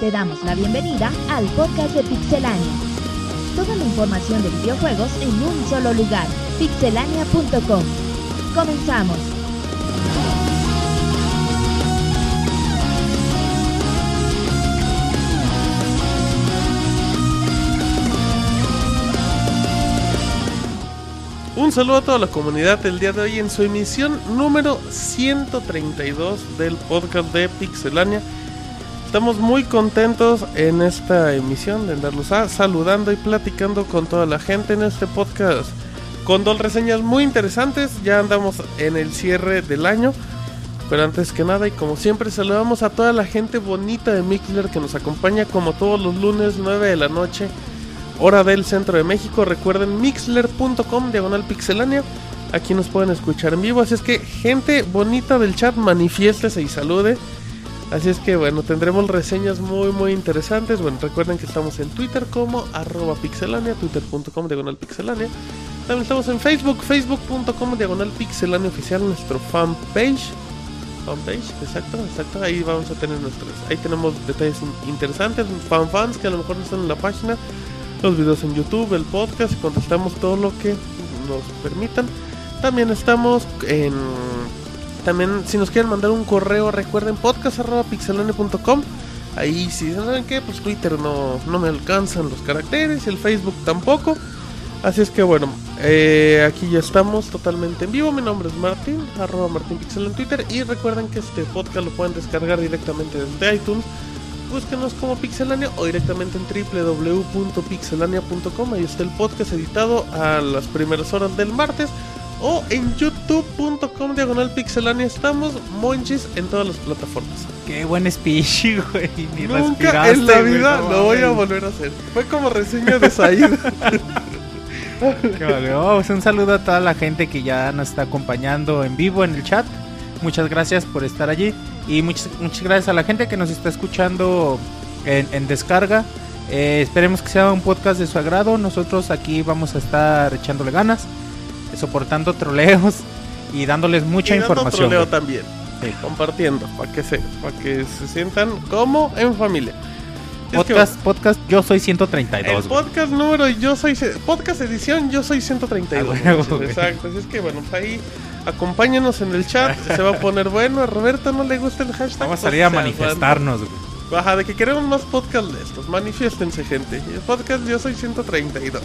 Te damos la bienvenida al podcast de Pixelania. Toda la información de videojuegos en un solo lugar, pixelania.com. Comenzamos. Un saludo a toda la comunidad del día de hoy en su emisión número 132 del podcast de Pixelania. Estamos muy contentos en esta emisión de andarlos saludando y platicando con toda la gente en este podcast con dos reseñas muy interesantes. Ya andamos en el cierre del año. Pero antes que nada y como siempre saludamos a toda la gente bonita de Mixler que nos acompaña como todos los lunes 9 de la noche hora del centro de México. Recuerden mixler.com diagonal pixelania. Aquí nos pueden escuchar en vivo. Así es que, gente bonita del chat, manifiéstese y salude. Así es que, bueno, tendremos reseñas muy, muy interesantes. Bueno, recuerden que estamos en Twitter como arroba pixelania, twitter.com diagonal pixelania. También estamos en Facebook, facebook.com diagonal pixelania oficial, nuestro fanpage. Fanpage, exacto, exacto. Ahí vamos a tener nuestros. Ahí tenemos detalles interesantes, fanfans que a lo mejor no están en la página los videos en YouTube, el podcast, contestamos todo lo que nos permitan. También estamos en también si nos quieren mandar un correo, recuerden podcast@pixelane.com. Ahí si saben que pues Twitter no, no me alcanzan los caracteres, el Facebook tampoco. Así es que bueno, eh, aquí ya estamos totalmente en vivo. Mi nombre es Martín, arroba Martín Twitter. Y recuerden que este podcast lo pueden descargar directamente desde iTunes búsquenos como Pixelania o directamente en www.pixelania.com. Ahí está el podcast editado a las primeras horas del martes. O en youtube.com diagonal pixelania estamos monchis en todas las plataformas. Qué buen speech, güey. Ni Nunca en la vida lo voy a volver a hacer. Fue como reseña de Said. un saludo a toda la gente que ya nos está acompañando en vivo en el chat. Muchas gracias por estar allí. Y muchas, muchas gracias a la gente que nos está escuchando en, descarga. Eh, esperemos que sea un podcast de su agrado. Nosotros aquí vamos a estar echándole ganas, soportando troleos y dándoles mucha y información. troleo también. Compartiendo, para que, se, para que se sientan como en familia. Podcast, podcast, yo soy 132. podcast número, yo soy. Podcast edición, yo soy 132. Ah, exacto, así es que bueno, pues ahí Acompáñenos en el chat, se va a poner bueno. A Roberto no le gusta el hashtag. Vamos a salir a manifestarnos, Baja, de que queremos más podcast de estos. Manifiéstense, gente. El podcast yo soy 132.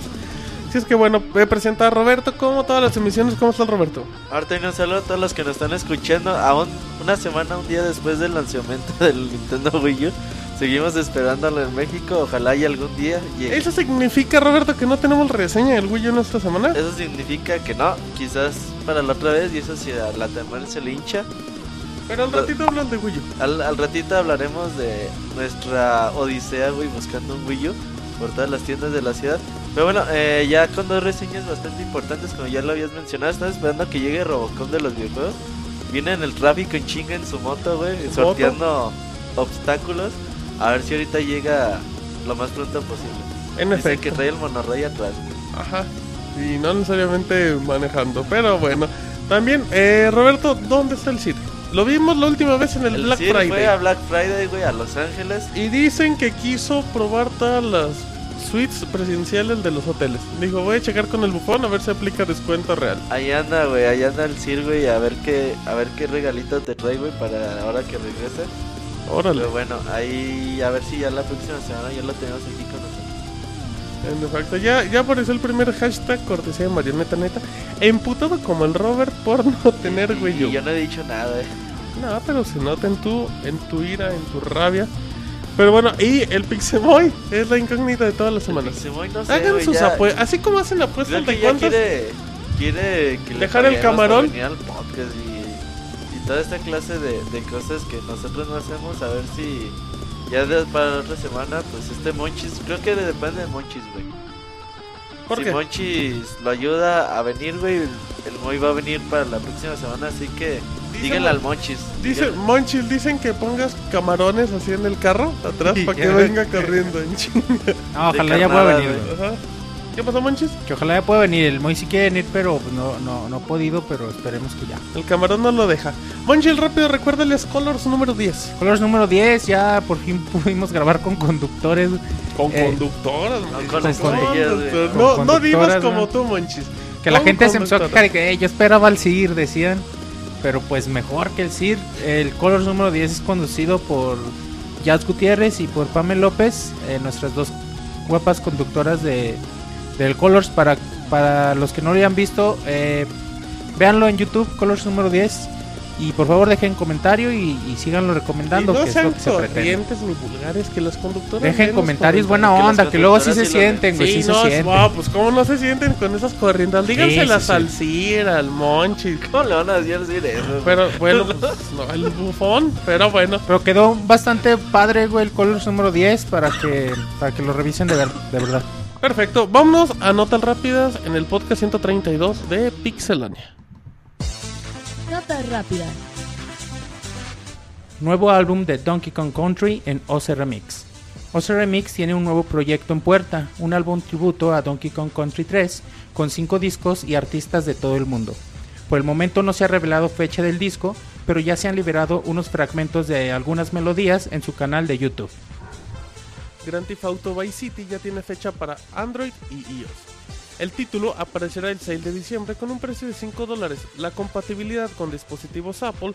Así es que bueno, voy a presentar a Roberto. Como todas las emisiones, ¿cómo está Roberto? Ahorita un saludo a todos los que nos están escuchando. Aún una semana, un día después del lanzamiento del Nintendo Wii U. Seguimos esperándolo en México, ojalá y algún día llegue. ¿Eso significa, Roberto, que no tenemos reseña del Wii U en esta semana? Eso significa que no, quizás para la otra vez y eso si a la temporada se le hincha. Pero al ratito hablan de Wii U. Al, ratito hablaremos de nuestra odisea, güey, buscando un Wii U por todas las tiendas de la ciudad. Pero bueno, eh, ya con dos reseñas bastante importantes, como ya lo habías mencionado, estás esperando que llegue Robocop de los videojuegos. Viene en el tráfico en chinga en su moto, güey, sorteando obstáculos. A ver si ahorita llega lo más pronto posible. En efecto. que trae el monorrey atrás. Ajá. Y no necesariamente manejando. Pero bueno. También, eh, Roberto, ¿dónde está el Cid? Lo vimos la última vez en el, Black Friday. fue a Black Friday, güey, a Los Ángeles. Y dicen que quiso probar todas las suites presidenciales de los hoteles. Dijo, voy a checar con el bufón a ver si aplica descuento real. Ahí anda, güey, ahí anda el Cid, güey, a ver qué, a ver qué regalitos te trae, güey, para ahora que regrese. Órale. Pero bueno, ahí a ver si ya la próxima semana ya lo tenemos aquí con nosotros. En efecto, ya, ya apareció el primer hashtag cortesía de Marioneta Neta. Emputado como el Robert por no tener güey. Y yo no he dicho nada, eh. No, pero se nota en tu, en tu ira, en tu rabia. Pero bueno, y el Pixemoy es la incógnita de todas las semanas. Pixemoy no sé, Hagan sus apuestas, así como hacen apuestas de cuántos. Quiere, quiere que dejar el camarón. y toda esta clase de, cosas que nosotros no hacemos, a ver si ya para la otra semana, pues este Monchis, creo que depende de Monchis, güey. Si Monchis lo ayuda a venir, güey, el Moy va a venir para la próxima semana, así que díganle al Monchis. Dice, Monchis, dicen que pongas camarones así en el carro, atrás, para que venga corriendo en chinga. ojalá ya pueda venir. ¿Qué pasó, Monchis? Que ojalá ya pueda venir. El Moy sí quiere venir, pero pues, no, no, no ha podido, pero esperemos que ya. El camarón no lo deja. Monchis, rápido, recuérdales Colors número 10. Colors número 10, ya por fin pudimos grabar con conductores. Con Eh, conductoras, no, con con estrellas, güey. conductoras. Con No, no divas como ¿no? tú, Monchis. Que la gente se empezó a quejar y que "Eh, yo esperaba al CIR, decían. Pero pues mejor que el CIR. El Colors número 10 es conducido por Jazz Gutiérrez y por Pamela López, eh, nuestras dos guapas conductoras de del Colors. Para, para los que no lo hayan visto, eh, véanlo en YouTube, Colors número 10. Y por favor dejen comentario y, y síganlo recomendando, Y no que es lo que se pretende. corrientes ni vulgares que las conductoras. Dejen los comentarios buena que onda, que luego sí se sienten, güey, Sí, sí, no, se sienten. wow, pues cómo no se sienten con esas corrientes. Díganselas sí, sí. al Cir, al Monchis. ¿Cómo le van a decir eso? Pero bueno, pues, no, el bufón, pero bueno. Pero quedó bastante padre, güey, el Colors número 10 para que, para que lo revisen de, ver- de verdad. Perfecto, vámonos a notas rápidas en el podcast 132 de Pixelania. Notas rápidas. Nuevo álbum de Donkey Kong Country en OC Remix. OC Remix tiene un nuevo proyecto en puerta, un álbum tributo a Donkey Kong Country 3, con 5 discos y artistas de todo el mundo. Por el momento no se ha revelado fecha del disco, pero ya se han liberado unos fragmentos de algunas melodías en su canal de YouTube. Grand Theft Auto Vice City ya tiene fecha para Android y iOS. El título aparecerá el 6 de diciembre con un precio de 5 dólares. La compatibilidad con dispositivos Apple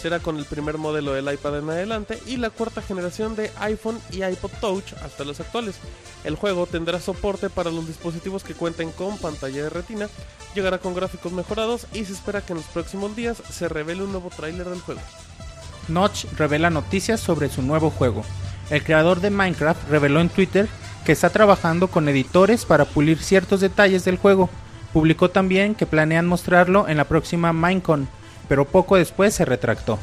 será con el primer modelo del iPad en adelante y la cuarta generación de iPhone y iPod Touch hasta los actuales. El juego tendrá soporte para los dispositivos que cuenten con pantalla de retina, llegará con gráficos mejorados y se espera que en los próximos días se revele un nuevo tráiler del juego. Notch revela noticias sobre su nuevo juego. El creador de Minecraft reveló en Twitter que está trabajando con editores para pulir ciertos detalles del juego. Publicó también que planean mostrarlo en la próxima Minecon, pero poco después se retractó.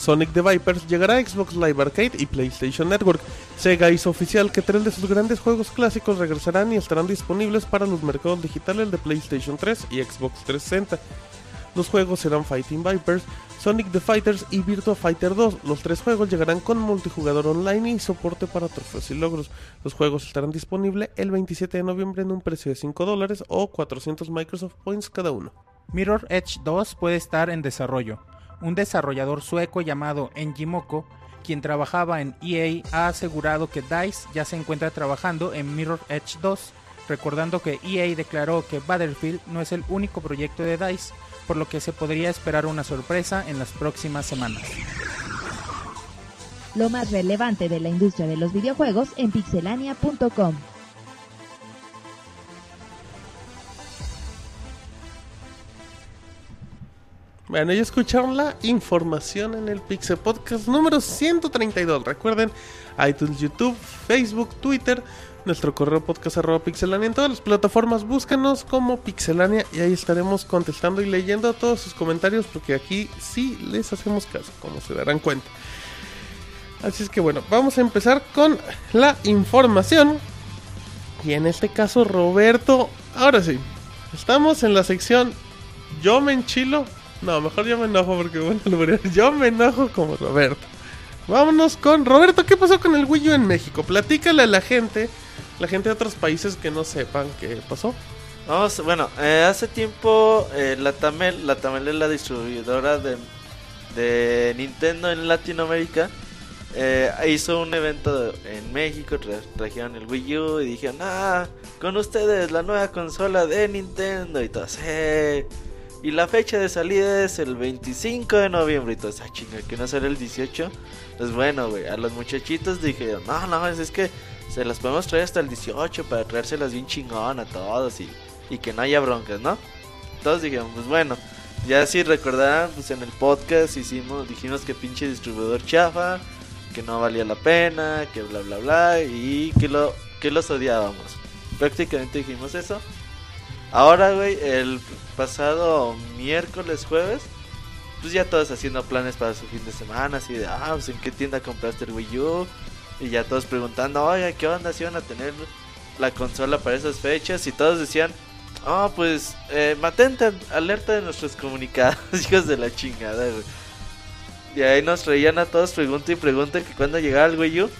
Sonic the Vipers llegará a Xbox Live Arcade y PlayStation Network. Sega hizo oficial que tres de sus grandes juegos clásicos regresarán y estarán disponibles para los mercados digitales de PlayStation 3 y Xbox 360. Los juegos serán Fighting Vipers, Sonic the Fighters y Virtua Fighter 2. Los tres juegos llegarán con multijugador online y soporte para trofeos y logros. Los juegos estarán disponibles el 27 de noviembre en un precio de 5 dólares o 400 Microsoft Points cada uno. Mirror Edge 2 puede estar en desarrollo. Un desarrollador sueco llamado Enjimoko, quien trabajaba en EA, ha asegurado que DICE ya se encuentra trabajando en Mirror Edge 2, recordando que EA declaró que Battlefield no es el único proyecto de DICE, por lo que se podría esperar una sorpresa en las próximas semanas. Lo más relevante de la industria de los videojuegos en pixelania.com. Bueno, ya escucharon la información en el Pixel Podcast número 132. Recuerden, iTunes, YouTube, Facebook, Twitter, nuestro correo podcast arroba pixelania en todas las plataformas. Búscanos como Pixelania y ahí estaremos contestando y leyendo todos sus comentarios porque aquí sí les hacemos caso, como se darán cuenta. Así es que bueno, vamos a empezar con la información. Y en este caso, Roberto, ahora sí, estamos en la sección Yo me enchilo no, mejor yo me enojo porque bueno, yo me enojo como Roberto. Vámonos con Roberto, ¿qué pasó con el Wii U en México? Platícale a la gente, la gente de otros países que no sepan qué pasó. Vamos, bueno, eh, hace tiempo eh, la Tamel, la Tamel es la distribuidora de, de Nintendo en Latinoamérica. eh, hizo un evento en México, tra- trajeron el Wii U y dijeron, ah, con ustedes la nueva consola de Nintendo y todo, "Sí". Y la fecha de salida es el 25 de noviembre y todo, ah, chinga, que no sale el 18. Pues bueno, güey, a los muchachitos dije, no, no, es que se las podemos traer hasta el 18 para traérselas bien chingón a todos y, y que no haya broncas, ¿no? Todos dijeron, pues bueno, ya si recordarán, pues en el podcast hicimos, dijimos que pinche distribuidor chafa, que no valía la pena, que bla bla bla y que lo que los odiábamos. Prácticamente dijimos eso. Ahora, güey, el pasado miércoles, jueves, pues ya todos haciendo planes para su fin de semana, así de, ah, pues en qué tienda compraste el Wii U. Y ya todos preguntando, oiga, ¿qué onda si van a tener la consola para esas fechas? Y todos decían, ah, pues, eh, mantente alerta de nuestros comunicados, hijos de la chingada, güey. Y ahí nos traían a todos pregunta y pregunta que cuando llegaba el Wii U.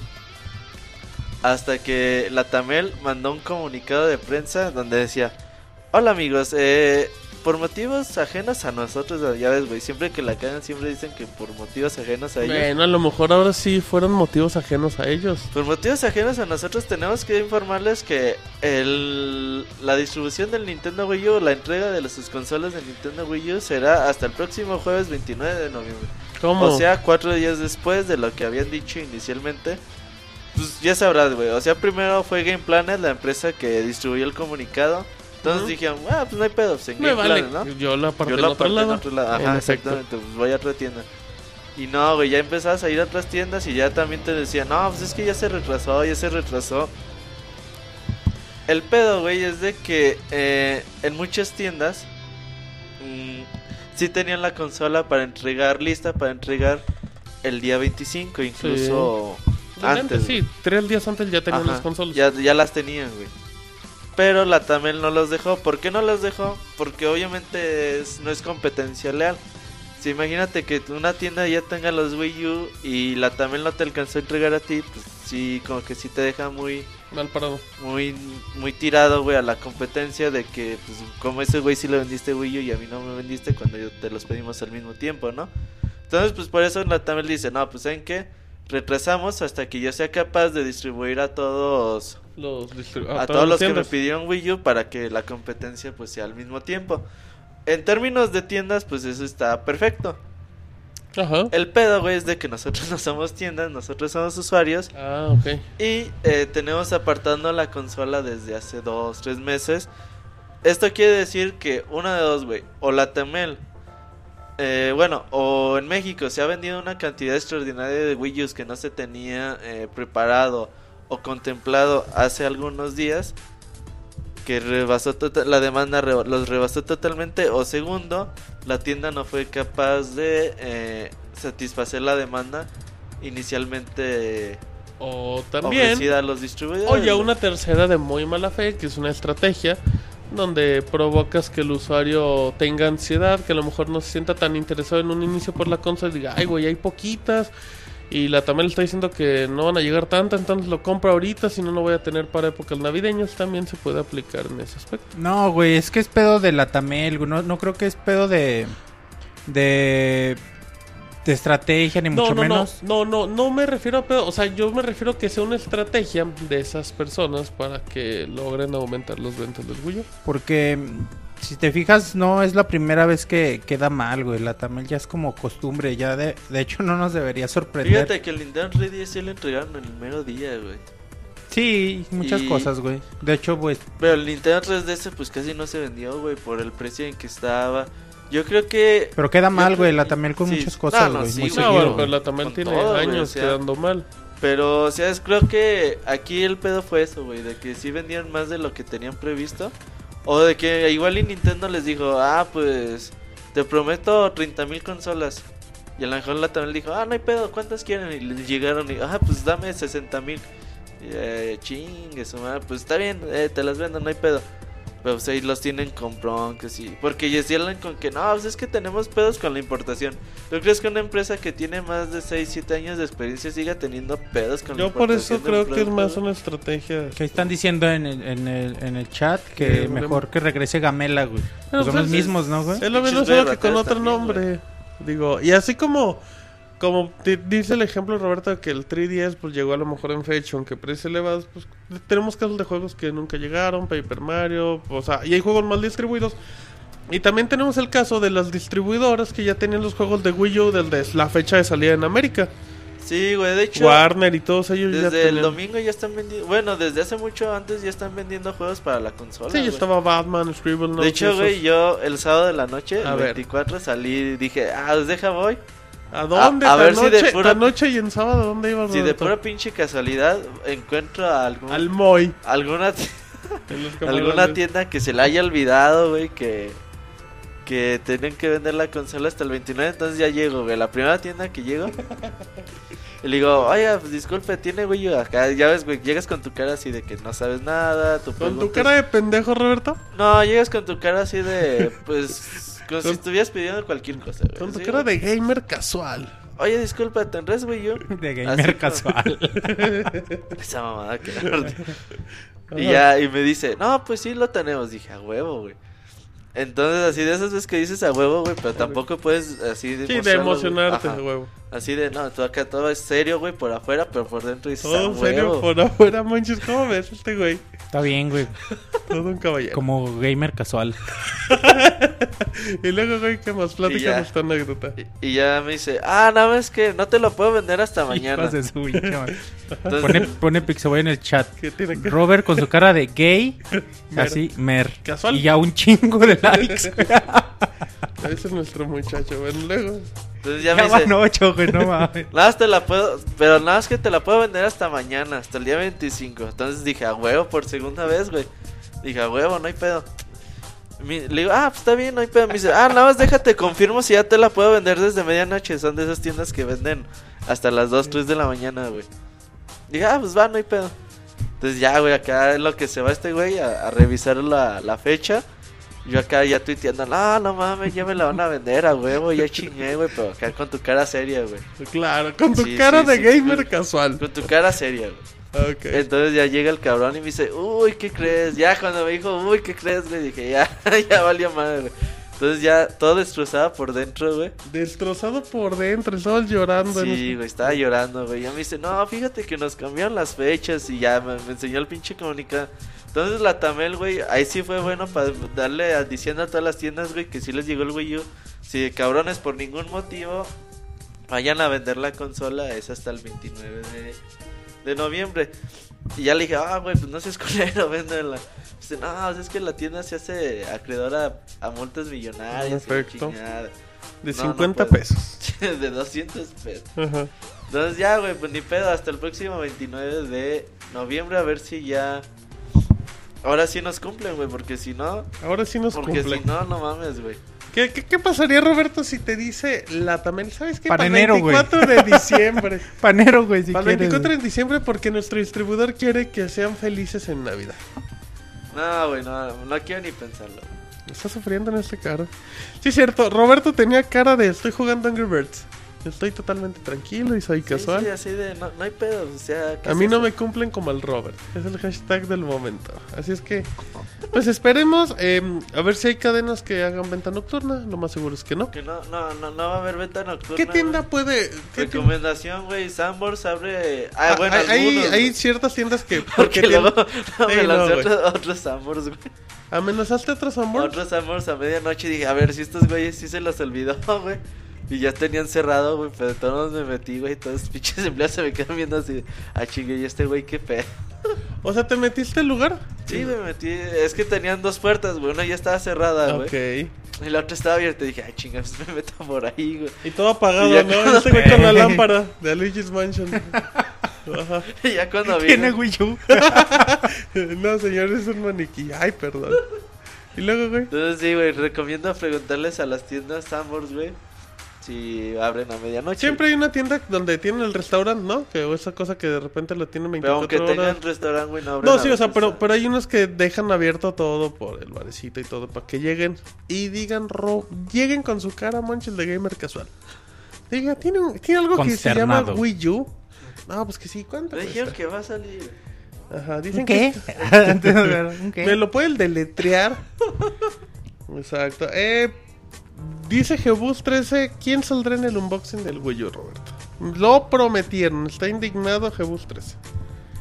Hasta que la Tamel mandó un comunicado de prensa donde decía: Hola amigos, eh, por motivos ajenos a nosotros, ya ves, güey, siempre que la cagan, siempre dicen que por motivos ajenos a ellos. Bueno, a lo mejor ahora sí fueron motivos ajenos a ellos. Por motivos ajenos a nosotros tenemos que informarles que el, la distribución del Nintendo Wii U, la entrega de las- sus consolas de Nintendo Wii U será hasta el próximo jueves 29 de noviembre. ¿Cómo? O sea, cuatro días después de lo que habían dicho inicialmente. Pues ya sabrás, güey. O sea, primero fue Game Planet, la empresa que distribuyó el comunicado. Entonces dijeron, ah, pues no hay pedo, pues en me vale. ¿no? Yo la aparté Yo en la otro aparté lado. en otro lado. Ajá, exactamente. Pues voy a otra tienda. Y no, güey, ya empezabas a ir a otras tiendas y ya también te decían, no, pues es que ya se retrasó, ya se retrasó. El pedo, güey, es de que eh, en muchas tiendas mm, sí tenían la consola para entregar, lista para entregar el día 25, incluso antes. sí, tres días antes ya tenían Ajá, las consolas. Ya, ya las tenían, güey. Pero la Tamel no los dejó. ¿Por qué no los dejó? Porque obviamente es- no es competencia leal. Si imagínate que una tienda ya tenga los Wii U y la Tamel no te alcanzó a entregar a ti, pues sí, como que sí te deja muy, Mal parado. muy, muy tirado, güey, a la competencia de que, pues, como ese güey sí le vendiste Wii U y a mí no me vendiste cuando yo te los pedimos al mismo tiempo, ¿no? Entonces, pues por eso la Tamel dice, no, pues ¿saben qué? Retrasamos hasta que yo sea capaz de distribuir a todos Los distribu- a todos los que me pidieron Wii U para que la competencia pues sea al mismo tiempo. En términos de tiendas, pues eso está perfecto. Ajá. El pedo, güey, es de que nosotros no somos tiendas, nosotros somos usuarios Ah, ok. y eh, tenemos apartando la consola desde hace dos, tres meses. Esto quiere decir que una de dos, güey, o la Temel, eh, bueno, o en México se ha vendido una cantidad extraordinaria de Wii U's que no se tenía eh, preparado o contemplado hace algunos días, que rebasó tota- la demanda los rebasó totalmente, o segundo, la tienda no fue capaz de eh, satisfacer la demanda inicialmente O también. ofrecida a los distribuidores. O ya una tercera de muy mala fe, que es una estrategia donde provocas que el usuario tenga ansiedad, que a lo mejor no se sienta tan interesado en un inicio por la consola y diga, ay, güey, hay poquitas. Y la Tamel está diciendo que no van a llegar tantas, entonces lo compro ahorita, si no, no voy a tener para épocas navideñas. También se puede aplicar en ese aspecto. No, güey, es que es pedo de la Tamel. No, no creo que es pedo de. de. De estrategia, ni No, mucho no, menos. no, no, no, no me refiero a pedo, o sea, yo me refiero a que sea una estrategia de esas personas para que logren aumentar los ventas del Wii U. Porque. mm, Si te fijas, no es la primera vez que queda mal, güey. La Tamel ya es como costumbre. Ya de, de hecho, no nos debería sorprender. Fíjate que el Nintendo 3DS sí lo entregaron el mero día, güey. Sí, muchas Y- cosas, güey. De hecho, pues. Pero el Nintendo 3DS pues casi no se vendió, güey, por el precio en que estaba. Yo creo que... Pero queda mal, güey. que- La Tamel con sí, muchas no, cosas, no, güey. sí, muy güey. No, seguido, bueno, güey. pero la Tamel tiene todo, años o sea. quedando mal. Pero, o sea, es- creo que aquí el pedo fue eso, güey, de que sí vendían más de lo que tenían previsto. O de que igual y Nintendo les dijo, ah, pues te prometo 30 mil consolas. Y a lo mejor la también dijo, ah, no hay pedo, ¿cuántas quieren? Y les llegaron y, ah, pues dame 60 mil. Eh, chingue su madre, pues está bien, eh, te las vendo, no hay pedo. Pero pues ahí los tienen con broncas y... Porque ya cierran con que no, pues es que tenemos pedos con la importación. ¿Tú crees que una empresa que tiene más de 6, 7 años de experiencia siga teniendo pedos con la Yo por eso importación creo que es más una estrategia. Que están diciendo en el, en el, en el chat que Que mejor que regrese Gamela, güey. Pero Pues son pues los es- mismos, ¿no, güey? Es lo mismo Pinches solo que con otro también, nombre. Digo, y así como como te dice el ejemplo Roberto que el 3DS pues llegó a lo mejor en fecha, aunque precios elevados, pues tenemos casos de juegos que nunca llegaron, Paper Mario, o sea, y hay juegos mal distribuidos. Y también tenemos el caso de las distribuidoras que ya tenían los juegos de Wii U desde la fecha de salida en América. Sí, güey, de hecho... Warner y todos ellos ya Desde el tenían- domingo ya están vendiendo... Bueno, desde hace mucho antes ya están vendiendo juegos para la consola, Sí, ya estaba Batman, Scribble De hecho, güey, yo el sábado de la noche, A el ver. 24, salí y dije, ah, pues deja voy. ¿A dónde? a tan ver si de noche, pura- noche y en sábado, ¿dónde ibas? Si de pura pinche casualidad encuentro a algún, Al Moy. alguna, alguna tienda que se le haya olvidado, güey, que, que tienen que vender la consola hasta el 29, entonces ya llego, güey. La primera tienda que llego, y le digo, oiga, pues disculpe, tiene, güey, acá, ya ves, güey, llegas con tu cara así de que no sabes nada, tu ¿Con tu cara de pendejo, Roberto? No, llegas con tu cara así de, pues, como si estuvieras pidiendo cualquier cosa, güey. Con tu Sí, cara güey. de gamer casual. oye, disculpa, ¿tendrás Wii U? De Así gamer como- casual. Esa mamada que Y ya, y me dice, no, pues sí lo tenemos. Dije, a huevo, güey. Entonces, así de esas veces que dices a huevo, güey, pero tampoco puedes así de Sí, de güey. emocionarte, huevo. Así de, no, tú acá todo es serio, güey, por afuera, pero por dentro dices, Todo serio huevo. por afuera, manches. ¿Cómo ves este güey? Está bien, güey. Todo un caballero. Como gamer casual. Y luego, güey, ¿qué más? ya. Platícanos esta anécdota. Y, y ya me dice, ah, no, es que no te lo puedo vender hasta mañana. De su. Entonces, Pone, pone Pixaboy en el chat. ¿Qué tiene que Robert con su cara de gay, Mer. así, mer. Casual. Y ya un chingo de likes. Ese es nuestro muchacho. Bueno, luego. entonces ya ya me dice, van ocho, güey, no mames. Nada más te la puedo, pero nada más que te la puedo vender hasta mañana, hasta el día 25. Entonces dije, a huevo por segunda vez, güey. Dije, a huevo, no hay pedo. Le digo, ah, pues está bien, no hay pedo. Me dice, ah, nada más déjate, confirmo si ya te la puedo vender desde medianoche. Son de esas tiendas que venden hasta las 2, 3 de la mañana, güey. Dije, ah, pues va, no hay pedo. Entonces ya, güey, acá es lo que se va este güey a, a revisar la, la fecha. Yo acá ya tuiteando, no, no mames, ya me la van a vender a huevo, ya chingué, güey, pero acá con tu cara seria, güey. Claro, con tu Sí, cara sí, de sí. gamer casual. Con tu cara seria, güey. Ok. Entonces ya llega el cabrón y me dice, uy, ¿qué crees? Ya cuando me dijo, uy, ¿qué crees? Le dije, ya, ya valió madre, güey. Entonces ya todo destrozado por dentro, güey. Destrozado por dentro, estaba llorando. Sí, güey, estaba llorando, güey. Ya me dice, no, fíjate que nos cambiaron las fechas y ya me, me enseñó el pinche comunicado. Entonces la Tamel, güey, ahí sí fue bueno para darle a, diciendo a todas las tiendas, güey, que sí les llegó el Wii U. Si cabrones por ningún motivo vayan a vender la consola, es hasta el 29 de, de noviembre. Y ya le dije, ah, güey, pues no seas culero, véndela. Dice, no, es que la tienda se hace acreedora a multas millonarias. Perfecto. chingada". De No, no 50 puedo. pesos. de 200 pesos. Ajá. Entonces ya, güey, pues ni pedo, hasta el próximo 29 de noviembre a ver si ya... Ahora sí nos cumplen, güey, porque si no... Ahora sí nos Porque cumple. si no, no mames, güey. ¿Qué, qué, qué pasaría, Roberto, si te dice la Tamel? ¿Sabes qué? Para el enero, güey. 24 de diciembre. Panero, güey, si Para el quieres. 24 de diciembre porque nuestro distribuidor quiere que sean felices en Navidad. No, güey, no, no quiero ni pensarlo. Está sufriendo en este cara. Sí, es cierto. Roberto tenía cara de estoy jugando Angry Birds. Estoy totalmente tranquilo y soy Sí, casual. sí, así de, no, no hay pedo, o sea... ¿qué A es mí no eso? me cumplen como al Robert. Es el hashtag del momento. Así es que, pues esperemos. eh, a ver si hay cadenas que hagan venta nocturna. Lo más seguro es que no. Que no, no, no, no va a haber venta nocturna. ¿Qué tienda güey. puede.? qué Recomendación, güey, Sambors abre... Ah, Ah, bueno, hay, hay- algunos, hay güey. ciertas tiendas que. Porque luego no, me lancé otros, otros Sambors, güey. ¿Amenazaste otros amor? Otros Sambors a medianoche y dije, a ver si estos güeyes sí se los olvidó, güey. Y ya tenían cerrado, güey, pero de todos modos me metí, güey. Todos los pinches empleados se me quedan viendo así. Ah, chingue, ¿y este güey qué pedo? O sea, ¿te metiste al lugar? Sí, güey, me metí. Es que tenían dos puertas, güey. Una ya estaba cerrada, güey. Ok. Y la otra estaba abierta. Y dije, ay, chinga, pues me meto por ahí, güey. Y todo apagado, Y ya ¿no? cuando- Este güey con la lámpara de Luigi's Mansion. Ajá. Y ya cuando vi. Tiene Wii U. No, señor, es un maniquí. Ay, perdón. Y luego, güey. Entonces, sí, güey, recomiendo preguntarles a las tiendas Sambors, güey. Si abren a medianoche. Siempre hay una tienda donde tienen el restaurante, ¿no? Que esa cosa que de repente lo tienen Pero 24 aunque horas. tengan restaurante, güey, no abren No, sí, o sea, pero, pero hay unos que dejan abierto todo por el barecito y todo para que lleguen y digan, ro lleguen con su cara manches de gamer casual. Diga, ¿tiene, un- ¿tiene algo que se llama. Wii U? No, pues que sí, ¿cuánto Me dijeron que va a salir. Ajá, dicen ¿Un qué? que... ¿Un qué? ¿Me lo pueden deletrear? Exacto. Eh, dice Jebus 13, ¿quién saldrá en el unboxing del Wii U, Roberto? Lo prometieron, está indignado Jebus 13.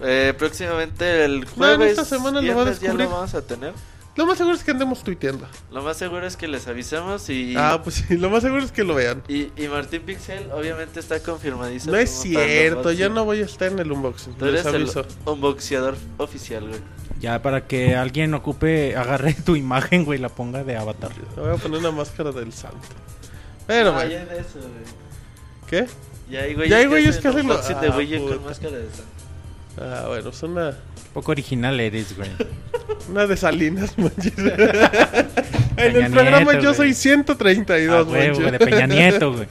Eh, próximamente el No, en jueves. esta semana lo va a descubrir. lo vamos a tener. Lo más seguro es que andemos tuiteando. Lo más seguro es que les avisemos y. Ah, pues sí, lo más seguro es que lo vean. Y, y Martín Pixel obviamente está confirmadísimo. No es cierto, ya unboxing. no voy a estar en el unboxing. Tú Les eres el aviso. unboxeador oficial, güey. Ya para que alguien ocupe, agarre tu imagen, güey, y la ponga de avatar. Me voy a poner una máscara del santo. Pero, Ah, bueno, ya hay de eso, güey. ¿qué? Ya hay güeyes Ya hay güeyes que hacen lo- unboxing de Ah, Wii U con máscara de santo. Ah, bueno, es una, Poco original eres, güey. una de Salinas, manches. en Peña el programa Nieto, yo soy güey. 132, Ah, güey, güey, de Peña Nieto, güey.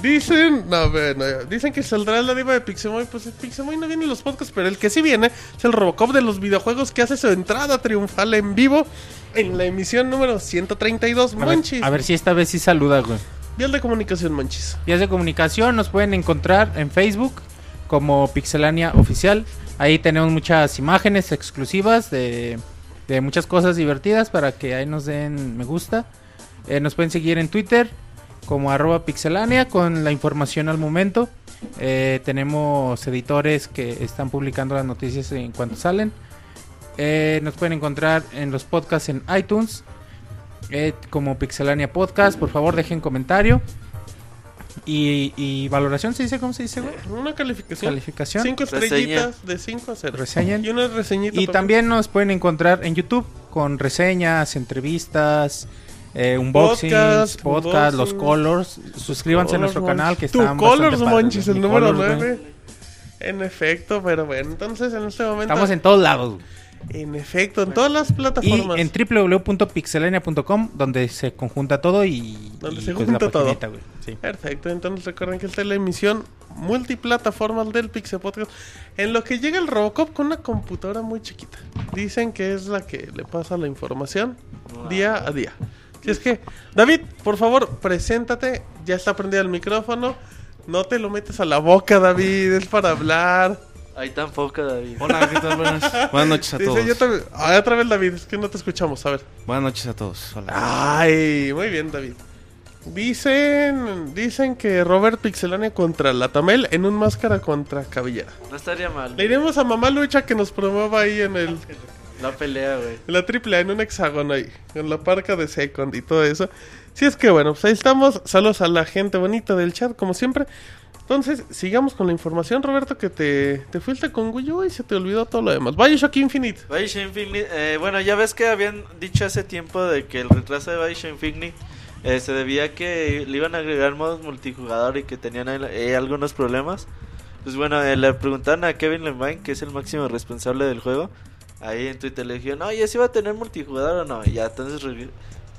Dicen, no, bueno, dicen que saldrá la diva de Pixemoy. Pues Pixemoy no viene en los podcasts, pero el que sí viene es el Robocop de los videojuegos que hace su entrada triunfal en vivo en la emisión número 132. A ver, Manches. a ver si esta vez sí saluda, güey. Vías de comunicación, Monchis. Vías de comunicación nos pueden encontrar en Facebook como Pixelania Oficial. Ahí tenemos muchas imágenes exclusivas de, de muchas cosas divertidas para que ahí nos den me gusta. Eh, nos pueden seguir en Twitter como arroba pixelania con la información al momento. Eh, tenemos editores que están publicando las noticias en cuanto salen. Eh, nos pueden encontrar en los podcasts en iTunes eh, como Pixelania Podcast. Por favor, dejen comentario. Y, y valoración, ¿se dice? ¿Cómo se dice, güey? Una calificación. Calificación. Cinco estrellitas de 5 a 0. Reseñen. Y una reseñita. Y también nos pueden encontrar en YouTube con reseñas, entrevistas, eh, unboxings, Podcast, podcast, los colors. Suscríbanse a nuestro canal que está Colors, Monchis, el número 9. nueve En efecto, pero bueno, entonces en este momento. Estamos en todos lados. En efecto, en todas las Y plataformas. en www.pixelania.com donde se conjunta todo y Donde y, se pues, junta todo. Sí. Perfecto, entonces recuerden que esta es la emisión multiplataforma del Pixel Podcast. En lo que llega el Robocop con una computadora muy chiquita. Dicen que es la que le pasa la información día a día. Si es que, David, por favor, preséntate. Ya está prendido el micrófono. No te lo metes a la boca, David, es para hablar. Ahí tampoco, David. Hola, ¿qué tal? Buenas, buenas noches a Dice, todos. yo también. Ay, otra vez, David, es que no te escuchamos. A ver. Buenas noches a todos. Hola. Ay, muy bien, David. Dicen, dicen que Robert Pixelania contra Latamel en un máscara contra cabellera. No estaría mal. Le iremos a Mamá Lucha que nos promueva ahí en el La pelea, güey. la triple A, en un hexágono ahí, en la parca de Second y todo eso. Si es que bueno, pues ahí estamos. Saludos a la gente bonita del chat, como siempre. Entonces, sigamos con la información, Roberto, que te, te fuiste con Guyo y se te olvidó todo lo demás. Bioshock Infinite. Bioshock Infinite, eh, bueno, ya ves que habían dicho hace tiempo de que el retraso de Bioshock Infinite eh, se debía a que le iban a agregar modos multijugador y que tenían eh, algunos problemas. Pues bueno, eh, le preguntaron a Kevin Levine, que es el máximo responsable del juego. Ahí en Twitter le dijeron, oye, ¿sí va a tener multijugador o no? Y ya entonces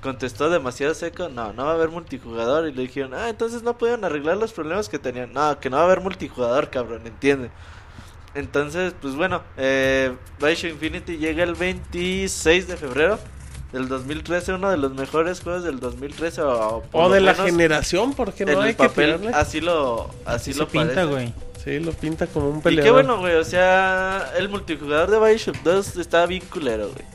contestó demasiado seco, no, no va a haber multijugador. Y le dijeron, ah, entonces no pudieron arreglar los problemas que tenían. No, que no va a haber multijugador, cabrón, entiende. Entonces, pues bueno, eh, Bioshock Infinity llega el 26 de febrero del 2013, uno de los mejores juegos del 2013 o, O de la menos generación, porque no hay que papel tirarle. así lo así Sí lo pinta, güey. Sí, lo pinta como un Y peleador. qué bueno, güey, o sea, el multijugador de Bioshock 2 está bien culero, güey.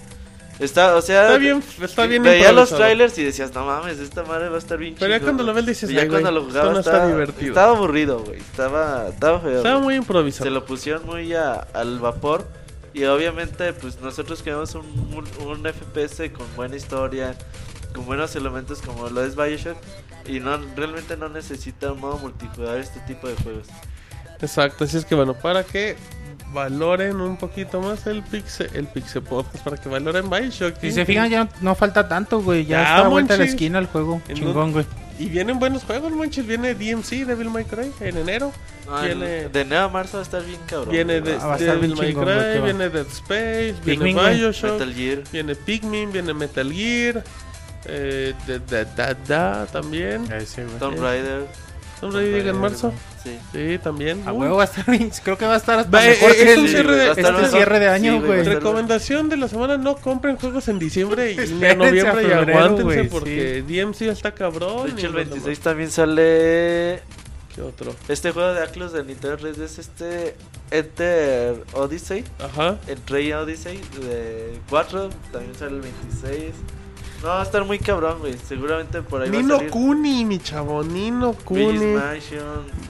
Está, o sea, Está bien, está bien veía los trailers y decías, no mames, esta madre va a estar bien Pero ya cuando lo güey". ves dices, Y ya "Ay, cuando güey, lo jugaba no está estaba, divertido". estaba aburrido, güey. Estaba, estaba feo. Estaba güey. muy improvisado. Se lo pusieron muy a- al vapor. Y obviamente, pues nosotros queremos un, un, un FPS con buena historia, con buenos elementos como lo es Bioshock. Y no realmente no necesita un modo multijugador este tipo de juegos. Exacto, así es que bueno, para que valoren un poquito más el Pixel, el Pixel Podcast, para que valoren Bioshock. Si se fijan, ya no, no falta tanto, güey. Ya, Ya, está vuelta la esquina el juego. En Chingón, güey. Y vienen buenos juegos, manches. Viene DMC, Devil May Cry, en enero. Viene- el- de enero a marzo va a estar bien cabrón. Viene de, Ah, Devil May chingón, Cry, viene Dead Space, viene Pikmin. Bioshock, Metal Gear. viene Pikmin, viene Metal Gear, eh, da, da, da, da, también. Ese, güey. Tomb Raider. ¿Tomb Raider llega en marzo? Sí. Sí, también. A huevo va a estar. Creo que va a estar hasta Va, mejor eh, que es un el- cierre de- este mejor. cierre de año, Sí, güey. va a estar- Recomendación de la semana, no compren juegos en diciembre y ni a Espérense noviembre a y febrero, aguántense güey, porque DMC está cabrón. De y hecho, el los 26 demás. también sale ¿Qué otro? este juego de Atlus de Nintendo 3 es este Enter Odyssey. Ajá. El Train Odyssey de 4 también sale el 26. No, va a estar muy cabrón, güey. Seguramente por ahí va a Nino salir. Kuni, mi chavo, Nino Kuni. Mansion.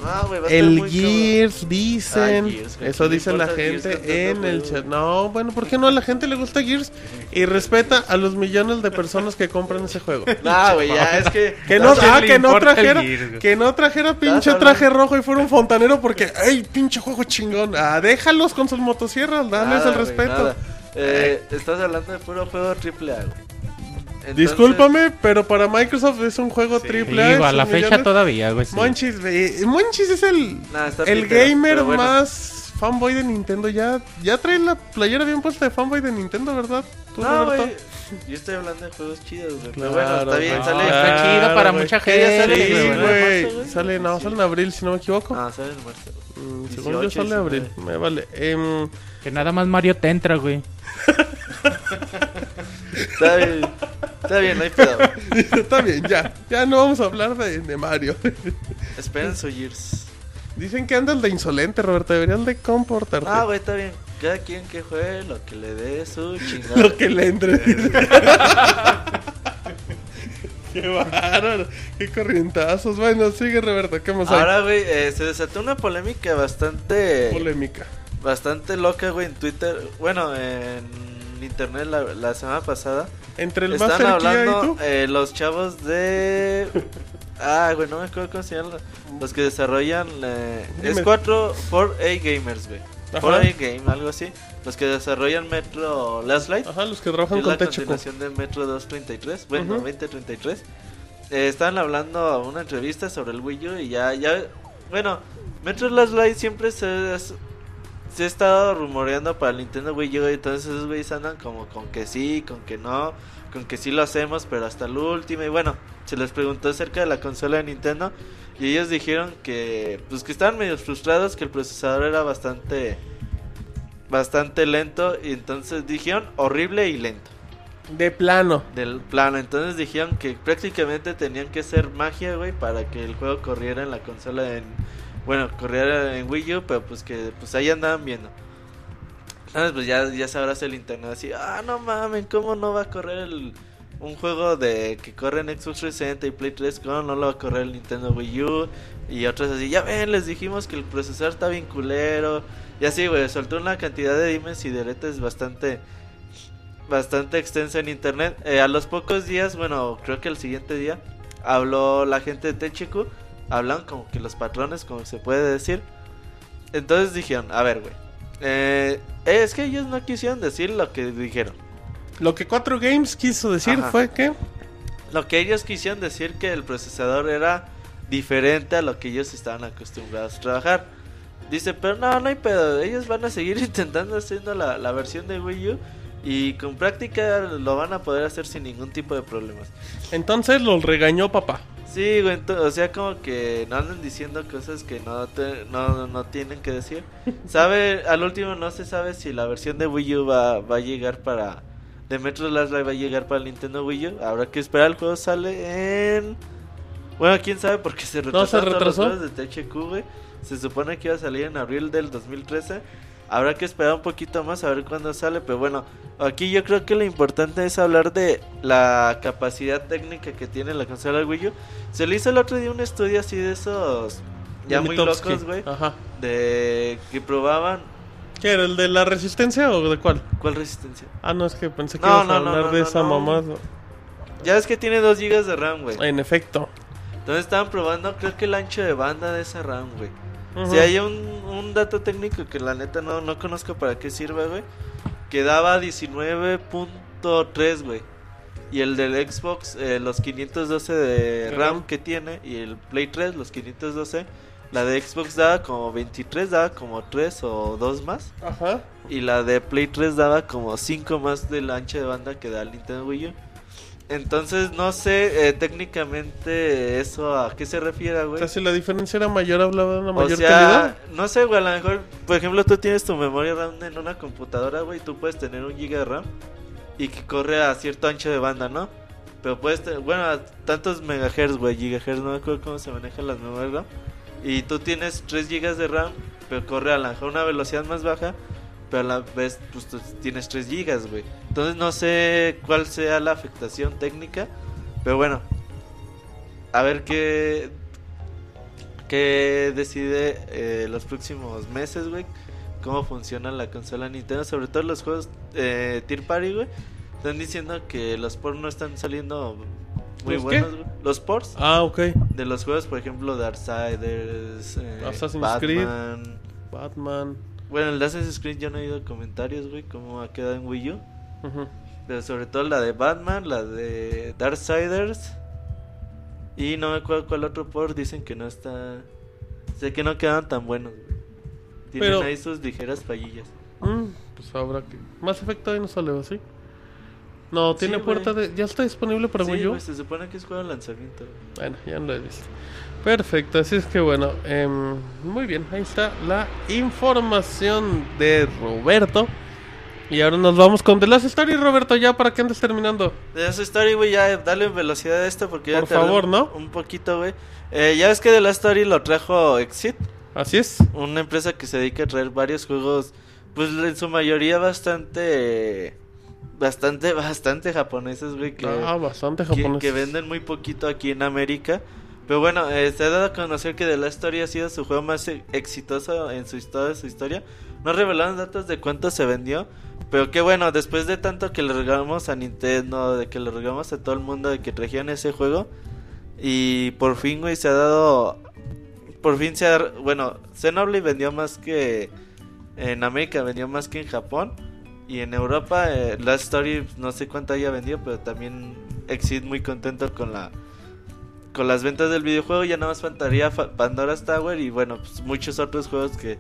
No, güey, va a estar El muy cabrón. Gears, dicen. Ah, Gears, güey, Eso ¿qué le dice la gente en el chat. No, bueno, ¿por qué no? A la gente le gusta Gears y respeta a los millones de personas que compran ese juego. No, güey, ya es que. Que no, ah, que no trajera, Gears, güey. que no trajera pinche traje rojo y fuera un fontanero porque, ¡ay, pinche juego chingón! Ah, déjalos con sus motosierras, dales Nada, el güey, respeto. nada. Eh, estás hablando de puro juego triple A, güey. Entonces- Discúlpame, pero para Microsoft es un juego triple A. Sí, a la fecha millones. todavía, güey. sí. Monchis, eh, Monchis es el, Nah, el gamer bueno. más fanboy de Nintendo. Ya, ya trae la playera bien puesta de fanboy de Nintendo, ¿verdad? ¿Tú, No, güey. Yo estoy hablando de juegos chidos, güey. Claro, Pero bueno, está bien, sale. Está chido para mucha ¿Qué día gente. sale? Sí, güey. ¿19 de güey. marzo, güey? Sale, no, sale en abril, si no me equivoco. Ah, sale en marzo. Mm, según 18, yo sale en abril. 19. Me vale. Em, Que nada más Mario te entra, güey. Está bien. Está bien, no hay pedo. Dice, está bien, ya. Ya no vamos a hablar de, de Mario. Esperen su Gears. Dicen que andas de insolente, Roberto. Deberías de comportarte. Ah, güey, está bien. Cada quien que juegue lo que le dé su chingada. Lo que le entre. Qué bárbaro. Qué corrientazos. Bueno, sigue, Roberto. ¿Qué más hay? Ahora, güey, eh, se desató una polémica bastante... Polémica. Bastante loca, güey, en Twitter. Bueno, en internet la, la semana pasada. Entre el Están y hablando tú. eh, los chavos de... Ah, güey, no me acuerdo cómo se llaman. Los que desarrollan... eh, es Dime. 4 4A Gamers, güey. Ajá. 4A Game, algo así. Los que desarrollan Metro Last Light. Ajá, los que que trabajan es con la Techo. continuación del Metro 233. Bueno, Ujú. 2033. Eh, estaban hablando a una entrevista sobre el Wii U y ya... ya bueno, Metro Last Light siempre se... es- se ha estado rumoreando para el Nintendo Wii U, entonces esos güeyes andan como con que sí, con que no, con que sí lo hacemos, pero hasta el último. Y bueno, se les preguntó acerca de la consola de Nintendo y ellos dijeron que pues que estaban medio frustrados, que el procesador era bastante bastante lento y entonces dijeron horrible y lento De plano. del plano. Entonces dijeron que prácticamente tenían que ser magia, güey, para que el juego corriera en la consola en bueno, corriera en Wii U, pero pues que pues ahí andaban viendo. Entonces pues ya ya sabrás el internet así, ah, no mames, ¿cómo no va a correr el un juego de que corre en Xbox 360 y Play 3, ¿cómo no lo va a correr el Nintendo Wii U? Y otros así, ya ven, les dijimos que el procesador está bien culero. Y así, güey, soltó una cantidad de dimes y diretes bastante bastante extensa en internet. Eh, a los pocos días, bueno, creo que el siguiente día, habló la gente de Tenchiku. Hablan como que los patrones, como se puede decir. Entonces dijeron, a ver, güey. eh, es que ellos no quisieron decir lo que dijeron. Lo que 4 Games quiso decir Ajá. fue que. Lo que ellos quisieron decir que el procesador era diferente a lo que ellos estaban acostumbrados a trabajar. Dice, pero no, no hay pedo. Ellos van a seguir intentando haciendo la, la versión de Wii U. Y con práctica lo van a poder hacer sin ningún tipo de problemas. Entonces los regañó papá. Sí, güey, o sea, como que no andan diciendo cosas que no, te- no, no tienen que decir. Sabe, al último no se sabe si la versión de Wii U va, va a llegar para... De Metro Last Light va a llegar para el Nintendo Wii U. Habrá que esperar, el juego sale en... Bueno, quién sabe porque se No, se retrasaron todos los retrasó. juegos de THQ, güey. Se supone que iba a salir en abril del 2013. Habrá que esperar un poquito más a ver cuándo sale, pero bueno, aquí yo creo que lo importante es hablar de la capacidad técnica que tiene la consola Wii U. Se le hizo el otro día un estudio así de esos ya muy locos, güey, Ajá. de que probaban ¿Qué era? ¿El de la resistencia o de cuál? cuál resistencia. Ah, no, es que pensé que No, ibas a no, no, hablar no, de esa mamá. Ya es que tiene 2 GB de RAM, güey. En efecto. Entonces estaban probando, creo que el ancho de banda de esa RAM, güey. Ujú. Si hay un, un dato técnico que la neta no, no conozco para qué sirve, güey. Que daba 19.3, güey. Y el del Xbox, eh, los 512 de RAM. que tiene. Y el Play 3, los 512. La de Xbox daba como 23, daba como 3 o 2 más. Ajá. Y la de Play 3 daba como 5 más del ancho de banda que da el Nintendo Wii U. Entonces, no sé eh, técnicamente eso a qué se refiere, O güey. sea, si la diferencia era mayor, hablaba de una O mayor sea, calidad. no sé, güey, a lo mejor, por ejemplo, tú tienes tu memoria RAM en una computadora, güey, tú puedes tener un giga de RAM y que corre a cierto ancho de banda, ¿no? Pero puedes tener, bueno, a tantos megahertz, güey, gigahertz, no me acuerdo cómo se manejan las memorias RAM. Y tú tienes 3 gigas de RAM, pero corre a lo mejor una velocidad más baja, pero a la vez, pues tienes 3 gigas, güey. Entonces no sé cuál sea la afectación técnica, pero bueno, a ver qué que decide eh, los próximos meses, güey, cómo funciona la consola Nintendo, sobre todo los juegos eh, Tier Party, güey. Están diciendo que los ports no están saliendo muy ¿Los buenos, güey. Los ports Ah, ok. de los juegos, por ejemplo, Darksiders, eh, Assassin's Creed. Batman. Bueno, el de Assassin's Creed yo no he oído comentarios, güey, cómo ha quedado en Wii U. Pero sobre todo la de Batman, la de Darksiders. Y no me acuerdo cuál otro port dicen que no está. Sé que no quedan tan buenos, güey. Tienen Pero- ahí sus ligeras fallillas. Mm, pues habrá que. Más efecto ahí no sale, ¿o ¿sí? No, Sí, tiene güey. puerta de. ¿Ya está disponible para sí, Wii U? se supone que es juego de lanzamiento. Bueno, ya no lo he visto. Perfecto, así es que bueno, em, muy bien, ahí está la información de Roberto. Y ahora nos vamos con The Last Story, Roberto, ya para que andes terminando. De esa story, güey, ya dale velocidad a esto porque ya Por te hablé favor, ¿no? Un poquito, güey. Eh, ya ves que de la story lo trajo Exit, Así es. una empresa que se dedica a traer varios juegos, pues en su mayoría bastante, bastante, bastante japoneses, güey, que, Ah, bastante que, japonés. que venden muy poquito aquí en América. Pero bueno, eh, se ha dado a conocer que The Last Story ha sido su juego más e- exitoso en su historia. No revelaron datos de cuánto se vendió, pero que bueno, después de tanto que le regalamos a Nintendo, de que le regalamos a todo el mundo de que trajeron ese juego, y por fin, güey, se ha dado... Por fin se ha... Bueno, Xenoblade vendió más que... En América vendió más que en Japón. Y en Europa, eh, Last Story, no sé cuánto haya vendido, pero también Exit muy contento con la con las ventas del videojuego. Ya nada más faltaría Fa- Pandora's Tower y bueno, pues muchos otros juegos que,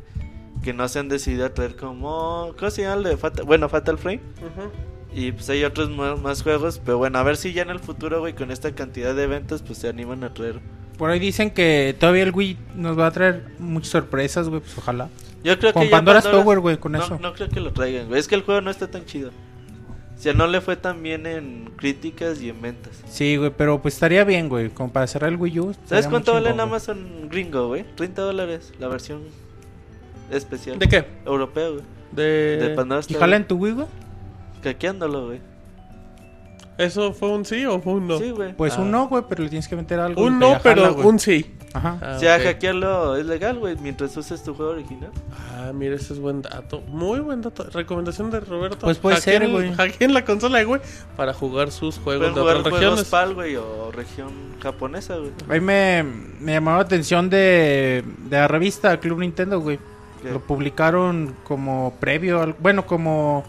que no se han decidido a traer como... ¿Cómo se llama Fatal? Bueno, Fatal Frame. Y pues hay otros más, más juegos, pero bueno, a ver si ya en el futuro, güey, con esta cantidad de ventas, pues se animan a traer. Por ahí dicen que todavía el Wii nos va a traer muchas sorpresas, güey, pues ojalá. Yo creo Con que Pandora's Pandora- Tower, güey, con no, eso. No creo que lo traigan, güey. Es que el juego no está tan chido. O sea, no le fue tan bien en críticas y en ventas. Sí, güey, pero pues estaría bien, güey, como para cerrar el Wii U. ¿Sabes cuánto vale en. Amazon gringo, güey? 30 dólares, la versión especial. ¿De qué? Europea, güey. De... De Pandora's ¿Y jala en tu Wii, güey? Hackeándolo, güey. ¿Eso fue un sí o fue un no? Sí, güey. Pues Ah. un no, güey, pero le tienes que meter algo. Un no, pero güey. un sí. Ajá. Ah, o sea, ok. hackearlo es legal, güey, mientras uses tu juego original. Ah, mira, ese es buen dato. Muy buen dato. Recomendación de Roberto. Pues puede ser, Hackeen- güey. hackeen la consola, güey, para jugar sus juegos Pueden de jugar otras juegos regiones. PAL, güey, o región japonesa, güey. Ahí me, me llamaba la atención de, de la revista Club Nintendo, güey. Lo publicaron como previo, al- bueno, como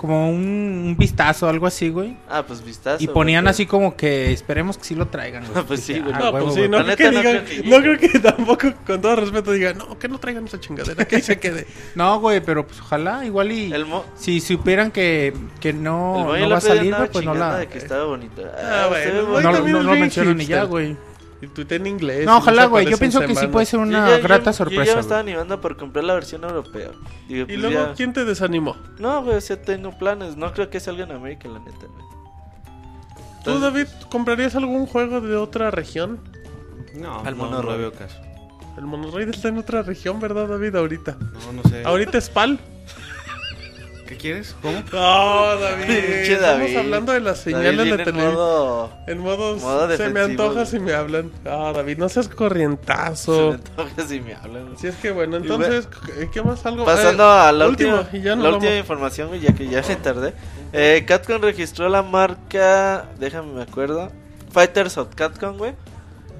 como un, un vistazo, algo así, güey. Ah, pues vistazo. Y ponían güey, así como que esperemos que sí lo traigan, güey. Pues sí, güey. ah, No, pues sí, güey. no creo, que neta, no digan, creo que no creo que tampoco, con todo respeto, digan, no, que no traigan esa chingadera, que ahí se quede. No, güey, pero pues ojalá, igual y... El mo... Si supieran que, que no, no va a salir, güey, pues no la... de que estaba bonita. Ah, ve el Moy No, no, no lo mencionan ni ya, güey. Y tuité en inglés. No, ojalá, güey. Yo pienso que sí puede ser una yo- grata Yo ya sorpresa, me estaba animando por comprar la versión europea. Y pues luego, ya- ¿quién te desanimó? No, güey, o sea, tengo planes. No creo que salga en América, la neta, güey. ¿Tú, David, comprarías algún juego de otra región? No, Al no, mono no veo caso. El Monorail está en otra región, ¿verdad, David? Ahorita. No, no sé. Ahorita es PAL. ¿Qué quieres? ¿Cómo? No, David. Pinche Estamos hablando de las David señales de viene en televisión. modo... En modo, modo se me antoja si me hablan. Ah, David, no seas Se me corrientazo. antoja si me hablan. Si es que bueno, entonces, ¿qué más algo? Pasando Eh, a la última, última, y ya nos la última información, güey, ya que ya me tardé. Eh, Capcom registró la marca, déjame me acuerdo, Fighters of Capcom, güey.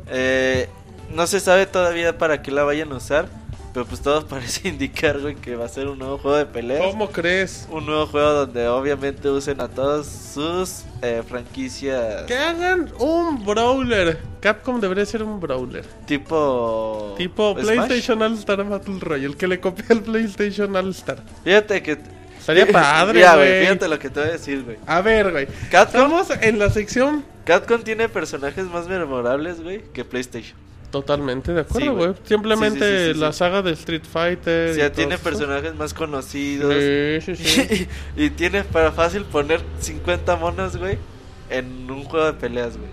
Eh, no se sabe todavía para qué la vayan a usar, pero pues todo parece indicar, güey, que va a ser un nuevo juego de peleas. ¿Cómo crees? Un nuevo juego donde obviamente usen a todas sus eh, franquicias Que hagan un brawler. Capcom debería ser un brawler. tipo... Tipo Smash. PlayStation All Star Battle Royale, que le copia al PlayStation All Star. Fíjate que... Estaría padre, güey. Fíjate lo que te voy a decir, güey. A ver, güey. Estamos en la sección Capcom tiene personajes más memorables, güey, que PlayStation. Totalmente de Sí, acuerdo, güey. Simplemente Sí, sí, sí, sí, la sí. saga de Street Fighter. O sea, tiene personajes más conocidos. Sí, sí, sí. y, y tiene para fácil poner 50 monos, güey, en un juego de peleas, güey.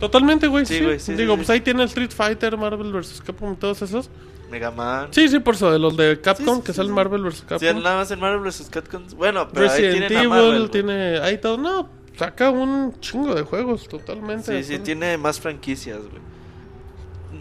Totalmente, güey. Sí, Sí, güey, sí, Digo, sí, pues sí. ahí tiene Street Fighter, Marvel vs. Capcom y todos esos. Mega Man. Sí, sí, por eso, de los de Capcom, Sí, sí, que sí, salen sí. Marvel vs. Sí, Capcom. nada más en Marvel vs. Capcom. Bueno, pero ahí Resident tienen a Evil, Marvel, tiene ahí todo. No, saca un chingo de juegos, totalmente. Sí, sí, tiene más franquicias, güey.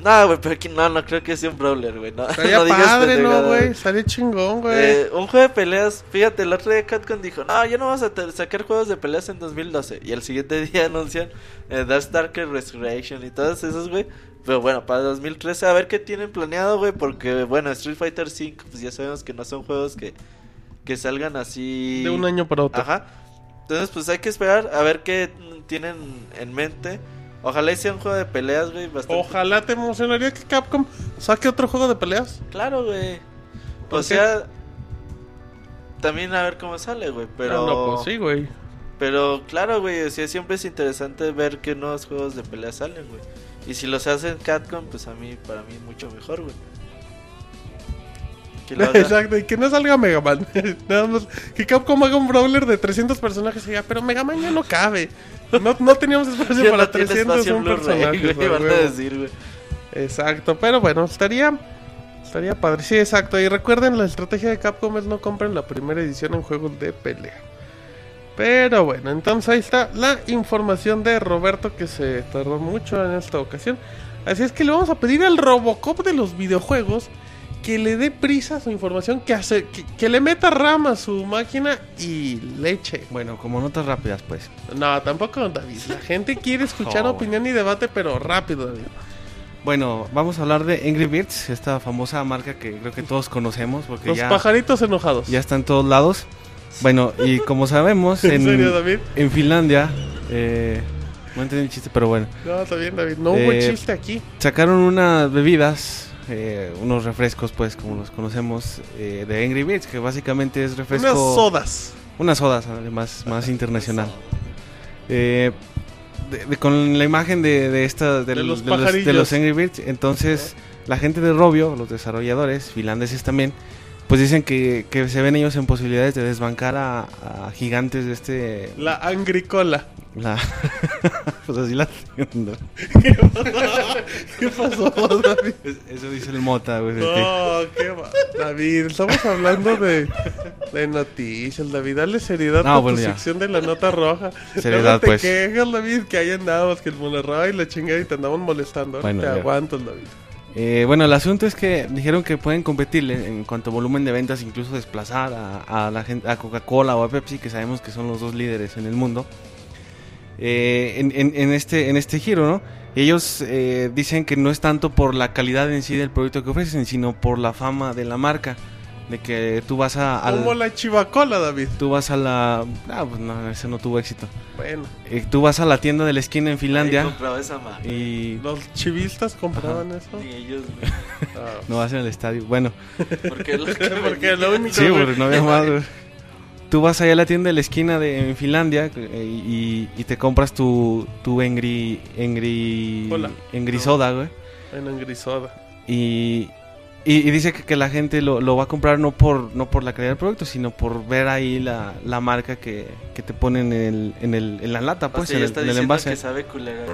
No, güey, pero aquí no, no creo que sea un brawler, güey. No, Estaría no digas padre, ¿no, güey? Estaría chingón, güey. Eh, un juego de peleas, fíjate, el otro día Capcom dijo, no, ya no vamos a sacar juegos de peleas en 2012. Y el siguiente día anuncian eh, Darkstalker Resurrection y todos esos, güey. Pero bueno, para 2013 a ver qué tienen planeado, güey, porque bueno, Street Fighter 5, pues ya sabemos que no son juegos que, que salgan así... de un año para otro. Ajá. Entonces, pues hay que esperar a ver qué tienen en mente. Ojalá sea un juego de peleas, güey, bastante... Ojalá te emocionaría que Capcom saque otro juego de peleas. Claro, güey. ¿Por O qué? sea, también a ver cómo sale, güey. Pero, Ah, no, pues sí, güey. pero claro, güey. O sea, siempre es interesante ver qué nuevos juegos de pelea salen, güey. Y si los hacen Catcom, pues a mí, para mí, mucho mejor, güey. Exacto, y que no salga Mega Man. Nada más que Capcom haga un brawler de 300 personajes y ya, pero Mega Man ya no cabe. No, no teníamos espacio para no tiene 300 espacio un Blu-ray, personaje. güey, van a decir, güey. Exacto, pero bueno, estaría estaría padre. Sí, exacto. Y recuerden, la estrategia de Capcom es no compren la primera edición en juegos de pelea. Pero bueno, entonces ahí está la información de Roberto que se tardó mucho en esta ocasión. Así es que le vamos a pedir al Robocop de los videojuegos que le dé prisa a su información, que, hace, que, que le meta RAM a su máquina y leche. Bueno, como notas rápidas, pues. No, tampoco, David. La gente quiere escuchar Oh. opinión y debate, pero rápido, David. Bueno, vamos a hablar de Angry Birds, esta famosa marca que creo que todos conocemos porque Los ya, pajaritos enojados. ya está en todos lados. Bueno, y como sabemos, ¿En en, serio, David? en Finlandia, eh, no entendí el chiste, pero bueno, No, está bien, David. No hubo Eh, chiste aquí. sacaron unas bebidas, eh, unos refrescos, pues como los conocemos, eh, de Angry Birds, que básicamente es refresco... Unas sodas. Unas sodas, además, más internacional. Eh, de- de- con la imagen de, de esta De los de, los, los Angry Birds, entonces la gente de Robio, los desarrolladores finlandeses también, pues dicen que, que se ven ellos en posibilidades de desbancar a, a gigantes de este... La angricola. La, así la entiendo. ¿Qué pasó, David? Es- Eso dice el Mota, güey. No, qué va. David, estamos hablando de, de noticias, David. Dale seriedad No, a bueno, tu ya. sección de la nota roja. Seriedad, Luego te pues. quejas, David, que ahí andabas, que el monorroy y la chingada y te andaban molestando. Bueno, te ya. aguanto, David. Eh, bueno, el asunto es que dijeron que pueden competirle en cuanto a volumen de ventas, incluso desplazar a, a la gente, a Coca-Cola o a Pepsi, que sabemos que son los dos líderes en el mundo. Eh, en, en- en este, en este giro, ¿no? Ellos eh, dicen que no es tanto por la calidad en sí del producto que ofrecen, sino por la fama de la marca. De que tú vas a, al- Como la chivacola, David. tú vas a la, ah, pues no, ese no tuvo éxito. Bueno, Eh, tú vas a la tienda de la esquina en Finlandia compraba esa y los chivistas compraban eso. Ni ellos, no vas en el estadio. Bueno. Porque es lo que Porque lo único Sí, porque no había más. Tú vas allá a la tienda de la esquina de en Finlandia eh, y, y te compras tu, tu Engri, Engri, Cola. Engri soda, güey. en angrisoda. Y, y, y dice que, que la gente lo, lo va a comprar no por, no por la calidad del producto, sino por ver ahí la, la marca que, que te ponen en, el, en, el, en la lata, O pues, sea, en ya el, está en el diciendo envase. que sabe culera.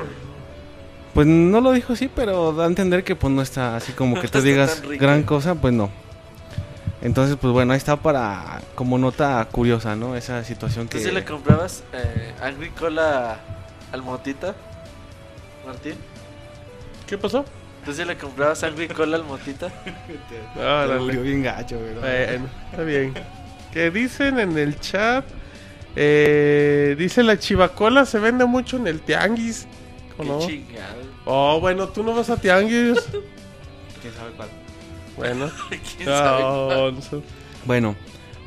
Pues no lo dijo así, pero da a entender que pues no está así como que No tú digas gran cosa, pues no. Entonces, pues bueno, ahí está para como nota curiosa, ¿no? Esa situación ¿Tú que... sí le comprabas eh, Angry Cola al Motita? Martín. ¿Qué pasó? ¿Tú sí le comprabas Angry Cola al Motita? Te Órale. murió bien gacho, güey. Bueno, está bien. ¿Qué dicen en el chat? Eh, dice la chivacola se vende mucho en el tianguis. ¿O Qué no? chingado. Oh, bueno, tú no vas a tianguis. ¿Quién sabe cuál? Bueno, ¿Quién sabe? no. Bueno,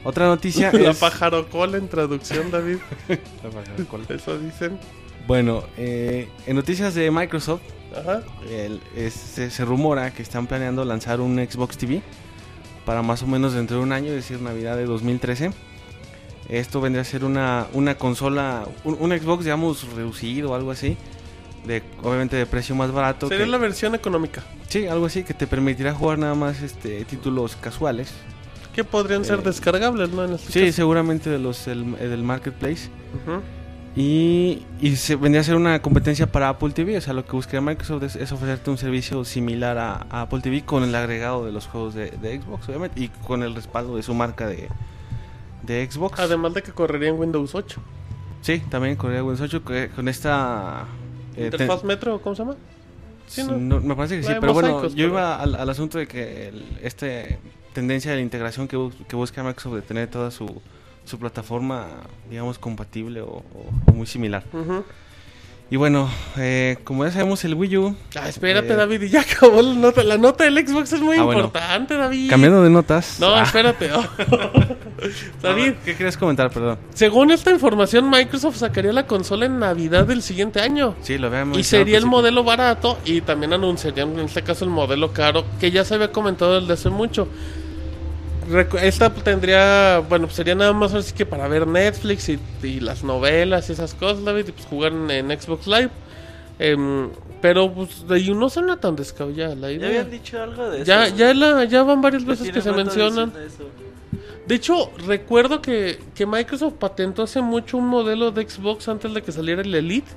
otra noticia la es... pajarocola en traducción, David. La pajarocola. Eso dicen. Bueno, eh, en noticias de Microsoft, Ajá. el- es- se, se rumora que están planeando lanzar un Xbox TV para más o menos dentro de un año, es decir, Navidad de 2013. Esto vendría a ser una, una consola, un, un Xbox, digamos, reducido o algo así. De, obviamente de precio más barato. Sería que- la versión económica. Sí, algo así que te permitirá jugar nada más este títulos casuales. Que podrían ser Eh, descargables, ¿no? En este Sí, caso. seguramente de los del, del marketplace. Y, y se vendría a ser una competencia para Apple TV. O sea, lo que buscaría Microsoft es, es ofrecerte un servicio similar a, a Apple TV con el agregado de los juegos de, de Xbox, obviamente, y con el respaldo de su marca de, de Xbox. Además de que correría en Windows 8. Sí, también corría Windows 8 que- con esta... eh, ¿Interfaz te- Metro, ¿cómo se llama? Sí, ¿no? no, me parece que sí, pero bueno, yo pero- iba al, al asunto de que el- este tendencia de la integración que, que busca Microsoft de tener toda su, su plataforma, digamos, compatible o, muy similar. Ujú. Y bueno, eh, como ya sabemos, el Wii U. Ah, espérate, eh, David, y ya acabó la nota. La nota del Xbox es muy Ah, bueno. importante, David. Cambiando de notas. No, Ah, espérate. oh. David, ¿Qué querías comentar, perdón? según esta información, Microsoft sacaría la consola en Navidad del siguiente año. Sí, lo habíamos Y sería el modelo barato y también anunciarían en este caso el modelo caro que ya se había comentado desde hace mucho. Esta tendría, bueno, pues sería nada más así que para ver Netflix y, y las novelas y esas cosas, David, y pues jugar en, en Xbox Live. Em, pero pues de ahí no suena tan descabellada la Ya idea. habían dicho algo de eso. Ya, güey. ya, la, ya van varias Ya veces que se mencionan. eso. De hecho, recuerdo que, que Microsoft patentó hace mucho un modelo de Xbox antes de que saliera el Elite.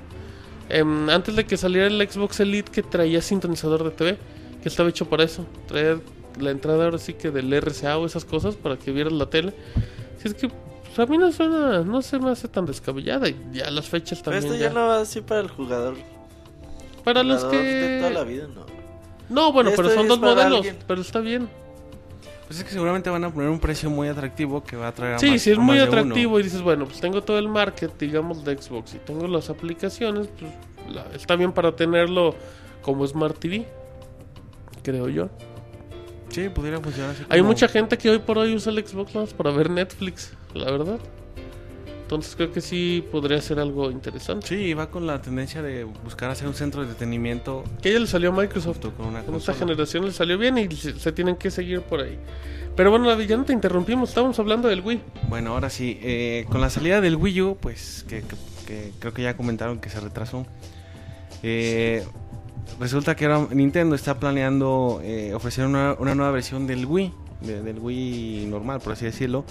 Em, antes de que saliera el Xbox Elite que traía sintonizador de TV. Que estaba hecho para eso. Traer la entrada ahora sí que del RCA o esas cosas para que vieras la tele. Si es que pues, a mí no suena, no se me hace tan descabellada. Y ya las fechas Pero también. esto ya ya- no va así para el jugador. Para los jugador De toda la que... vida, no. No, bueno, Esto pero son dos modelos. alguien. Pero está bien. Pues es que seguramente van a poner un precio muy atractivo que va a traer a Sí, más- si es muy atractivo y dices, bueno, pues tengo todo el market, digamos, de Xbox y tengo las aplicaciones, pues la- está bien para tenerlo como Smart TV, creo yo. Sí, pudiera funcionar así Hay como- mucha gente que hoy por hoy usa el Xbox más para ver Netflix, la verdad. Entonces creo que sí podría ser algo interesante. Sí, va con la tendencia de buscar hacer un centro de entretenimiento Que ya le salió a Microsoft. con una Con esta generación le salió bien y se, se tienen que seguir por ahí. Pero bueno, David, ya no te interrumpimos, estábamos hablando del Wii. Bueno, ahora sí, eh, con la salida del Wii U, pues que, que- que creo que ya comentaron que se retrasó. eh, resulta que ahora Nintendo está planeando eh, ofrecer una, una nueva versión del Wii, de- del Wii normal, por así decirlo,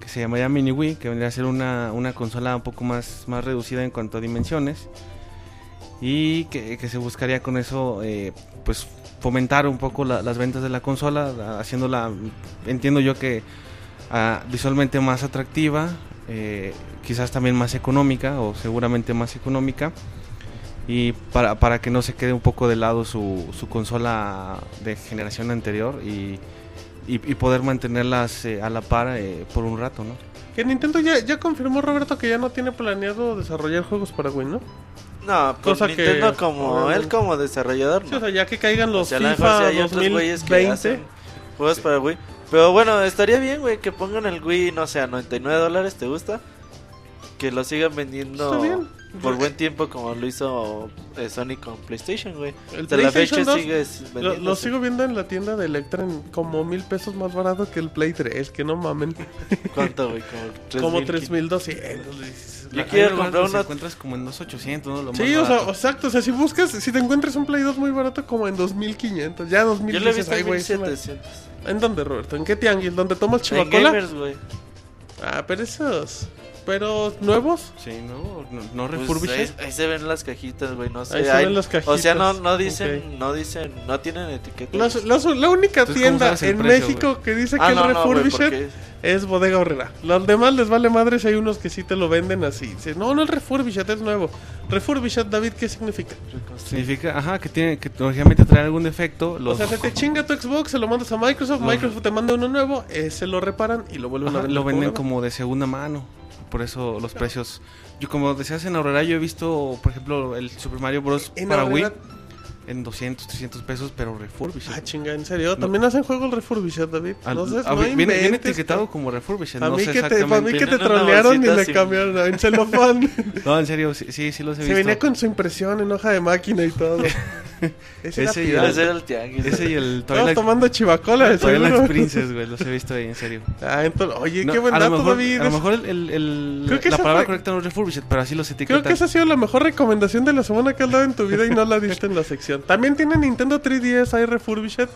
que se llamaría Mini Wii, que vendría a ser una, una consola un poco más, más reducida en cuanto a dimensiones. Y que, que se buscaría con eso, eh, pues fomentar un poco la- las ventas de la consola, la- haciéndola, entiendo yo que ah, visualmente más atractiva, eh, quizás también más económica o seguramente más económica y para, para que no se quede un poco de lado su, su consola de generación anterior y, y, y poder mantenerlas eh, a la par eh, por un rato, ¿no? Que Nintendo ya, ya confirmó, Roberto, que ya no tiene planeado desarrollar juegos para Wii, ¿no? No, pues Cosa que- Nintendo como Ahora él como desarrollador. Sí, no. o sea, ya que caigan O los sea, a lo mejor FIFA hay otros güeyes que 2020. juegos para Wii. Pero bueno, estaría bien, güey, que pongan el Wii, no sé, a 99 dólares, ¿te gusta? Que lo sigan vendiendo por buen tiempo como lo hizo eh, Sony con PlayStation, güey. El Hasta la PlayStation fecha 2 sigues Lo, vendiendo. lo sigo viendo en la tienda de Electra en como mil pesos más barato que el Play 3, que no mamen. ¿Cuánto, güey? Como 3,000. como 3200. dices, Yo la- quiero comprar una- encuentras como en 2800, ¿no? Lo más Sí, o sea, exacto. O sea, si buscas, si te encuentras un Play 2 muy barato, como en 2500, ya 2000 Yo lo he visto "Ay, en güey, es una- 1700. ¿En dónde, Roberto? ¿En qué tianguis? ¿Dónde tomas En chivacola? Gamers, güey. Ah, pero esos. ¿Pero nuevos? Sí, no, no, no Pues refurbished. ahí, ahí se ven las cajitas, güey, no sé. Ahí se hay- ven las O sea, no, cajitas. no dicen, no dicen, no tienen etiqueta. La, la- la única Entonces, ¿cómo tienda el en precio, México que dice Ah, que no, porque es Bodega Horrera. Los demás les vale madres. Hay unos que sí te lo venden así. No, no es refurbished, es nuevo. Refurbished, David, ¿qué significa? Significa, ajá, que tiene que lógicamente traer algún defecto. Los, O sea, se te chinga tu Xbox, se lo mandas a Microsoft, Los- Microsoft te manda uno nuevo, eh, se lo reparan y lo vuelven ajá, a vender. lo venden como de segunda mano. Por eso los precios. Yo, como decías en Aurora, yo he visto, por ejemplo, el Super Mario Bros. En para Aurrera- Wii en 200, 300 pesos, pero refurbished. Ah, chinga, ¿en serio? ¿También hacen juegos refurbished, David? Al- No sé, no viene, viene etiquetado como refurbished. A no mí, sé que te, a mí que te trolearon y le cambiaron en celofán. No, en serio, sí, sí, sí los he Se visto. venía con su impresión en hoja de máquina y todo. Ese, era Ese y era el tianguis. Ese y el Twilight, tomando chivacola, de Twilight seguro. Princess, güey, los he visto ahí, en serio. Ah, entonces, oye, No, qué buen dato, mejor, David. a lo mejor el, el- el- Creo que la palabra fue- correcta no es refurbished, pero así los etiquetan. Creo que esa ha sido la mejor recomendación de la semana que has dado en tu vida y no la diste en la sección. También tiene Nintendo 3DS, hay refurbished,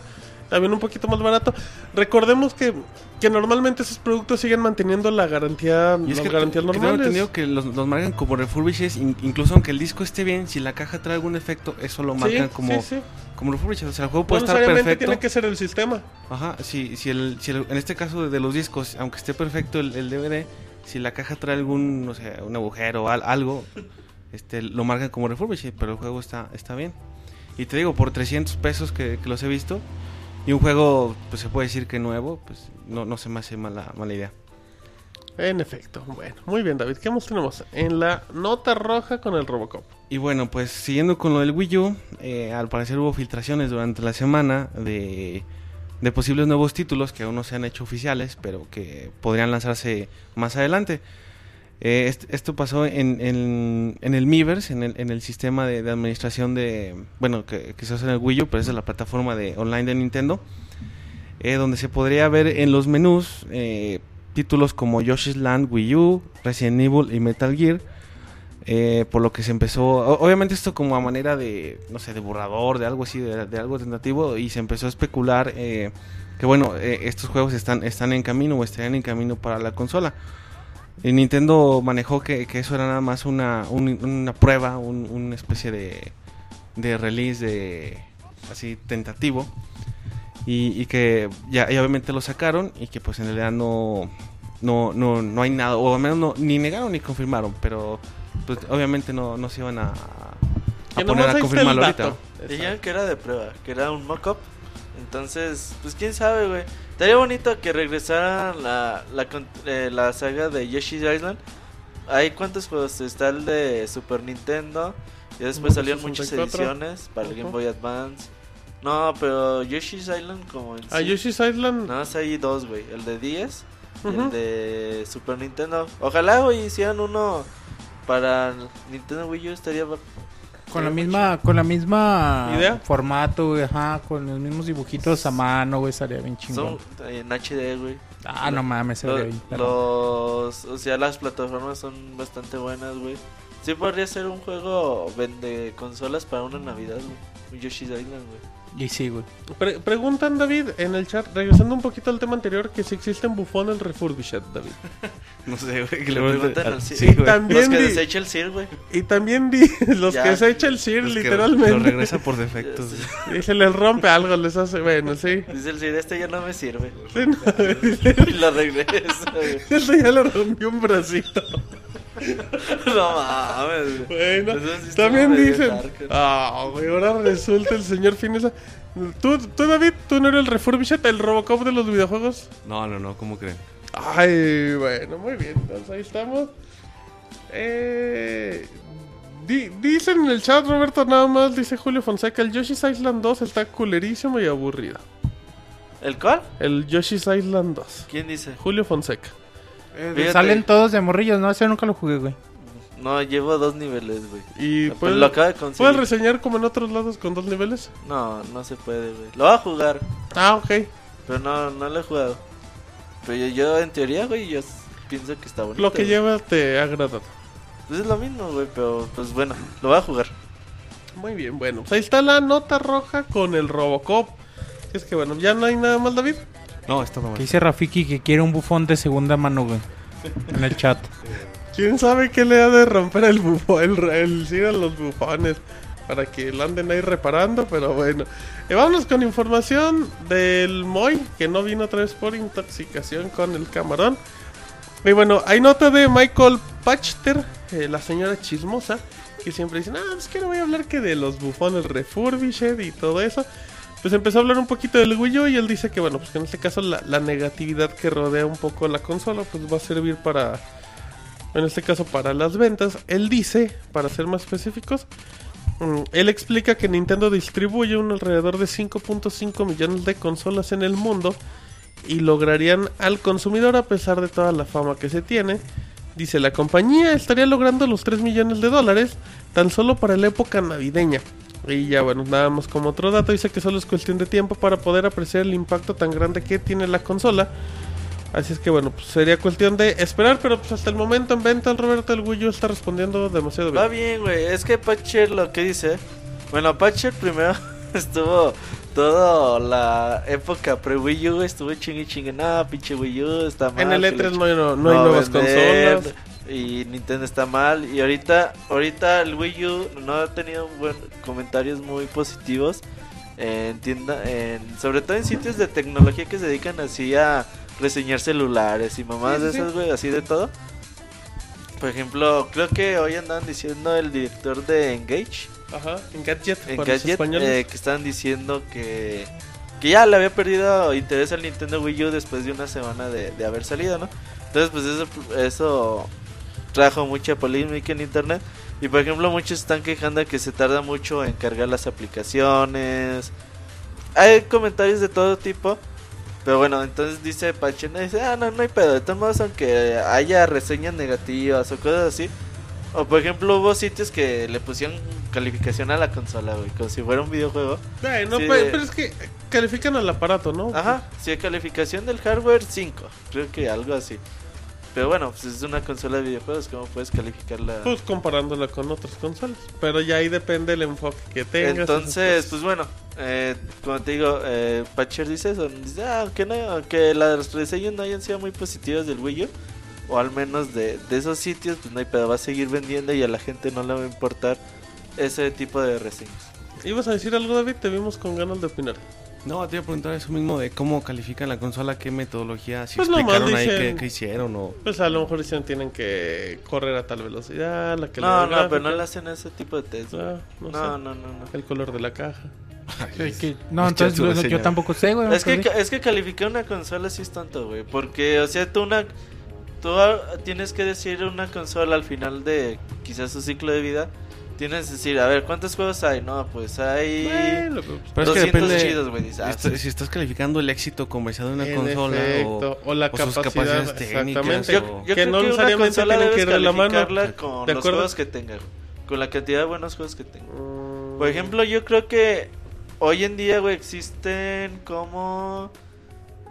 también un poquito más barato. Recordemos que, que normalmente esos productos siguen manteniendo la garantía, Y es las que garantías tengo normales. entendido que los, los marcan como refurbished, in- incluso aunque el disco esté bien, si la caja trae algún efecto, eso lo marcan sí, como, sí, sí. como refurbished. O sea, el juego No puede estar perfecto. tiene que ser el sistema. Ajá, si, si, el, si el- en este caso de los discos, aunque esté perfecto el, el DVD, si la caja trae algún, no sé, un agujero o al- algo, este, lo marcan como refurbished, pero el juego está, está bien. Y te digo, por 300 pesos que, que los he visto, y un juego, pues se puede decir que nuevo, pues no, no se me hace mala, mala idea. En efecto. Bueno, muy bien, David. ¿Qué más tenemos? En la nota roja con el Robocop. Y bueno, pues siguiendo con lo del Wii U, eh, al parecer hubo filtraciones durante la semana de, de posibles nuevos títulos que aún no se han hecho oficiales, pero que podrían lanzarse más adelante. Eh, est- esto pasó en, en- en el Miiverse, en el, en el sistema de, administración de, bueno, que, que se usa en el Wii U, pero es de la plataforma de online de Nintendo, eh, donde se podría ver en los menús eh, títulos como Yoshi's Land Wii U, Resident Evil y Metal Gear, Eh, por lo que se empezó, obviamente esto como a manera de, no sé, de borrador, de algo así, de, de algo tentativo, y se empezó a especular eh, que bueno, eh, estos juegos están, están en camino o estarían en camino para la consola. Y Nintendo manejó que, que eso era nada más una, un- una prueba, un- una especie de, de release de así tentativo. Y, y que ya y obviamente lo sacaron y que pues en realidad no, no, no, no hay nada, o al menos no, ni negaron ni confirmaron, pero pues obviamente no, no se iban a, a poner a confirmarlo ahorita. Dijeron que era de prueba, que era un mock-up. Entonces, pues quién sabe, güey. Estaría bonito que regresaran la, la, eh, la saga de Yoshi's Island. ¿Hay cuántos juegos? Está el de Super Nintendo. Y después salieron muchas 64. ediciones para el Game. Boy Advance. No, pero Yoshi's Island como en A sí. Yoshi's Island. No, hay dos, güey. El de 10 y el de Super Nintendo. Ojalá, güey, hicieran uno para Nintendo Wii U. Estaría Con la misma, con la misma ¿Idea? formato, güey, ajá, con los mismos dibujitos a mano, güey, estaría bien chingón. Son en HD, güey. Ah, no mames, se ve bien. los, o sea, las plataformas son bastante buenas, güey. Sí podría ser un juego vende consolas para una Navidad, güey. Un Yoshi's Island, güey. Y sí, güey. Pre- preguntan, David, en el chat, regresando un poquito al tema anterior, que si existen bufones refurbished, David. No sé, güey, que Le preguntan al- al Sir. sí, Y güey. también Los que di- desecha el Sir, güey. Y también di los Ya. que se echa el Sir, Los que literalmente. Lo regresa por defecto. Y se les rompe algo, les hace. Bueno, sí. Dice el Sir, este ya no me sirve. Sí, no, y lo regresa, güey. Eso ya le rompió un bracito. No mames. Bueno, sí también dicen. Ah, güey, ahora resulta el señor Finesa. ¿Tú, tú, David, tú no eres el refurbished, el Robocop de los videojuegos? No, no, no, ¿cómo creen? Ay, bueno, muy bien. Entonces ahí estamos. Eh, di- dicen en el chat, Roberto, nada más, dice Julio Fonseca, el Yoshi's Island 2 está culerísimo y aburrido. ¿El cuál? El Yoshi's Island 2. ¿Quién dice? Julio Fonseca. Fíjate. Salen todos de morrillos, ¿no? Ese nunca lo jugué, güey. No, llevo dos niveles, güey. Y Pues puedes, lo acabo de ¿puedes conseguir. reseñar como en otros lados con dos niveles. No, no se puede, güey. Lo voy a jugar, Ah, ok. pero no, no lo he jugado. Pero yo, yo, en teoría, güey, yo pienso que está bonito. Lo que güey. lleva te ha agradado. Pues es lo mismo, güey, pero pues bueno, lo voy a jugar. Muy bien, bueno. Pues ahí está la nota roja con el Robocop. Es que bueno, ya no hay nada más, David. No, está mal. Que dice Rafiki que quiere un bufón de segunda mano, güey. En el chat. ¿Quién sabe qué le ha de romper el bufón, el, el Sir a los bufones? Para que lo anden ahí reparando, pero bueno. Y vámonos con información del Moy, que no vino otra vez por intoxicación con el camarón. Y bueno, hay nota de Michael Pachter, eh, la señora chismosa, que siempre dice, ah, es que no voy a hablar que de los bufones refurbished y todo eso. Pues empezó a hablar un poquito del Wii U y él dice que bueno, pues que en este caso la, la negatividad que rodea un poco la consola pues va a servir para, en este caso para las ventas. Él dice, para ser más específicos, mm, él explica que Nintendo distribuye un alrededor de 5.5 millones de consolas en el mundo y lograrían al consumidor a pesar de toda la fama que se tiene. Dice, la compañía estaría logrando los 3 millones de dólares tan solo para la época navideña. Y ya bueno, nada más como otro dato, dice que solo es cuestión de tiempo para poder apreciar el impacto tan grande que tiene la consola. Así es que bueno, pues sería cuestión de esperar, pero pues hasta el momento en venta el Roberto el Wii U está respondiendo demasiado Va bien. bien, güey. Es que Patcher lo que dice. Bueno, Patcher primero estuvo toda la época pre Wii U, estuvo chingue chingue. No, pinche Wii U está mal. En el que E3 la no hay, no, no hay nuevas vender, consolas. Y Nintendo está mal. Y ahorita, ahorita el Wii U no ha tenido buen, comentarios muy positivos. En tienda, en, sobre todo en sitios de tecnología que se dedican así a reseñar celulares y mamás Sí, de sí, esas, güey, así de todo. Por ejemplo, creo que hoy andaban diciendo el director de Engage, Ajá, en Gadget, en Gadget, eh, que estaban diciendo que, que ya le había perdido interés al Nintendo Wii U después de una semana de, de haber salido, ¿no? Entonces, pues eso, eso trajo mucha polémica en internet. Y por ejemplo, muchos están quejando que se tarda mucho en cargar las aplicaciones. Hay comentarios de todo tipo. Pero bueno, entonces dice Pachena, dice, ah, no, no hay pedo. De todos modos, aunque haya reseñas negativas o cosas así. O por ejemplo, hubo sitios que le pusieron calificación a la consola, güey, como si fuera un videojuego. Eh, no, sí, pe- de- pero es que califican al aparato, ¿no? Ajá, sí, calificación del hardware 5. Creo que algo así. Pero bueno, pues es una consola de videojuegos, ¿cómo puedes calificarla? Pues comparándola con otras consolas. Pero ya ahí depende el enfoque que tengas. Entonces, pues bueno, eh, como te digo, eh, Patcher dice eso, dice, ah, que, no, que las reseñas no hayan sido muy positivas del Wii U, o al menos de, de esos sitios, pues no hay pedo, va a seguir vendiendo y a la gente no le va a importar ese tipo de reseñas. ¿Ibas a decir algo, David? Te vimos con ganas de opinar. No, te iba a preguntar eso mismo de cómo califican la consola, qué metodología, si Pues nomás explicaron ahí dicen- qué, qué hicieron o... Pues a lo mejor dicen tienen que correr a tal velocidad, la que No, la no, pero no le hacen ese tipo de test. güey. Ah, no, No, sé. no, no, no. El color de la caja. Es que- no, Es entonces lo- yo tampoco sé, güey. Es que, es que calificar una consola sí es tonto, güey. Porque, o sea, tú una. Tú tienes que decir una consola al final de quizás su ciclo de vida. Tienes que decir, a ver, ¿cuántos juegos hay? No, pues hay. Bueno, pues, Pero es que 200 depende chidos, güey. Dices, ah, sí. si estás calificando el éxito comercial de una en consola efecto, o, la o sus capacidad, capacidades técnicas, exactamente. Yo, o- yo que creo no que una necesariamente consola tienen que ir de la mano. calificarla con ¿De los juegos que tenga. güey. Con la cantidad de buenos juegos que tenga. Mm, Por ejemplo, yo creo que hoy en día, güey, existen como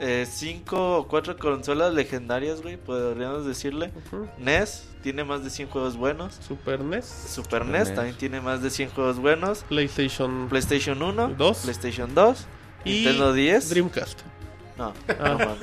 eh, cinco o cuatro consolas legendarias, güey, podríamos decirle. ujú. NES tiene más de 100 juegos buenos. Super NES, Super Super NES NES. también tiene más de 100 juegos buenos. PlayStation PlayStation 1, Dos. PlayStation 2, y Nintendo 10. Dreamcast. No, Ah. no mames.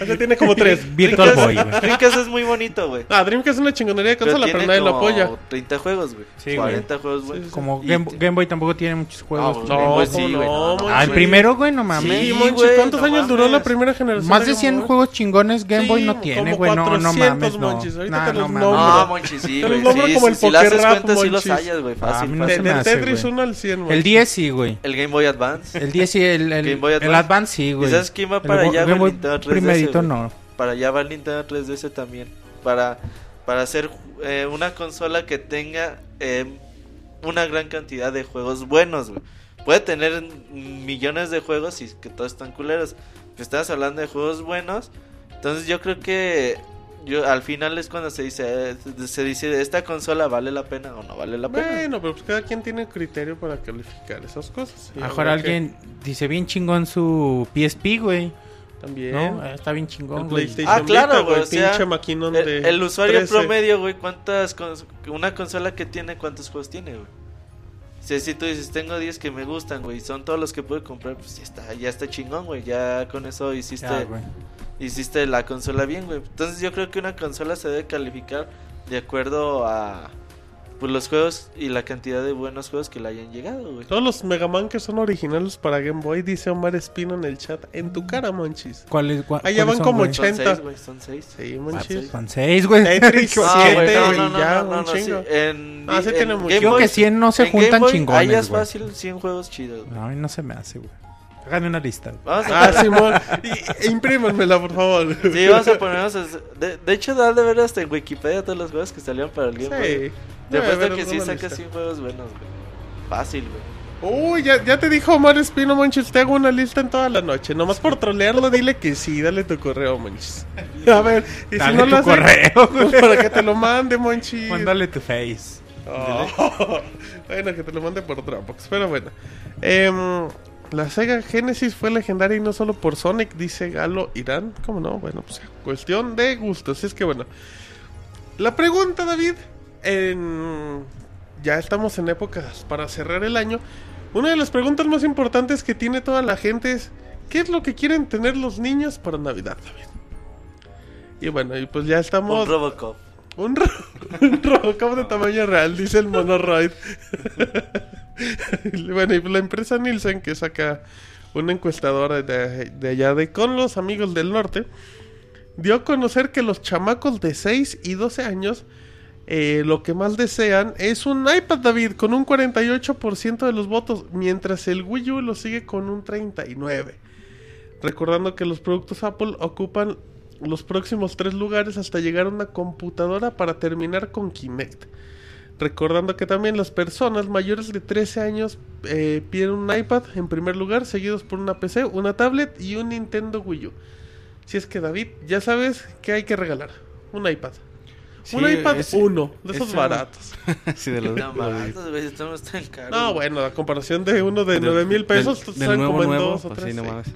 Ese tiene como tres. Virtual Dreamcast- Boy, güey. Dreamcast es muy bonito, güey. Ah, Dreamcast es una chingonería de Pero consola, tiene pero nadie lo como apoya. 30 juegos, güey. Sí, 40 juegos, güey. Sí, sí. Como Y Game, Boy tampoco tiene muchos juegos. No, Game Boy ¿cómo sí, güey, no, no, Monchi? ah, el güey. primero, güey, no mames. Sí, Sí, Monchi, güey, ¿cuántos no años duró la primera generación? Más de Game 100 Boy? juegos chingones Game Boy no tiene, güey. No, no 400, mames, no. Nah, no mames. No, Monchi, sí, Te güey. los nombro Sí, como sí, el si le haces Poker Rap, cuenta, sí los Monchis. hallas, güey. Ah, a Fácil, mí no De, se fácil. me del hace, Tetris güey. 1 al 100, El Monchis. 10 sí, güey. El Game Boy Advance. El 10 sí, el, el, Game Boy el Advance. Advance sí, güey. ¿Y sabes quién va El para Go- allá, Game güey? Boy Nintendo 3DS, primerito güey. no. Para allá va el Nintendo 3DS también. Para, para hacer eh, una consola que tenga eh, una gran cantidad de juegos buenos, güey. Puede tener millones de juegos y que todos están culeros. Pero estás hablando de juegos buenos. Entonces yo creo que yo al final es cuando se dice eh, se dice esta consola vale la pena o no vale la pena. Bueno, pero pues cada quien tiene criterio para calificar esas cosas. Mejor habrá que- alguien dice bien chingón su PSP, güey. También. ¿No? Está bien El chingón, güey. PlayStation Ah, claro, güey, o sea, El, de el usuario 13. promedio, güey, ¿cuántas cons- una consola que tiene cuántos juegos tiene, güey? Si, si tú dices, tengo 10 que me gustan, güey, son todos los que puedo comprar, pues ya está, ya está chingón, güey, ya con eso hiciste Ya, hiciste la consola bien, güey. Entonces yo creo que una consola se debe calificar de acuerdo a pues, los juegos y la cantidad de buenos juegos que le hayan llegado, güey. Todos los Mega Man que son originales para Game Boy, dice Omar Espino en el chat. En tu cara, Monchis. ¿Cuál es, cua- Ah, cuáles van son, como güey? Son 80. 6, güey, son 6. Sí, Ah, Monchis. seis. Son seis, güey. Tetris, Qué- Ah, siete, güey, no, y no, no, ya, no, un no, sí. chingo. En, Ah, sí en tiene mucho. Boy- que 100 no se en Game juntan Boy, Ahí chingones, es güey. fácil 100 juegos chidos. güey. No, a mí no se me hace, güey. Háganme una lista. Vamos a Ah, Simón. Y, imprímanmela, por favor. Sí, vamos a ponernos. De, de hecho, da de ver hasta en Wikipedia todos los juegos que salieron para el Game Boy. Sí. Te Apuesto haber que sí lista. 100 juegos buenos, güey. Fácil, güey. Uy, ya, ya te dijo Omar Espino, Monchis. Te hago una lista en toda la noche. Nomás por trolearlo, dile que sí. Dale tu correo, Monchis. A ver, y Dale si no tu lo hace, correo, pues güey. para que te lo mande, Monchis. Mándale tu face. Oh, bueno, que te lo mande por Dropbox. Pero bueno. Em, la Sega Genesis fue legendaria y no solo por Sonic, dice Galo Irán. ¿Cómo no? Bueno, pues cuestión de gustos. Es que bueno. La pregunta, David. En... Ya estamos en épocas para cerrar el año. Una de las preguntas más importantes que tiene toda la gente es: ¿qué es lo que quieren tener los niños para Navidad, David? Y bueno, y pues ya estamos. Un Robocop. Un, ro un Robocop de tamaño real, dice el Monoroid. bueno, y la empresa Nielsen, que saca una encuestadora de, de allá de con los amigos del norte, dio a conocer que los chamacos de 6 y 12 años eh, lo que más desean es un iPad, David, con un 48% de los votos, mientras el Wii U lo sigue con un 39%. Recordando que los productos Apple ocupan los próximos tres lugares hasta llegar a una computadora para terminar con Kinect. Recordando que también las personas mayores de 13 años eh, piden un iPad en primer lugar, seguidos por una PC, una tablet y un Nintendo Wii U. Si es que David, ya sabes que hay que regalar un iPad. Un Sí, iPad es- 1, de esos es- baratos. sí, de los, No de mames, güey, estamos tan caros. No, bueno, a comparación de uno de del- 9 mil pesos, del- del están nuevo, como en nuevo, dos o pues tres. sí, no mames.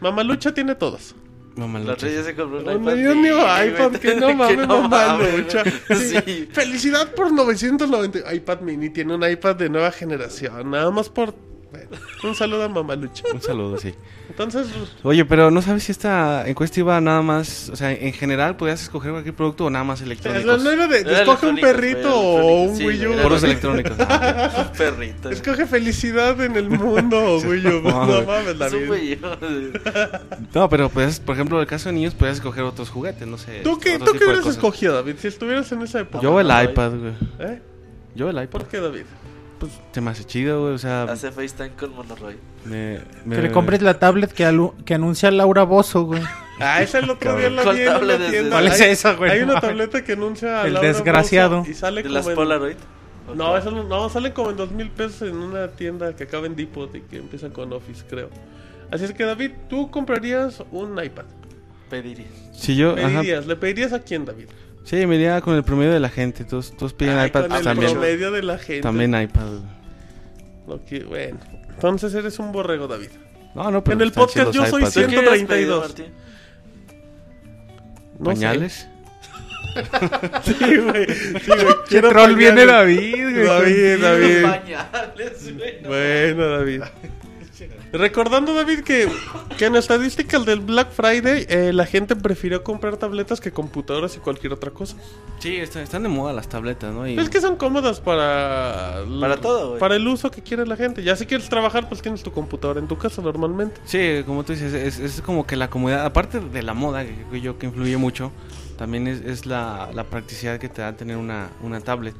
Mamalucha tiene todos. La Mamalucha. otra ya se compró un No, iPad. yo ni mini, iPad, que no mames, no mamá mames, lucha. güey. Sí. Sí. Felicidad por 990. iPad mini tiene un iPad de nueva generación. Nada más por. Bueno, un saludo a Mamalucha. Un saludo, sí. Entonces, Oye, pero no sabes si esta encuesta iba nada más, o sea, en general podías escoger cualquier producto o nada más electrónicos. no era de. Era escoge un perrito o un sí, Wii U. Puros güey. electrónicos. Ah, Un perrito. Escoge felicidad en el mundo, Wii U. No, mames, la vida. no, pero pues, por ejemplo, en el caso de niños podías escoger otros juguetes, no sé. ¿Tú qué, otro ¿tú qué hubieras escogido, David? Si estuvieras en esa época. Yo el iPad, güey. ¿Eh? Yo el iPad. ¿Por qué, David? Pues se me hace chido, güey, o sea, Hace FaceTime con Monoroy. me, me- Que le compres la tablet que, alu- que anuncia Laura Bozo, güey. Ah, esa el otro día la ¿Cuál vi en una es tienda. esa? ¿Cuál es esa, güey? Hay una tableta que anuncia a El Laura desgraciado. Bozo y sale ¿De como las en- Polaroid? No, eso no, no, sale como en dos mil pesos en una tienda que acaba en Depot y que empieza con Office, creo. Así es que, David, tú comprarías un iPad. Pediría. Si yo, ajá, ¿Pedirías? ¿Le pedirías a quién, David? Sí, me iría con el promedio de la gente, todos, todos piden Ay, iPad, con el también, promedio de la gente. también iPad. Lo que- bueno, entonces eres un borrego, David. No, no, pero En el están podcast chidos yo soy iPads. ¿Tú qué hubieras 132. pedido, Martín? No sé. ¿Pañales? Sí, güey. Sí, güey. Qué Quiero troll pañales. viene David, güey. David, David. Pañales, güey. no. Bueno, David. Recordando, David, que, que en estadísticas del Black Friday eh, la gente prefirió comprar tabletas que computadoras y cualquier otra cosa. Sí, está- están de moda las tabletas, ¿no? Y- Es que son cómodas para... Para todo, güey. Para el uso que quiere la gente. Ya si quieres trabajar, pues tienes tu computadora en tu casa normalmente. Sí, como tú dices, es, es como que la comodidad, aparte de la moda, que creo yo que influye mucho, también es, es la, la practicidad que te da tener una, una tablet.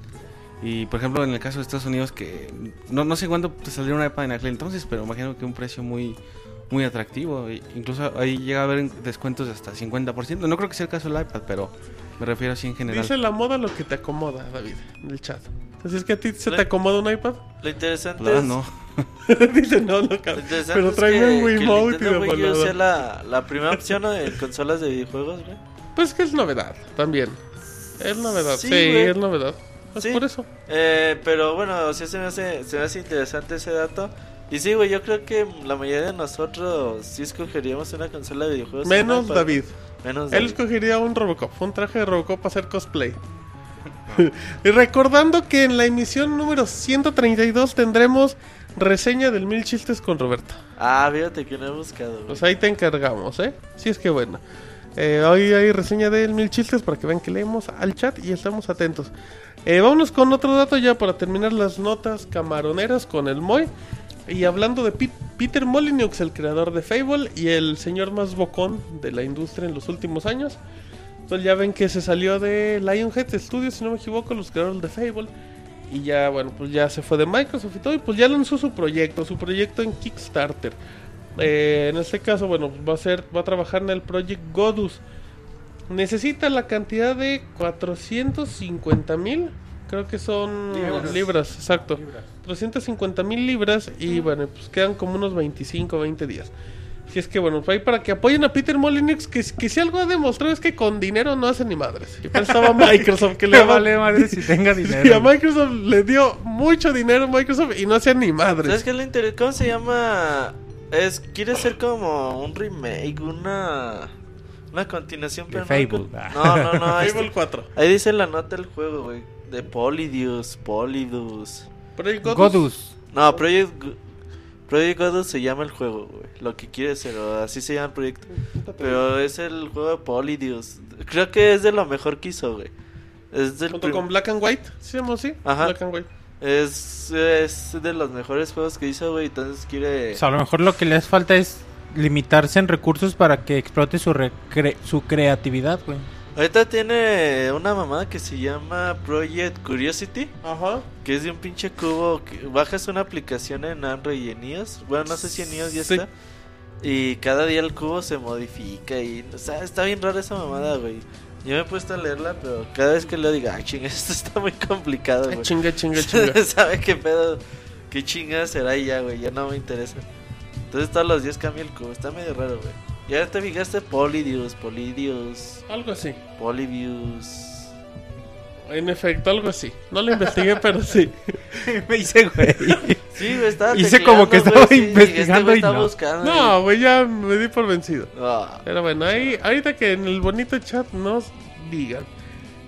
Y por ejemplo, en el caso de Estados Unidos, que no, no sé cuánto te saldría una iPad en aquel entonces, pero imagino que un precio muy muy atractivo. E incluso ahí llega a haber descuentos de hasta 50%. No creo que sea el caso del iPad, pero me refiero así en general. Dice la moda lo que te acomoda, David, en el chat. Así es que a ti se te acomoda un iPad. Lo interesante verdad, es... no. Dice, no, no, Pero tráeme un Wiimote y de volada. sea la, la primera opción ¿no? en consolas de videojuegos, güey. Pues que es novedad, también. Es novedad, sí, Sí, es novedad. Pues Sí. por eso. Eh, pero bueno, sí se me, hace, se me hace interesante ese dato. Y sí, güey, yo creo que la mayoría de nosotros sí escogeríamos una consola de videojuegos. Menos Una, David. Menos Él David. escogería un Robocop, un traje de Robocop para hacer cosplay. y recordando que en la emisión número 132 tendremos reseña del Mil Chistes con Roberto. Ah, fíjate que no he buscado, güey. Pues ahí te encargamos, ¿eh? Sí, es que bueno. Eh, hoy hay reseña del Mil Chistes para que vean que leemos al chat y estamos atentos. Eh, vámonos con otro dato ya para terminar las notas camaroneras con el Moy. Y hablando de Peter Molyneux, el creador de Fable y el señor más bocón de la industria en los últimos años. Entonces ya ven que se salió de Lionhead Studios, si no me equivoco, los creadores de Fable. Y ya, bueno, pues ya se fue de Microsoft y todo. Y pues ya lanzó su proyecto, su proyecto en Kickstarter. Eh, en este caso, bueno, va a ser, va a trabajar en el Project Godus. Necesita la cantidad de 450 mil, creo que son libras, Libras. exacto. 350 mil libras y bueno, pues quedan como unos 25, 20 días. Si es que bueno, pues ahí para que apoyen a Peter Molyneux, que, que si algo ha demostrado es que con dinero no hace ni madres. Y pensaba Microsoft que le vale madre si tenga Sí, a dinero. Microsoft le dio mucho dinero a Microsoft y no hacía ni madres. ¿Sabes qué es lo interesante? ¿Cómo se llama? Es, quiere ser como un remake, una una continuación, De pero Fable. no, no, no, Fable está- 4. ahí dice la nota del juego, güey, de Polydeus, Polydus. Project Godus. Godus. No, Project Project Godus se llama el juego, güey. Lo que quiere ser, o así se llama el proyecto. Pero es el juego de Polydeus. Creo que es de lo mejor que hizo, güey. Es del Junto con Black and White, ¿sí así? Ajá. Black and White. es, es de los mejores juegos que hizo, güey. Entonces quiere. O sea, a lo mejor lo que les falta es limitarse en recursos para que explote su, recre- su creatividad, güey. Ahorita tiene una mamada que se llama Project Curiosity, Ajá. que es de un pinche cubo que bajas una aplicación en Android y en iOS. Bueno, no sé si en iOS ya Sí. está. Y cada día el cubo se modifica y o sea, está bien rara esa mamada, güey. Yo me he puesto a leerla, pero cada vez que leo digo, ah, chinga, esto está muy complicado, Ah, güey. Chinga, chinga, chinga. ¿Sabe qué pedo? ¿Qué chingada será y ya, güey? Ya no me interesa. Entonces todos los días cambia el cubo, está medio raro, güey. Y ahora te fijaste Polydius, Polydius, Algo así. Polybius. En efecto, algo así. No lo investigué, pero sí. Me hice, güey. Sí, güey, estaba Hice como que estaba güey, sí, investigando este y no. buscando. No, güey, ya me di por vencido. Ah, Pero bueno, ahí, ahorita que en el bonito chat nos digan.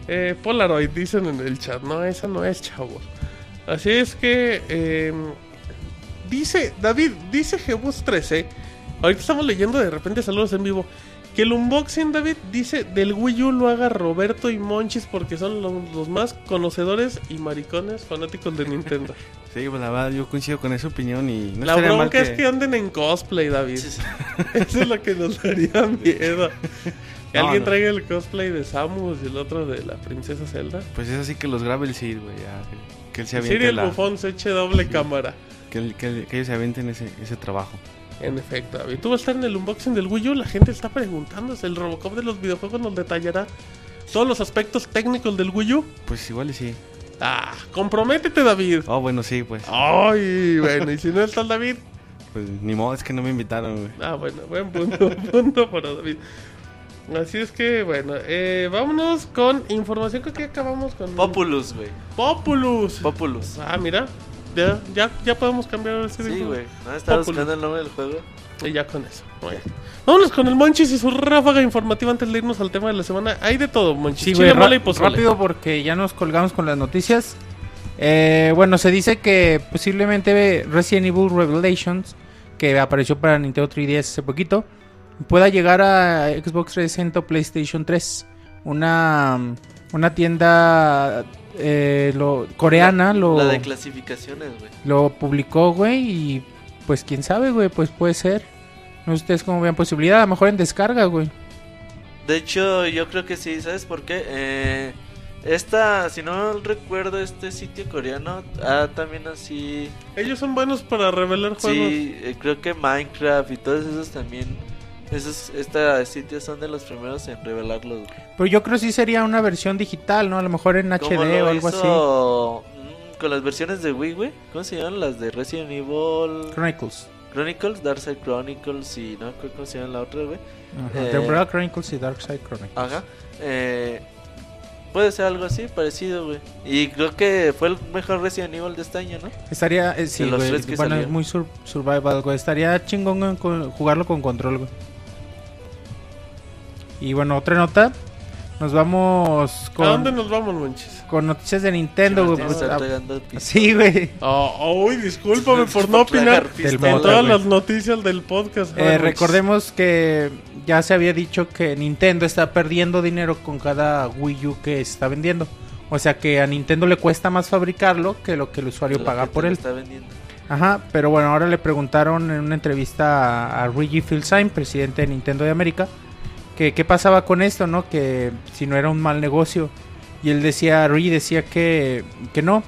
Eh, Polaroid dicen en el chat, no, esa no es, chavos. Así es que, eh, dice, David, dice Jebus 13. Ahorita estamos leyendo de repente saludos en vivo. Que el unboxing, David, dice del Wii U lo haga Roberto y Monchis porque son los, los más conocedores y maricones fanáticos de Nintendo. Sí, pues la verdad, yo coincido con esa opinión y no La mal bronca es que anden en cosplay, David. sí, sí. Eso es lo que nos daría miedo. Que No, alguien no. traiga el cosplay de Samus y el otro de la princesa Zelda. Pues es así que los grabe el Sir, güey. ya, que- él se aviente el la... bufón se eche doble cámara. Que, que, que ellos se avienten ese, ese trabajo. En efecto, David. Tú vas a estar en el unboxing del Wii U. La gente está preguntando. ¿El Robocop de los videojuegos nos detallará todos los aspectos técnicos del Wii U? Pues igual y sí. Ah, comprométete, David. Oh, bueno, sí, pues. Ay, bueno, y si no está el David. Pues ni modo, es que no me invitaron, güey. Ah, bueno, buen punto, punto para David. Así es que, bueno, eh, vámonos con información. Que acabamos con Populus, güey. Populus. Populus. Ah, mira. Ya, ya, ya podemos cambiar ahora sí güey. No estaba Populus. buscando el nombre del juego. Y ya con eso. Bueno. Vámonos con el Monchis y su ráfaga informativa antes de irnos al tema de la semana. Hay de todo, Monchis. Sí, Chile, y pozole. rápido porque ya nos colgamos con las noticias. Eh, bueno, se dice que posiblemente Resident Evil Revelations, que apareció para Nintendo 3DS hace poquito, pueda llegar a Xbox 360 o PlayStation 3. Una, una tienda eh, lo, coreana lo, La de clasificaciones, güey. lo publicó, güey, y pues quién sabe, güey, pues puede ser. No sé ustedes cómo vean posibilidad, a lo mejor en descarga, güey. De hecho, yo creo que sí, ¿sabes por qué? Eh, esta, si no recuerdo, este sitio coreano, ah, también así... Ellos son buenos para revelar juegos. Sí, eh, creo que Minecraft y todos esos también... Esos estos sitios son de los primeros en revelarlos. Pero yo creo que sí sería una versión digital, ¿no? A lo mejor en HD o algo así. hizo, mm, Con las versiones de Wii, güey. ¿Cómo se llaman? Las de Resident Evil Chronicles. Chronicles, Darkside Chronicles y no creo cómo se llama la otra, güey. Eh, The Umbrella Chronicles y Darkside Chronicles. Ajá. Eh, puede ser algo así, parecido, güey. Y creo que fue el mejor Resident Evil de este año, ¿no? Estaría, eh, sí, güey. Bueno, es muy sur- survival, güey. Estaría chingón jugarlo con control, güey. Y bueno, otra nota. Nos vamos ¿A dónde con, nos vamos, Monchis? con noticias de Nintendo, güey. Ah, sí, güey. Oh, uy, discúlpame por no opinar Del motor, todas las noticias del podcast. Eh, recordemos que ya se había dicho que Nintendo está perdiendo dinero con cada Wii U que está vendiendo. O sea que a Nintendo le cuesta más fabricarlo que lo que el usuario paga por él. está vendiendo. Ajá, pero bueno, ahora le preguntaron en una entrevista a, a Reggie Fils-Aime, presidente de Nintendo de América, que qué pasaba con esto, ¿no? Que si no era un mal negocio. Y él decía, Reggie decía que, que no,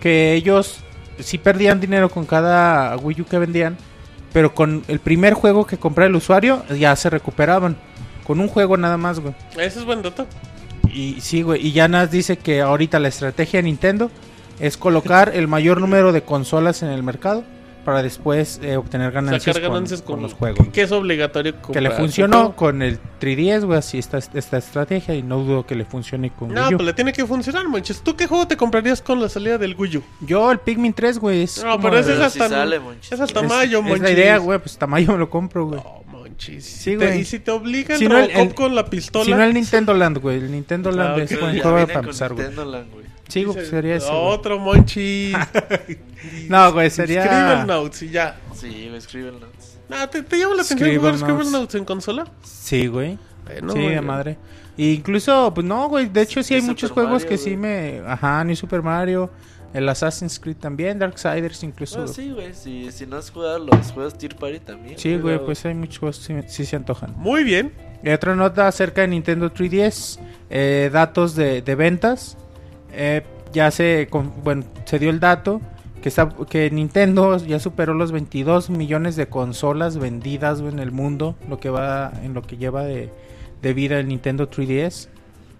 que ellos sí perdían dinero con cada Wii U que vendían, pero con el primer juego que comprara el usuario ya se recuperaban. Con un juego nada más, güey. Ese es buen dato. Y sí, güey. Y Yanas dice que ahorita la estrategia de Nintendo es colocar el mayor número de consolas en el mercado para después eh, obtener ganancias, Sacar con- ganancias con, con, los juegos. Que es obligatorio Que comprar le su funcionó juego. con el 3DS, güey, así esta, esta estrategia y no dudo que le funcione con No, Wii U. pues le tiene que funcionar, Monchis. ¿Tú qué juego te comprarías con la salida del Wii U? Yo el Pikmin 3, güey, es No, como pero ese es Pero hasta, si sale, es hasta es- mayo, es Monchis. la idea, güey, pues tamaño me lo compro, güey. No. Sí, Si te- güey. y si te obliga el Si no, el- el- con la pistola. Si no el Nintendo Land, güey, el Nintendo Land Ah, es buen juego para con empezar, güey. Güey. Sí, güey, Dice, sería eso. güey. Otro Monchis. No, güey, sería... Scribble Notes y ya. Sí, me escriben notes. Ah, ¿te, te llama la atención jugar Scribble Scribble Notes. En consola? Sí, güey. Bueno, sí, de madre. Y incluso, pues no, güey. De hecho, sí hay New muchos Super juegos Mario, que sí güey. me. Ajá, New Super Mario. El Assassin's Creed también. Darksiders incluso. Güey. sí, güey. Si, si no has jugado los juegos Tier Party también. Sí, güey, pero- pues hay muchos juegos que sí, sí se antojan. Muy bien. Y otra nota acerca de Nintendo 3DS. eh, datos de, de ventas. Eh, ya se. con- bueno, se dio el dato. Que, está, que Nintendo ya superó los 22 millones de consolas vendidas en el mundo. Lo que va. En lo que lleva de, de vida el Nintendo 3DS.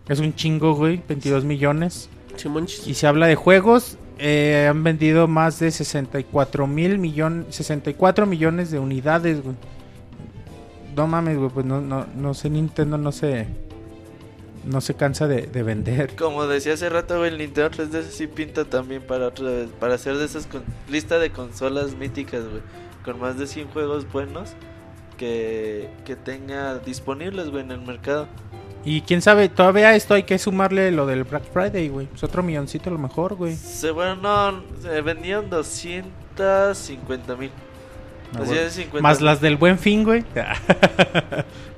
Es un chingo, güey. 22 millones. Y se habla de juegos, eh, han vendido más de 64 mil millones, 64 millones de unidades, güey. No mames, güey, pues no, no, no sé, Nintendo no sé, no se cansa de, de vender. Como decía hace rato, güey, el Nintendo 3DS sí pinta también para otra vez, para hacer de esas con- lista de consolas míticas, güey, con más de 100 juegos buenos que, que tenga disponibles, güey, en el mercado. Y quién sabe, todavía a esto hay que sumarle lo del Black Friday, güey. Es otro milloncito a lo mejor, güey. Se, bueno, no, se vendían 250 mil. Ah, bueno. Más Más las del buen fin, güey.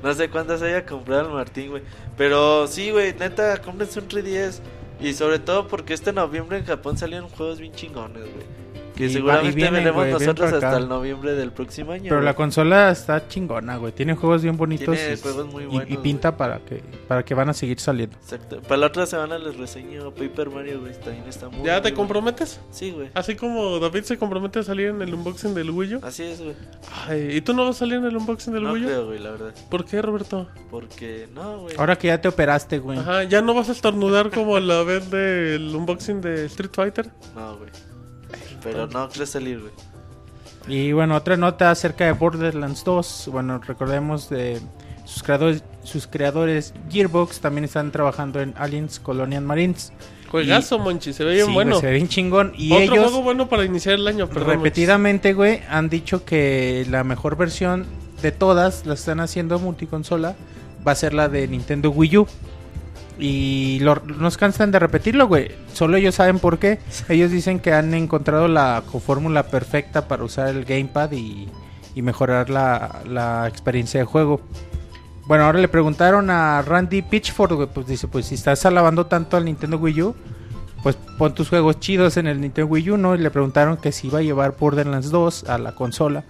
No sé cuántas haya comprado el Martín, güey. Pero sí, güey, neta, cómprense un 3DS. Y sobre todo porque este noviembre en Japón salieron juegos bien chingones, güey. Que Y seguramente vienen, veremos nosotros hasta el noviembre del próximo año. Pero la consola está chingona, güey. Tiene juegos bien bonitos Tiene y, juegos muy buenos, y pinta para que para que van a seguir saliendo. Exacto. Para la otra semana les reseño Paper Mario, güey. También está muy ¿Ya te comprometes? Sí, güey. Así como David se compromete a salir en el unboxing del Wii U. Así es, güey. Ay, ¿Y tú no vas a salir en el unboxing del No Wii U? creo, güey, la verdad. ¿Por qué, Roberto? Porque, no, güey. Ahora que ya te operaste, güey. Ajá, ¿ya no vas a estornudar como la vez del unboxing de Street Fighter? No, güey. Pero no creo salir, güey. Y bueno, otra nota acerca de Borderlands 2. Bueno, recordemos de sus creadores, sus creadores Gearbox también están trabajando en Aliens Colonial Marines. Juegazo, Monchi, se ve bien Sí, bueno. güey, se ve bien chingón. Y Otro ellos juego bueno para iniciar el año, perdón. repetidamente, güey, han dicho que la mejor versión de todas, la están haciendo multiconsola, va a ser la de Nintendo Wii U. Y nos cansan de repetirlo, güey. Solo ellos saben por qué. Ellos dicen que han encontrado la fórmula perfecta para usar el gamepad y, mejorar la, la experiencia de juego. Bueno, ahora le preguntaron a Randy Pitchford, güey, pues dice, pues si estás alabando tanto al Nintendo Wii U, pues pon tus juegos chidos en el Nintendo Wii U, ¿no? Y le preguntaron que si iba a llevar Borderlands 2 a la consola.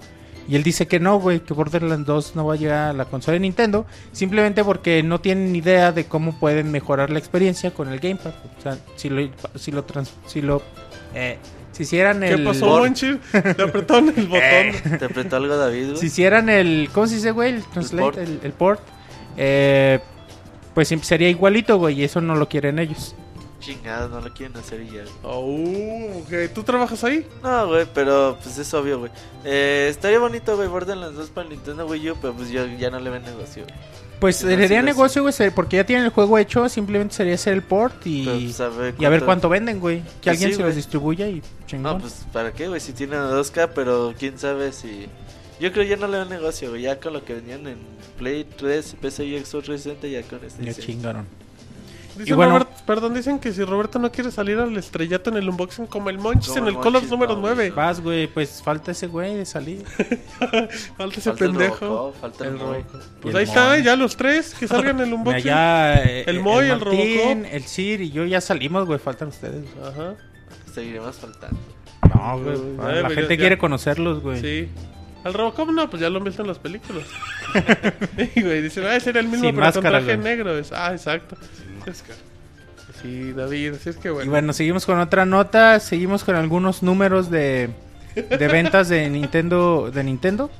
Y él dice que no, güey, que Borderlands 2 no va a llegar a la consola de Nintendo, simplemente porque no tienen idea de cómo pueden mejorar la experiencia con el gamepad. O sea, si lo si lo trans- si lo eh, si hicieran ¿Qué el pasó, Monchi? Le apretaron el botón. ¿Te apretó algo David, güey? si hicieran el ¿cómo se dice, güey? El translate, port. el, el port, eh, pues sería igualito, güey, y eso no lo quieren ellos. Chingados, no lo quieren hacer y ya. Oh, ok. ¿Tú trabajas ahí? No, güey, pero pues es obvio, güey. Eh, estaría bonito, güey, Borderlands 2 para el Nintendo Wii U, pero pues yo ya no le ven negocio. güey. Pues sería negocio, güey, porque ya tienen el juego hecho, simplemente sería hacer el port y, Pero, pues, a ver y a ver cuánto venden, güey. Que Pues alguien sí, se los distribuya y chingón. No, pues ¿para qué, güey? Si tienen a 2K, pero quién sabe si... Yo creo ya no le ven negocio, güey. Ya con lo que venían en Play 3, PC y Xbox 360, ya con este. ya chingaron. Dicen bueno- Robert- perdón, dicen que si Roberto no quiere salir al estrellato en el unboxing como el Monchis Como en el el Colors número no, 9. Vas, güey, pues falta ese güey de salir. Falta ese Falta el pendejo. Robocop, falta el El Moy. Robocop. Pues el ahí está, Moy. ya los tres que salgan en el Mira, unboxing. ya, eh, El Moy, el Martín, Robocop. el Sir y yo ya salimos, güey, faltan ustedes. Ajá. Seguiremos faltando. No, güey, la eh, gente ya- quiere conocerlos, güey. Sí. Al Robocop no, pues ya lo han visto en las películas. y güey, dicen, ah, ese era el mismo Sin pero máscara, con traje güey. negro. Es- ah, exacto. Sí, David, así es que Y bueno. bueno, seguimos con otra nota, seguimos con algunos números de, de ventas de Nintendo, de Nintendo.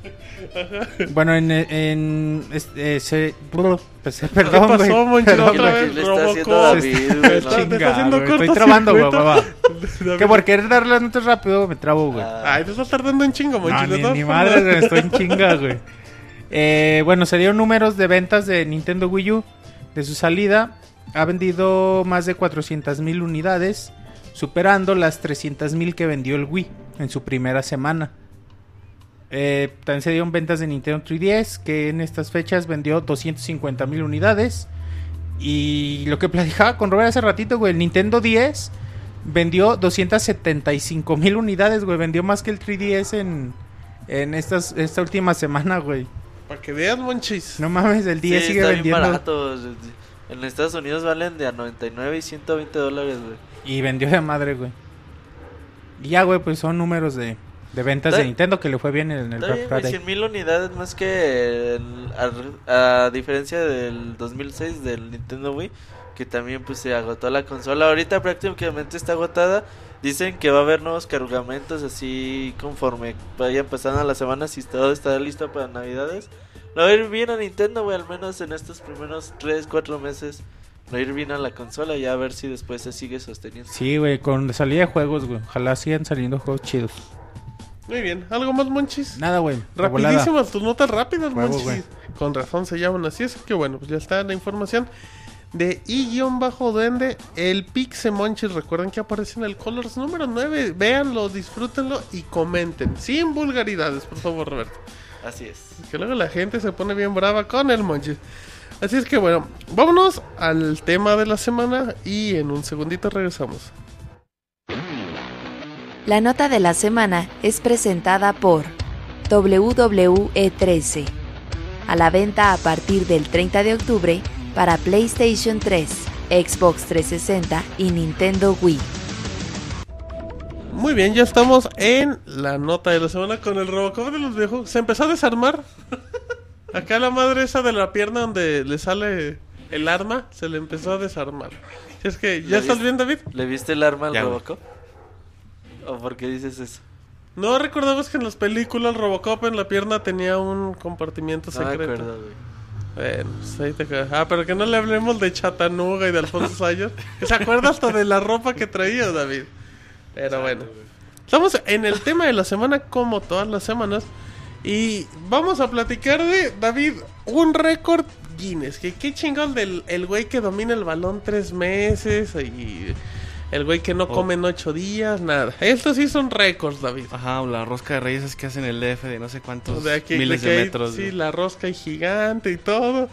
Bueno, en, en este, se, pues, perdón, ¿Qué pasó? Perdón, Otra güey. ¿Qué vez le está haciendo. David, güey? No. te está Chinga, haciendo güey, Estoy trabando, güey, va, va. David. Que por querer dar las notas rápido me trabo, güey. Ah, Ay, te estás tardando un chingo, Monchi. No, ni, ni madre, güey, estoy en chinga, güey. Eh, bueno, se dieron números de ventas de Nintendo Wii U. De su salida, ha vendido más de 400.000 unidades, superando las 300.000 que vendió el Wii en su primera semana. Eh, también se dieron ventas de Nintendo 3DS, que en estas fechas vendió 250.000 unidades. Y lo que platicaba con Robert hace ratito, güey, el Nintendo 10 vendió 275.000 unidades, güey. Vendió más que el 3DS en, en estas, esta última semana, güey. Para que veas, Monchis. No mames, el 10 sí, sigue está bien vendiendo. barato. En Estados Unidos valen de a 99 y 120 dólares, güey. Y vendió de madre, güey. Y ya, güey, pues son números de, de ventas Está- de Nintendo que le fue bien en el Está Black Friday. 100 mil unidades más que el- a, a diferencia del 2006 del Nintendo Wii, que también pues se agotó la consola. Ahorita prácticamente está agotada. Dicen que va a haber nuevos cargamentos así conforme vayan pasando las semanas y todo estará listo para Navidades. A ir bien a Nintendo, güey, al menos en estos primeros 3, 4 meses. A ir bien a la consola y a ver si después se sigue sosteniendo. Sí, güey, con salida de juegos, güey. Ojalá sigan saliendo juegos chidos. Muy bien. ¿Algo más, Monchis? Nada, güey. Rapidísimas tus notas rápidas, Monchis. Con razón se llaman así. Es que bueno, pues ya está la información. de I-Duende, el Pixemonchis. Recuerden que aparece en el Colors número 9. Véanlo, disfrútenlo y comenten. Sin vulgaridades, por favor, Roberto. Así es. Que luego la gente se pone bien brava con el Monchis. Así es que bueno, vámonos al tema de la semana y en un segundito regresamos. La nota de la semana es presentada por WWE13. A la venta a partir del 30 de octubre para PlayStation 3, Xbox 360 y Nintendo Wii. Muy bien, ya estamos en la nota de la semana con el Robocop de los viejos. Se empezó a desarmar. Acá la madre esa de la pierna donde le sale el arma, se le empezó a desarmar. Si es que, ¿ya ¿Le estás viste? bien, David? ¿Le viste el arma al Ya. Robocop? ¿O por qué dices eso? No recordabas que en las películas Robocop en la pierna tenía un compartimiento No me secreto. acuerdo, güey. Bueno, pues ahí te quedas. Ah, pero que no le hablemos de Chatanuga y de Alfonso Sayas. Se acuerda hasta de la ropa que traía, David. Pero bueno. Estamos en el tema de la semana, como todas las semanas. Y vamos a platicar de, David, un récord Guinness. Que qué chingón del el güey que domina el balón tres meses. Y el güey que no Oh. come en ocho días, nada. Estos sí son récords, David. Ajá, o la rosca de reyes es que hacen el DF de no sé cuántos miles de de, que hay- metros. sí, güey. la rosca y gigante y todo.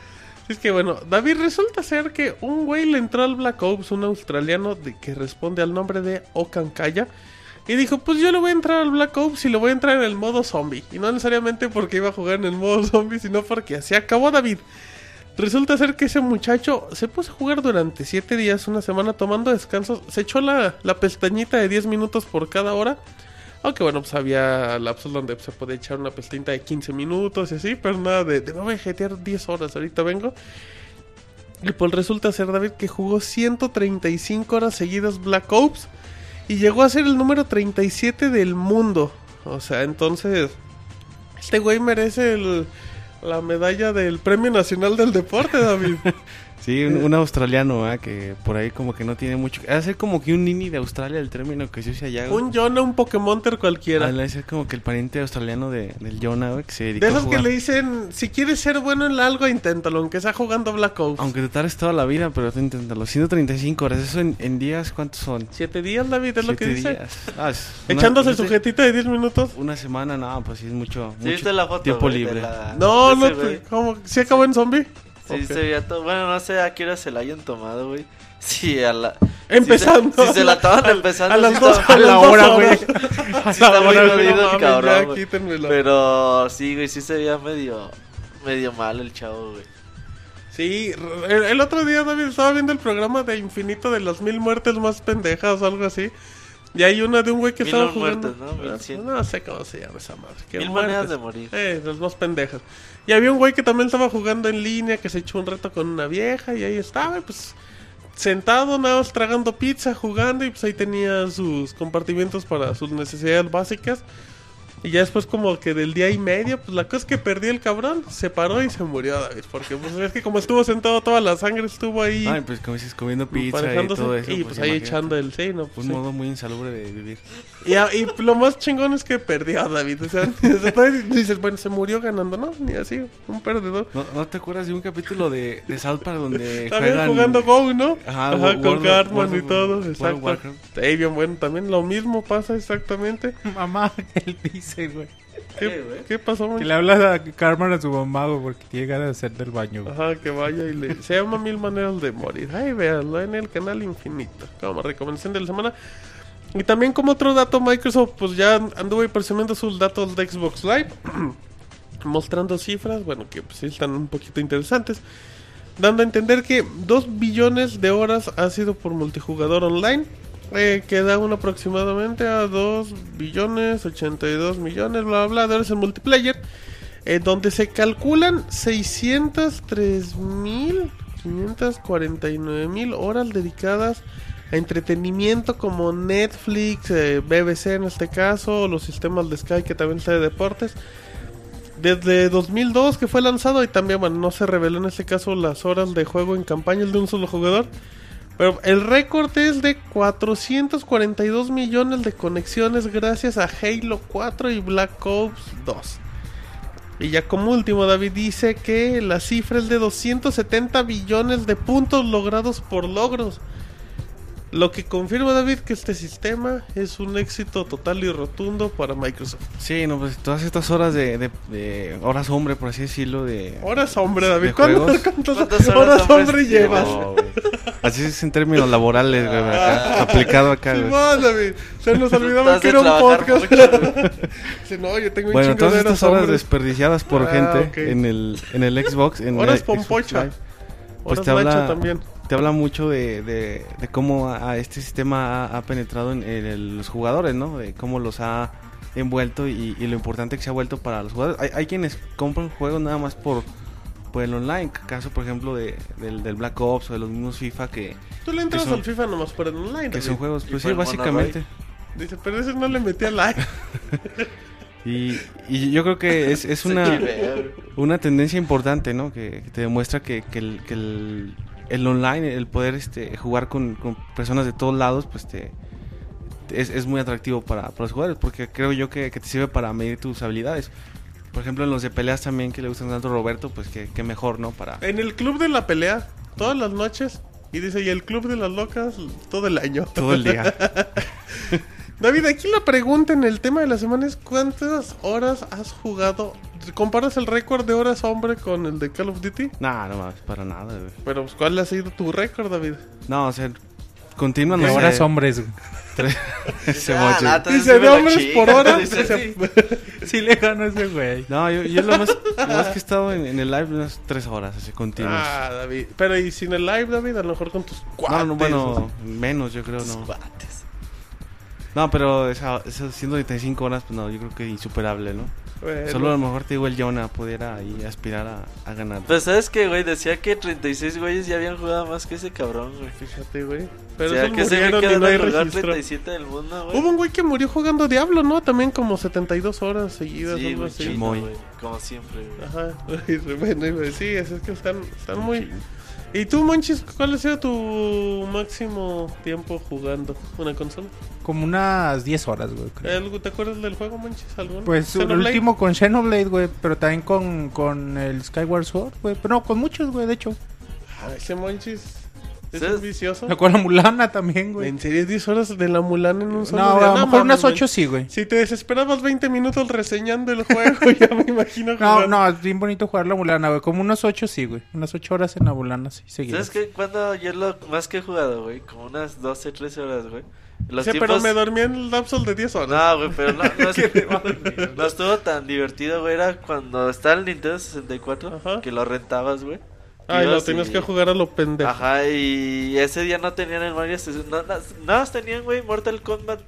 Es que bueno, David resulta ser que un güey le entró al Black Ops, un australiano de, que responde al nombre de Okankaya. Y dijo, pues yo le voy a entrar al Black Ops y le voy a entrar en el modo zombie. Y no necesariamente porque iba a jugar en el modo zombie, sino porque así acabó David. Resulta ser que ese muchacho se puso a jugar durante 7 días, una semana tomando descansos. Se echó la, la pestañita de 10 minutos por cada hora. Aunque bueno, pues había lapsos donde se podía echar una pestañita de 15 minutos y así, pero nada de, de me voy a jetear 10 horas, ahorita vengo. Y pues resulta ser David que jugó 135 horas seguidas Black Ops y llegó a ser el número 37 del mundo. O sea, entonces, este güey merece el- la medalla del Premio Nacional del Deporte, David. Sí, un, un australiano, ¿eh? que por ahí como que no tiene mucho... Ha de ser como que un nini de Australia, el término que se usa allá. un Jonah, un Pokémonter cualquiera. De ser como que el pariente australiano de, del Jonah, güey, que se dedicó De a esos que le dicen, si quieres ser bueno en algo, inténtalo, aunque sea jugando Black Ops. Aunque te tardes toda la vida, pero tú inténtalo. 135 horas, eso en, en días, ¿cuántos son? Siete días, David, es lo que Siete dice. días. Ah, es una- Echándose sujetito de 10 minutos. Una semana, no, pues sí es mucho, ¿Sí mucho viste la foto? tiempo güey, de libre. la- No, de no, ese güey? te- ¿cómo? ¿Sí acabó en zombie? Sí, Ok. se veía todo. Bueno, no sé a qué hora se la hayan tomado, güey. Sí, a la. Empezando. Si se, si se la estaban empezando. A las dos, a la hora, güey. El cabrón, ya, güey. Pero sí, güey, sí se veía medio. Medio mal el chavo, güey. Sí, el, el otro día, David, estaba viendo el programa de Infinito de las mil muertes más pendejas o algo así. Y hay una de un güey que Mil estaba jugando. muertes, ¿no? Mil cien. No sé cómo se llama esa madre. Mil maneras de morir. Eh, las más pendejas. Y había un güey que también estaba jugando en línea, que se echó un reto con una vieja y ahí estaba, pues sentado nada más tragando pizza, jugando y pues ahí tenía sus compartimientos para sus necesidades básicas. Y ya después como que del día y medio, pues la cosa es que perdió el cabrón, se paró y se murió David, porque pues es que como estuvo sentado toda la sangre estuvo ahí Ay, pues como dices, comiendo pizza y todo eso. y pues, ahí imagínate. echando el sí, no, pues, Un sí. modo muy insalubre de vivir. Y, a- y lo más chingón es que perdió a David. O sea, dices, bueno, se murió ganando, ¿no? Ni así, un perdedor. ¿No, no te acuerdas de un capítulo de, de South Park donde También juegan... jugando Go, ¿no? Ajá, Ajá, World con Cartman World y todo. World Exacto. Warcraft. Sí, bien bueno. También lo mismo pasa exactamente. Mamá, él dice, güey. ¿Qué, pasó, Que le habla a Carmen a su mamá, güey, porque tiene ganas de hacer del baño, güey. Ajá, que vaya y le... Se llama Mil Maneras de Morir. Ay, véanlo en el canal Infinito. Como recomendación de la semana. Y también como otro dato, Microsoft pues ya anduvo presumiendo sus datos de Xbox Live. mostrando cifras, bueno, que pues sí están un poquito interesantes. Dando a entender que 2 billones de horas ha sido por multijugador online. Eh, que da un aproximadamente a 2 billones 82 millones, bla bla de horas en multiplayer. eh, donde se calculan 603 mil 549 mil horas dedicadas a entretenimiento como Netflix, eh, BBC en este caso, los sistemas de Sky que también está de deportes. Desde 2002 que fue lanzado y también, bueno, no se reveló en este caso las horas de juego en campañas de un solo jugador. Pero el récord es de 442 millones de conexiones gracias a Halo 4 y Black Ops 2. Y ya como último, David dice que la cifra es de 270 billones de puntos logrados por logros. Lo que confirma, David, que este sistema es un éxito total y rotundo para Microsoft. Sí, no, pues todas estas horas de, de- de horas hombre, por así decirlo, de... Horas hombre, David. ¿De ¿Cuántas, cuántas ¿Cuántas horas, horas hombre llevas? No. Así es en términos laborales, güey, acá, aplicado acá, güey. Simón, David. Se nos olvidaba que era un podcast. mucho, no, yo tengo un Bueno, chingo todas de estas horas hombres. desperdiciadas por Ah, gente ok. en el en el Xbox, en Horas el Xbox pompocha. Live, Horas pues te habla- también. Te habla mucho de, de, de cómo a, a este sistema ha, ha penetrado en, en el- los jugadores, ¿no? De cómo los ha envuelto y, y lo importante que se ha vuelto para los jugadores. Hay, hay quienes compran juegos nada más por, por el online, caso por ejemplo de, del, del Black Ops o de los mismos FIFA que, Tú le entras son- al FIFA nomás por el online. que son juegos, pues sí, básicamente. Dice, pero ese no le metía like. Y, y yo creo que es, es una... una tendencia importante, ¿no? Que, que te demuestra que, que el, que el, el online, el poder este, jugar con, con personas de todos lados, pues te es, es muy atractivo para, para los jugadores, porque creo yo que, que te sirve para medir tus habilidades. Por ejemplo, en los de peleas también que le gustan tanto a Roberto, pues que, que mejor, ¿no? Para... En el club de la pelea, todas las noches. Y dice, y el club de las locas, todo el año. Todo el día. David, aquí la pregunta en el tema de la semana es: ¿cuántas horas has jugado? ¿Comparas el récord de horas hombre con el de Call of Duty? no, no más, para nada, güey. Pero, pues, ¿cuál ha sido tu récord, David? No, o sea, continúan sé, horas hombres, güey. ese Ah, Dice, de hombres por hora. dice, Sí le gano ese güey. No, yo, yo lo, más, lo más que he estado en, en el live unas tres horas, así continuas. ah, David. Pero, ¿y sin el live, David? A lo mejor con tus cuates. No, no, bueno, menos yo creo, no. Bates. No, pero esa- esas 135 horas, pues no, yo creo que insuperable, ¿no? Bueno, Solo a lo mejor te digo el Jonah pudiera ahí aspirar a, a ganar. Pues sabes que, güey, decía que 36 güeyes ya habían jugado más que ese cabrón, güey. Fíjate, güey. Pero o sea, que se me quedó no en hay el lugar registro. 37 del mundo, güey. Hubo un güey que murió jugando Diablo, ¿no? También como 72 horas seguidas. Sí, güey, chino, güey. Como siempre, güey. Ajá. Bueno, y pues, sí, es es que están, están muy... ¿Y tú, Monchis, cuál ha sido tu máximo tiempo jugando una consola? Como unas 10 horas, güey. creo. ¿Algo- ¿Te acuerdas del juego, Monchis? ¿Alguno? Pues el último con Xenoblade, güey. Pero también con, con el Skyward Sword, güey. Pero no, con muchos, güey, de hecho. Ah, ese Monchis es ¿Sabes? un vicioso. Me acuerdo la Mulana también, güey. ¿En serio 10 horas de la Mulan en un solo No, día? a lo mejor unas güey. 8 sí, güey. Si te desesperabas 20 minutos reseñando el juego, ya me imagino No, jugando. no, es bien bonito jugar la Mulana, güey. Como unos 8 sí, güey. Unas 8 horas en la Mulana, sí, seguidas. ¿Sabes qué? Cuando yo lo más que he jugado, güey, como unas 12, 13 horas, güey. Los Sí, pero tiempos- me dormí en el lapso de 10 horas. No, güey, pero no, no, es- no estuvo tan divertido, güey. Era cuando estaba el Nintendo 64, Ajá. que lo rentabas, güey. Ay, lo tenías y- que jugar a lo pendejo. Ajá, y ese día no tenían el Mario 60. No, no, nada más tenían, güey, Mortal Kombat.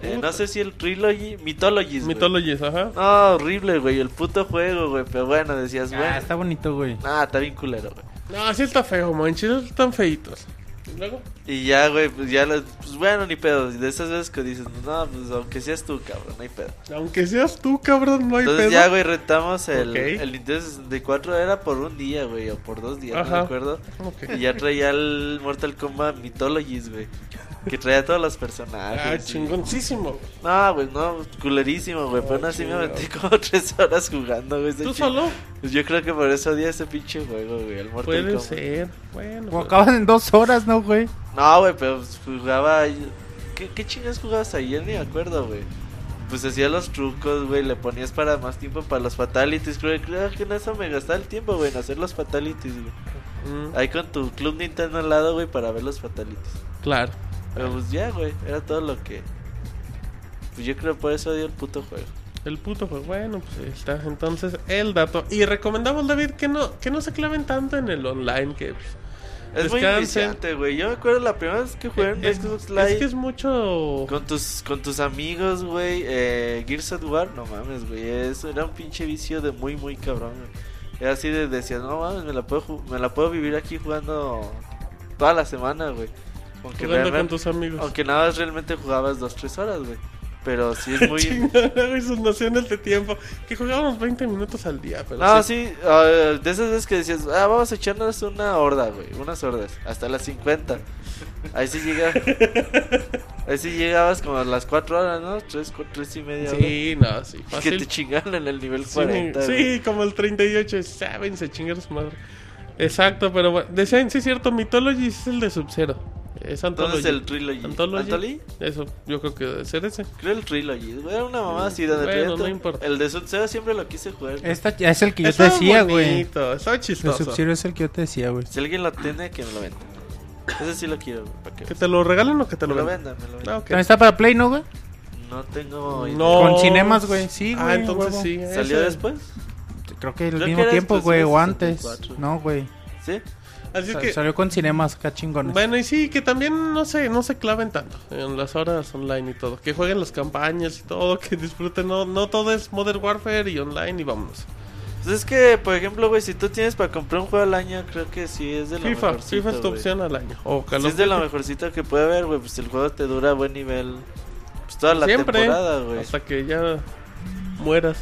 Eh, no sé si el Trilogy, Mythologies. Mythologies, ajá. No, horrible, güey, el puto juego, güey. Pero bueno, decías, güey. Ah, está bonito, güey. Ah, está bien culero, güey. No, así está feo, manches, están feitos. ¿Y luego? Y ya, güey, pues ya, pues bueno, ni pedo. De esas veces que dices, no, pues aunque seas tú, cabrón, no hay pedo. Aunque seas tú, cabrón, no hay Entonces pedo. ya, güey, rentamos el, Ok. el Nintendo 64, era por un día, güey, o por dos días, no Ajá. me acuerdo. Ok. Y ya traía el Mortal Kombat Mythologies, güey. Que traía todos los personajes. Ah, chingoncísimo. güey. No, güey, no, culerísimo, güey. Pero aún así me metí como tres horas jugando, güey. ¿Tú solo? Pues yo creo que por eso odié ese pinche juego, güey. El Mortal Puede Kombat. ser. Bueno. Como pues, acaban en 2 horas, ¿no, güey? No, güey, pero pues, jugaba. ¿Qué, qué chingas jugabas ayer? Ni me acuerdo, güey. Pues hacía los trucos, güey. Le ponías para más tiempo para los fatalities. Creo, creo que en eso me gastaba el tiempo, güey, en hacer los fatalities, güey. mm, Ahí con tu club Nintendo al lado, güey, para ver los fatalities. claro. Pero pues ya, güey, era todo lo que. Pues yo creo por eso odio el puto juego. El puto juego. Bueno, pues ahí está. Entonces, el dato. Y recomendamos, David, que no, que no se claven tanto en el online. Que pues, Es muy viciante, güey. Yo me acuerdo la primera vez que jugué en es, Xbox Live. es que es mucho. Con tus, con tus amigos, güey, eh, Gears of War, no mames, güey, eso era un pinche vicio de muy, muy cabrón, güey. Era así de, decías, no mames, me la, puedo, me la puedo vivir aquí jugando toda la semana, güey. Aunque, Jugando con tus amigos. aunque nada más realmente jugabas dos, tres horas, güey. pero sí es muy... Chingada, sus nociones de tiempo. Que jugábamos 20 minutos al día, pero No, sí. sí, ah, de esas veces que decías, ah, vamos a echarnos una horda, güey, unas hordas, hasta las 50. Ahí sí llega. Ahí sí llegabas como a las 4 horas, ¿no? 3, 3 y media. horas. Sí, no, sí. Que Fácil. te chingaron en el nivel Sí, 40. sí, güey. como el 38. Sábense chingar su madre. Exacto, pero bueno. Decían, sí, es cierto. Mythology es el de Sub-Zero. Es Anthology. Entonces el Trilogy. Anthology. ¿Anthology? Eso, yo creo que debe ser ese. Creo el Trilogy. Era una mamá así donde Bueno, no importa. El de Sub-Zero siempre lo quise jugar. Esta es el que yo te Estaba decía, güey. bonito, Estaba El chistoso. Sub-Zero es el que yo te decía, güey. Si alguien lo tiene, que me lo venda. Ese sí lo quiero, güey. ¿Para qué? ¿Que te lo regalen o que te Me lo lo vendan? me lo Ah, vendan. ok. También está para Play, ¿no, güey? No tengo idea. No. Con cinemas, güey. Sí, güey. Ah, entonces huevo. sí. ¿Salió ese- después? Creo que al Creo que mismo era tiempo, güey, o de antes. 64. No, güey. ¿Sí? Así es Sa- que, Salió con cinemas acá chingones. bueno, y sí, que también no se, no se claven tanto en las horas online y todo. Que jueguen las campañas y todo, que disfruten. No, no todo es Modern Warfare y online y vámonos. Pues es que, por ejemplo, güey, si tú tienes para comprar un juego al año, creo que sí es de lo FIFA, FIFA es tu opción al año. O of es de lo Duty. mejorcito que puede haber, güey. Pues el juego te dura a buen nivel. Pues toda la Siempre, temporada, güey. hasta que ya mueras.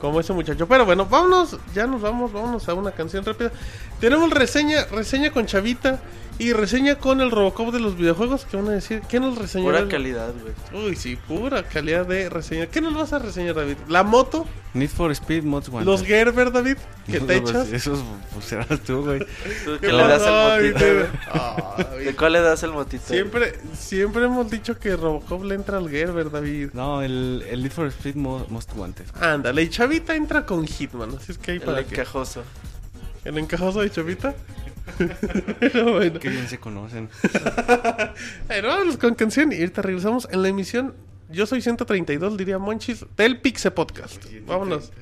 Como ese muchacho. Pero bueno, vámonos, ya nos vamos, vámonos a una canción rápida. Tenemos reseña, reseña con Chavita y reseña con el Robocop de los videojuegos. ¿Qué van a decir? ¿Qué nos reseñó? Pura calidad, güey. Uy, sí, pura calidad de reseña. ¿Qué nos vas a reseñar, David? ¿La moto? Need for Speed Most Wanted. ¿Los Gerber, David? ¿Que No, te pues, echas? Esos, pues serás tú, güey. ¿Tú ¿Qué qué le das al motito? ¿De cuál le das el motito? Siempre, siempre hemos dicho que Robocop le entra al Gerber, David. No, el, el Need for Speed Mo- Most Wanted. Ándale, y Chavita entra con Hitman, así es que hay El para que... encajoso. ¿El encajoso de Chavita? Pero bueno. Qué bien se conocen. Bueno, vámonos con canción y ahorita regresamos en la emisión. Yo soy 132, diría Monchis, del Pixe Podcast. Vámonos.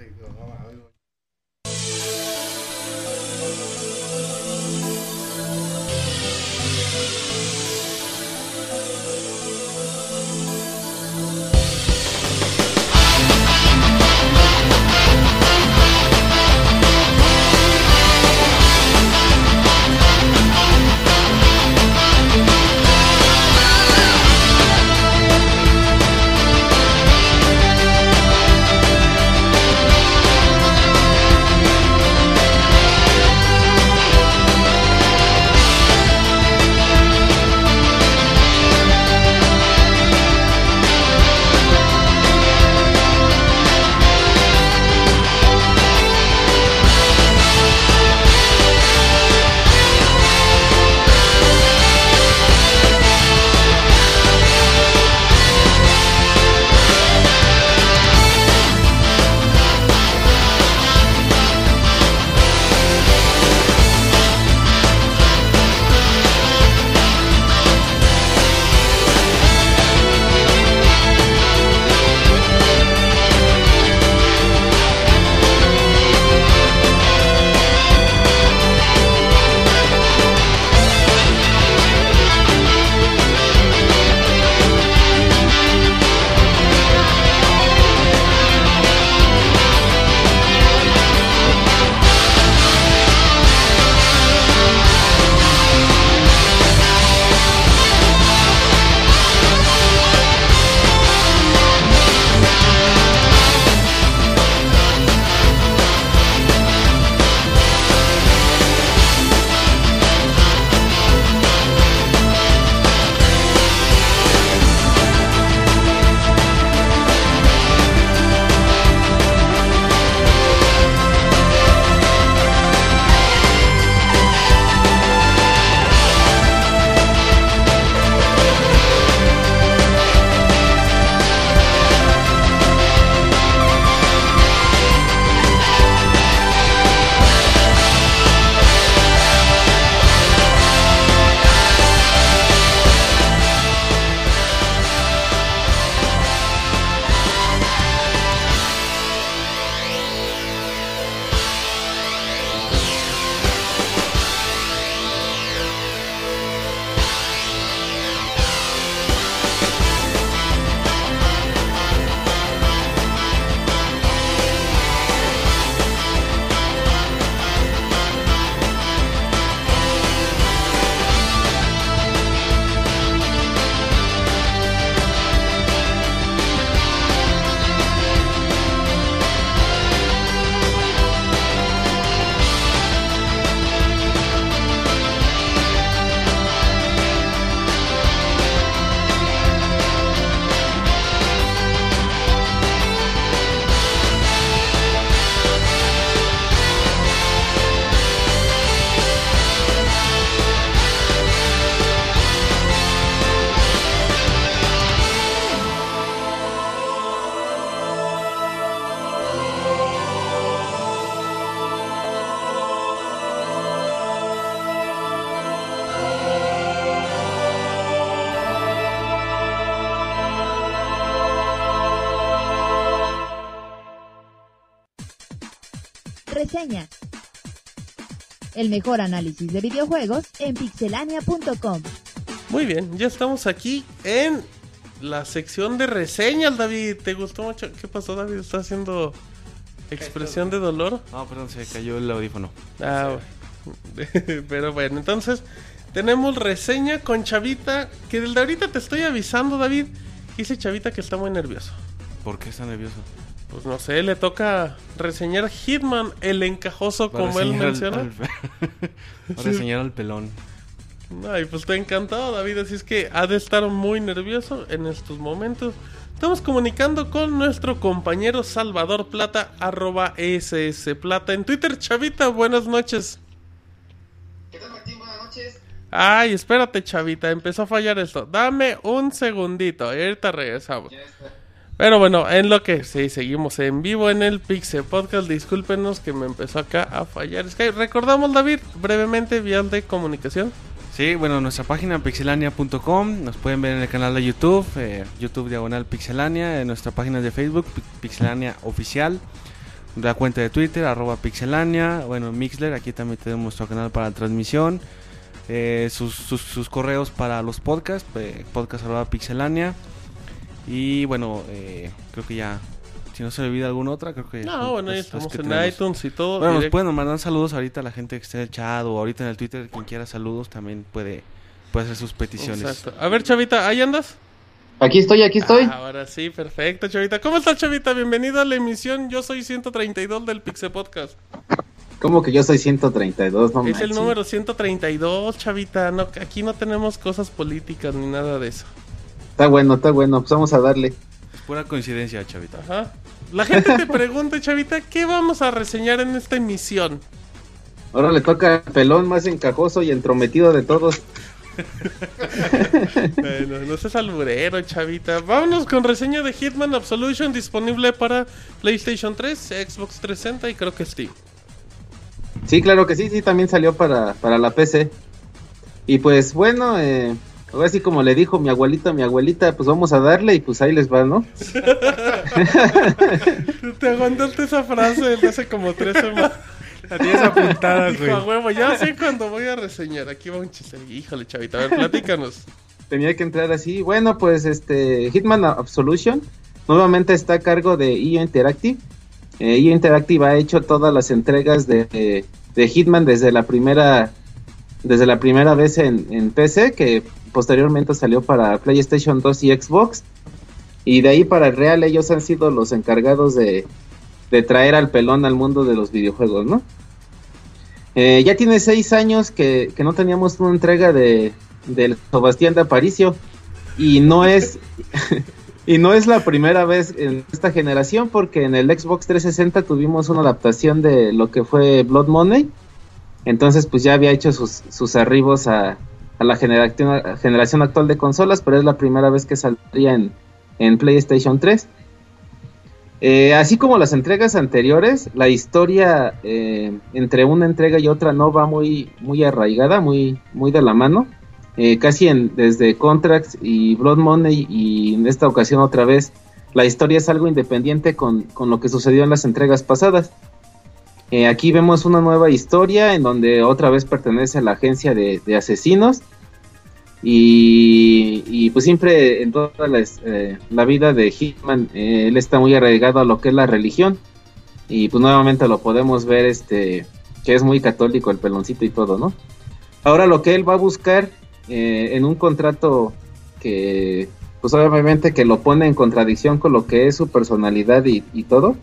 El mejor análisis de videojuegos en pixelania.com. Muy bien, ya estamos aquí en la sección de reseñas, David. ¿Te gustó mucho? ¿Qué pasó, David? ¿Está haciendo expresión de dolor? No, perdón, se cayó el audífono. Ah, bueno. pero bueno, entonces tenemos reseña con Chavita, que desde ahorita te estoy avisando, David. Dice Chavita que está muy nervioso. ¿Por qué está nervioso? Pues no sé, le toca reseñar Hitman, el encajoso, Va como él al- menciona. al- Va a reseñar al pelón. Ay, pues estoy encantado, David. Así es que ha de estar muy nervioso en estos momentos. Estamos comunicando con nuestro compañero Salvador Plata, arroba SS Plata. En Twitter, Chavita, buenas noches. ¿Qué tal, Martín? Buenas noches. Ay, espérate, Chavita, empezó a fallar esto. Dame un segundito, ahorita regresamos. Ya está. Pero bueno, en lo que sí, seguimos en vivo en el Pixel Podcast. Discúlpenos que me empezó acá a fallar Skype. Recordamos, David, brevemente, vías de comunicación. Sí, bueno, nuestra página pixelania.com, nos pueden ver en el canal de YouTube, eh, YouTube Diagonal Pixelania, en nuestra página de Facebook, Pi- Pixelania Oficial, la cuenta de Twitter, arroba Pixelania, bueno, Mixler, aquí también tenemos nuestro canal para transmisión, eh, sus, sus, sus correos para los podcasts, eh, podcast arroba Pixelania, y bueno, eh, creo que ya, si no se me olvida alguna otra, creo que... No, son bueno, ya las- las estamos que en tenemos. iTunes y todo. Bueno, nos pueden mandar saludos ahorita a la gente que esté en el chat o ahorita en el Twitter, quien quiera saludos también puede, puede hacer sus peticiones. Exacto. A ver, Chavita, ¿ahí andas? Aquí estoy, aquí estoy. Ah, ahora sí, perfecto, Chavita. ¿Cómo estás, Chavita? Bienvenido a la emisión. Yo soy 132 del Pixel Podcast. ¿Cómo que yo soy 132? No es el número 132, Chavita. No, aquí no tenemos cosas políticas ni nada de eso. Está bueno, está bueno. Pues vamos a darle. Es pura coincidencia, chavita. Ajá. La gente te pregunta, Chavita, ¿qué vamos a reseñar en esta emisión? Ahora le toca al pelón más encajoso y entrometido de todos. Bueno, no seas alburero, Chavita. Vámonos con reseña de Hitman Absolution disponible para PlayStation 3, Xbox 360 y creo que Steam. Sí, claro que sí, sí, también salió para, para la PC. Y pues bueno, eh, ahora sí como le dijo mi abuelita, mi abuelita, pues vamos a darle y pues ahí les va, ¿no? Te aguantaste esa frase desde hace como tres semanas. La tienes apuntada, Dijo, güey. a huevo, ya sé cuando voy a reseñar. Aquí va un chiste. Híjole, Chavita, a ver, platícanos. Tenía que entrar así. Bueno, pues este Hitman Absolution nuevamente está a cargo de EA Interactive. Eh, EA Interactive ha hecho todas las entregas de, de- de Hitman desde la primera desde la primera vez en, en PC, que posteriormente salió para PlayStation 2 y Xbox. Y de ahí para el Real ellos han sido los encargados de, de traer al pelón al mundo de los videojuegos, ¿no? Eh, ya tiene seis años que, que no teníamos una entrega de del Sebastián de Aparicio y no es y no es la primera vez en esta generación porque en el Xbox 360 tuvimos una adaptación de lo que fue Blood Money entonces pues ya había hecho sus, sus arribos a, a la generación, generación actual de consolas pero es la primera vez que saldría en, en PlayStation 3 eh, así como las entregas anteriores, la historia eh, entre una entrega y otra no va muy, muy arraigada, muy, muy de la mano. Eh, casi en, desde Contracts y Blood Money y en esta ocasión otra vez, la historia es algo independiente con, con lo que sucedió en las entregas pasadas. Eh, aquí vemos una nueva historia en donde otra vez pertenece a la agencia de, asesinos. Y, pues siempre en toda la, eh, la vida de Hitman, eh, él está muy arraigado a lo que es la religión. Y pues nuevamente lo podemos ver, este, que es muy católico el peloncito y todo, ¿no? Ahora lo que él va a buscar en un contrato que, pues obviamente que lo pone en contradicción con lo que es su personalidad y todo.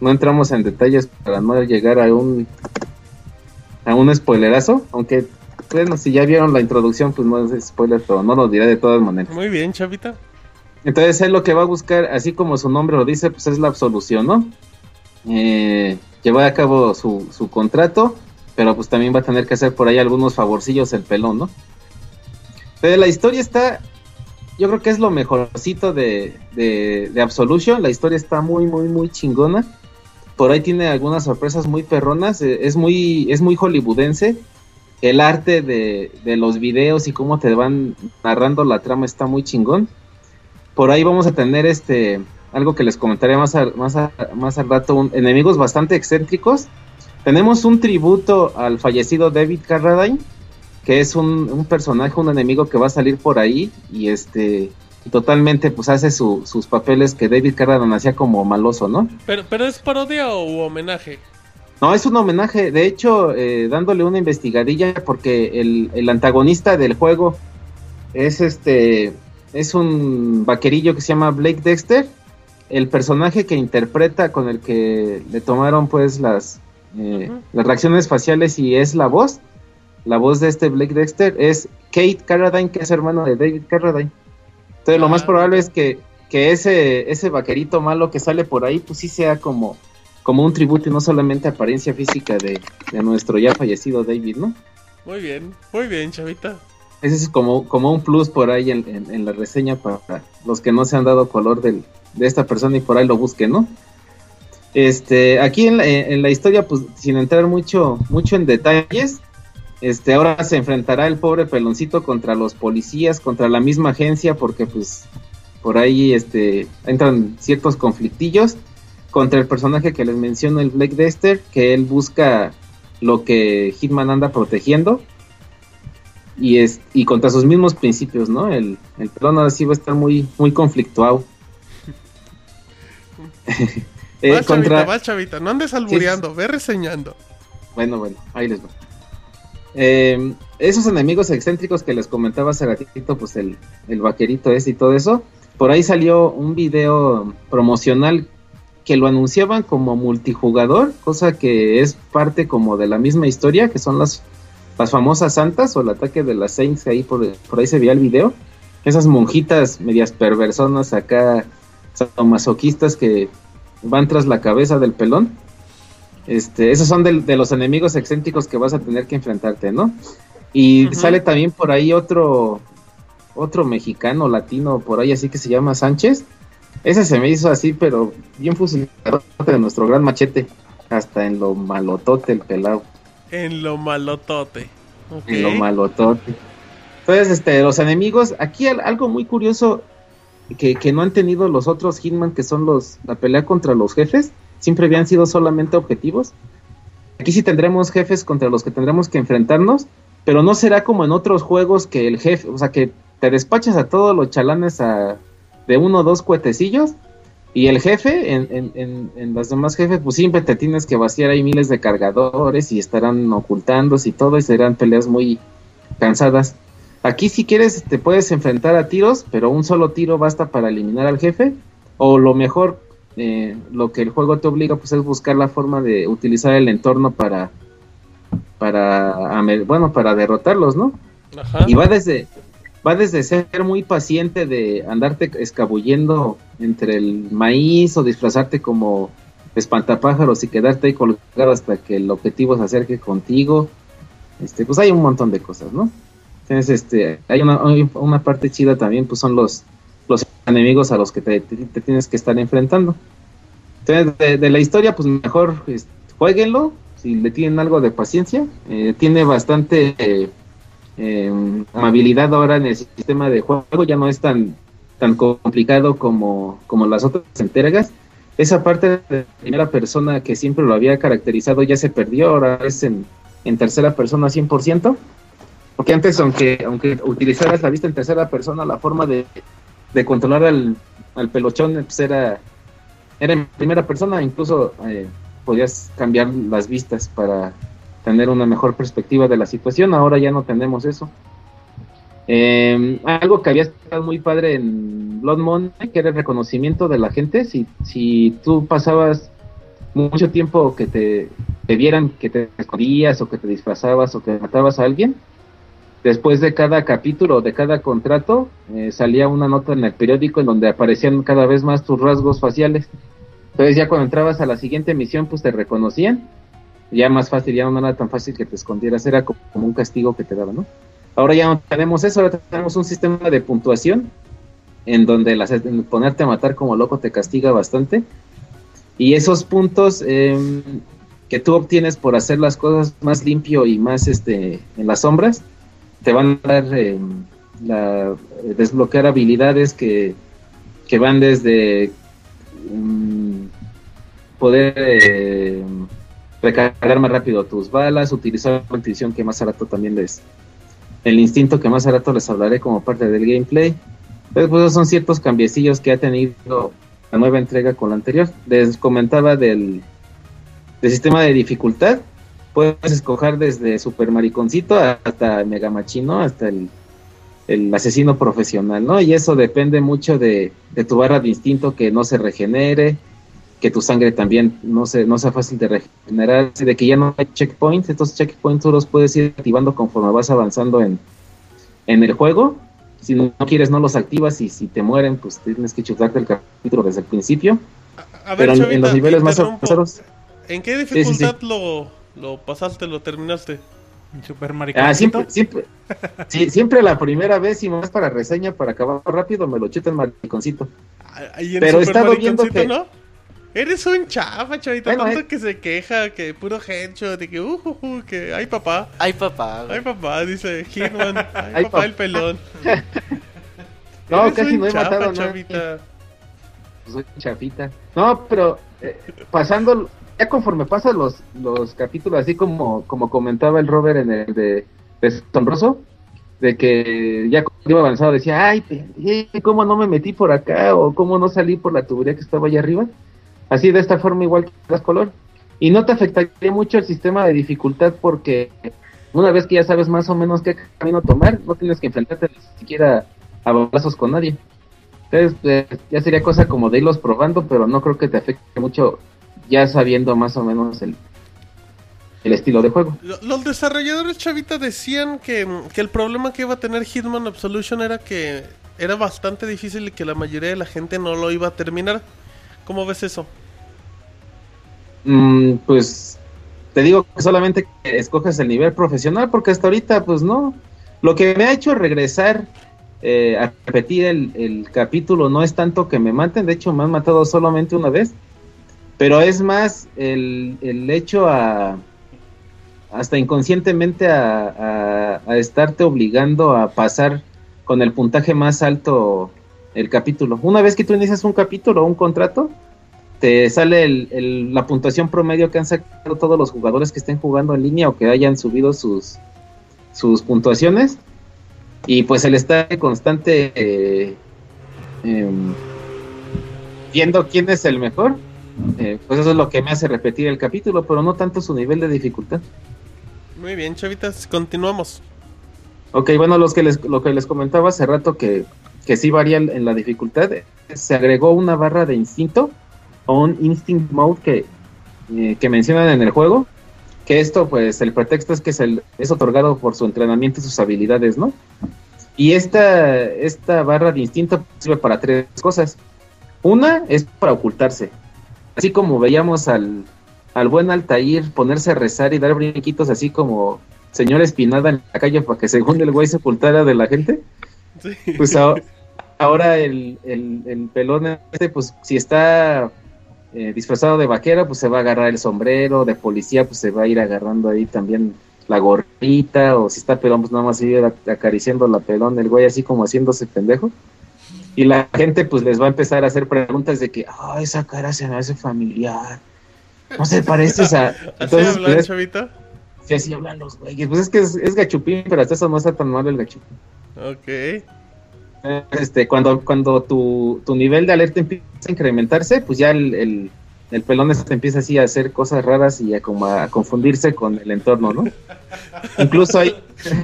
No entramos en detalles para no llegar a un a un spoilerazo, aunque bueno, si ya vieron la introducción, pues no es spoiler, pero no lo diré de todas maneras. Muy bien, Chavita. Entonces él lo que va a buscar, así como su nombre lo dice, pues es la absolución, ¿no? Eh, llevar a cabo su, su contrato, pero pues también va a tener que hacer por ahí algunos favorcillos el pelón, ¿no? Pero la historia está, yo creo que es lo mejorcito de, de, de Absolution, la historia está muy, muy, muy chingona. Por ahí tiene algunas sorpresas muy perronas, eh, es muy, es muy hollywoodense. El arte de, de los videos y cómo te van narrando la trama está muy chingón. Por ahí vamos a tener este algo que les comentaré más, más, a- al rato, enemigos bastante excéntricos, Tenemos un tributo al fallecido David Carradine, que es un personaje, un enemigo que va a salir por ahí y este y totalmente pues hace su- sus papeles que David Carradine hacía como maloso, ¿no? Pero, pero es parodia o homenaje. No, es un homenaje, de hecho, eh, dándole una investigadilla porque el, el antagonista del juego es este, es un vaquerillo que se llama Blake Dexter. El personaje que interpreta con el que le tomaron pues las, eh, las reacciones faciales y es la voz, la voz de este Blake Dexter es Kate Carradine, que es hermano de David Carradine. Entonces lo más probable es que, que ese, ese vaquerito malo que sale por ahí, pues sí sea como, como un tributo y no solamente apariencia física de, de nuestro ya fallecido David, ¿no? Muy bien, muy bien, chavita. Ese es como, como un plus por ahí en, en- en la reseña para los que no se han dado color del, de esta persona y por ahí lo busquen, ¿no? Este, aquí en la, en la historia, pues sin entrar mucho, mucho en detalles, este, ahora se enfrentará el pobre peloncito contra los policías, contra la misma agencia, porque pues por ahí este, entran ciertos conflictillos contra el personaje que les menciono, el Blake Dexter, que él busca lo que Hitman anda protegiendo y es y contra sus mismos principios, ¿no? El, el pelón ahora sí va a estar muy, muy conflictuado. Eh, vas, contra- chavita, vas, chavita. No andes albureando, ve reseñando. Bueno, bueno, ahí les va. Eh, esos enemigos excéntricos que les comentaba hace ratito, pues el, el vaquerito ese y todo eso, por ahí salió un video promocional que lo anunciaban como multijugador, cosa que es parte como de la misma historia, que son las, las famosas santas o el ataque de las Saints, ahí por, por ahí se veía el video. Esas monjitas medias perversonas acá, masoquistas que van tras la cabeza del pelón. Este, esos son de, los enemigos excéntricos que vas a tener que enfrentarte, ¿no? Y sale también por ahí otro otro mexicano latino por ahí así que se llama Sánchez. Ese se me hizo así, pero bien fusilador de nuestro gran machete, hasta en lo malotote el pelado, En lo malotote. En lo malotote. Entonces, este, los enemigos, aquí al- algo muy curioso que, que no han tenido los otros Hitman, que son los la pelea contra los jefes, siempre habían sido solamente objetivos. Aquí sí tendremos jefes contra los que tendremos que enfrentarnos, pero no será como en otros juegos que el jefe, o sea, que te despachas a todos los chalanes a, de uno o dos cuetecillos y el jefe, en, en, en, en los demás jefes, pues siempre te tienes que vaciar ahí miles de cargadores y estarán ocultándose y todo y serán peleas muy cansadas. Aquí si quieres te puedes enfrentar a tiros, pero un solo tiro basta para eliminar al jefe. O lo mejor, eh, lo que el juego te obliga pues es buscar la forma de utilizar el entorno para, para, bueno, para derrotarlos, ¿no? Ajá. Y va desde, va desde ser muy paciente de andarte escabullendo entre el maíz o disfrazarte como espantapájaros y quedarte ahí colgado hasta que el objetivo se acerque contigo. Este, pues hay un montón de cosas, ¿no? Entonces, este, hay una, hay una parte chida también, pues son los enemigos a los que te, te- te tienes que estar enfrentando. Entonces, de, de la historia, pues mejor este, jueguenlo, si le tienen algo de paciencia. Eh, tiene bastante eh, eh, amabilidad ahora en el sistema de juego, ya no es tan, tan complicado como, como las otras entregas. Esa parte de primera persona que siempre lo había caracterizado ya se perdió, ahora es en, en tercera persona 100%. Porque antes, aunque, aunque utilizaras la vista en tercera persona, la forma de, de controlar al, al pelochón pues era, era en primera persona, incluso eh, podías cambiar las vistas para tener una mejor perspectiva de la situación. Ahora ya no tenemos eso. Eh, algo que había estado muy padre en Blood Money, que era el reconocimiento de la gente. Si, si tú pasabas mucho tiempo que te, te vieran que te escondías o que te disfrazabas o que matabas a alguien, después de cada capítulo de cada contrato, eh, salía una nota en el periódico en donde aparecían cada vez más tus rasgos faciales. Entonces ya cuando entrabas a la siguiente misión, pues te reconocían. Ya más fácil, ya no era tan fácil que te escondieras, era como un castigo que te daban, ¿no? Ahora ya no tenemos eso, ahora tenemos un sistema de puntuación en donde ponerte a matar como loco te castiga bastante. Y esos puntos eh, que tú obtienes por hacer las cosas más limpio y más este en las sombras, te van a dar eh, la, desbloquear habilidades que, que van desde mm, poder eh, recargar más rápido tus balas, utilizar la intuición que más rato también les... El instinto que más rato les hablaré como parte del gameplay. Pero pues son ciertos cambiecillos que ha tenido la nueva entrega con la anterior. Les comentaba del, del sistema de dificultad. Puedes escoger desde super mariconcito hasta mega machino, hasta el, el asesino profesional, ¿no? Y eso depende mucho de, de tu barra de instinto que no se regenere, que tu sangre también no, se, no sea fácil de regenerar, de que ya no hay checkpoints, estos checkpoints tú los puedes ir activando conforme vas avanzando en, en el juego. Si no, quieres, no los activas y si te mueren, pues tienes que chutarte el capítulo desde el principio. A, a ver, Pero en, Chavita, en los niveles más avanzados. ¿En qué sí, sí. dificultad Lo, lo pasaste, lo terminaste? Super Ah, siempre, siempre, sí, siempre la primera vez y más para reseña, para acabar rápido, me lo chuta el mariconcito. Pero he estado viendo Mariconcito, que- ¿no? Eres un chafa, chavita, Bueno, tanto eh. que se queja, que puro headshot, de que uh, uh, uh, que ay papá, Ay, papá. güey. ay papá, dice Hitman, ay, Ay, papá papá. el pelón. No, Eres casi un no he chafa, matado a nadie. chavita. Soy chafita. No, pero eh, pasando, ya conforme pasan los, los capítulos, así como, como comentaba el Robert en el de Deshonroso, de que ya iba avanzado decía, ay, ¿cómo no me metí por acá? O ¿cómo no salí por la tubería que estaba allá arriba? Así de esta forma igual que das color. Y no te afectaría mucho el sistema de dificultad porque una vez que ya sabes más o menos qué camino tomar, no tienes que enfrentarte ni siquiera a balazos con nadie. Entonces, eh, ya sería cosa como de irlos probando, pero no creo que te afecte mucho ya sabiendo más o menos el, el estilo de juego. Lo- Los desarrolladores chavita decían que, que el problema que iba a tener Hitman Absolution era que era bastante difícil y que la mayoría de la gente no lo iba a terminar. ¿Cómo ves eso? Mm, pues te digo que solamente que escoges el nivel profesional, porque hasta ahorita, pues no. Lo que me ha hecho regresar eh, a repetir el, el capítulo no es tanto que me maten, de hecho me han matado solamente una vez, pero es más el, el hecho a hasta inconscientemente a, a- a estarte obligando a pasar con el puntaje más alto el capítulo. Una vez que tú inicias un capítulo o un contrato, te sale el- el- la puntuación promedio que han sacado todos los jugadores que estén jugando en línea o que hayan subido sus, sus puntuaciones. Y pues el estar constante eh, em, viendo quién es el mejor, eh, pues eso es lo que me hace repetir el capítulo, pero no tanto su nivel de dificultad. Muy bien, chavitas, continuamos. Ok, bueno, los que les, lo que les comentaba hace rato que, que sí varía en la dificultad, se agregó una barra de instinto o un instinct mode que, eh, que mencionan en el juego, que esto pues el pretexto es que es, el- es otorgado por su entrenamiento y sus habilidades, ¿no? Y esta, esta barra de instinto sirve para tres cosas. Una es para ocultarse. Así como veíamos al, al buen Altair ponerse a rezar y dar brinquitos así como señor Espinada en la calle para que según el güey se ocultara de la gente. Sí. Pues ahora, ahora el, el, el pelón este, pues si está eh, disfrazado de vaquero, pues se va a agarrar el sombrero, de policía, pues se va a ir agarrando ahí también la gorrita, o si está pelón, pues nada más ir ac- acariciando la pelón, el güey así como haciéndose pendejo. Y la gente pues les va a empezar a hacer preguntas de que, ah, esa cara se me hace familiar. No se pareces a... ¿Así Entonces, hablan, pues, chavita? Sí, así hablan los güeyes. Pues es que es, es gachupín, pero hasta eso no está tan mal el gachupín. Ok. Este, cuando, cuando tu, tu nivel de alerta empieza a incrementarse, pues ya el, el, el pelón este empieza así a hacer cosas raras y a como a confundirse con el entorno, ¿no? Incluso hay,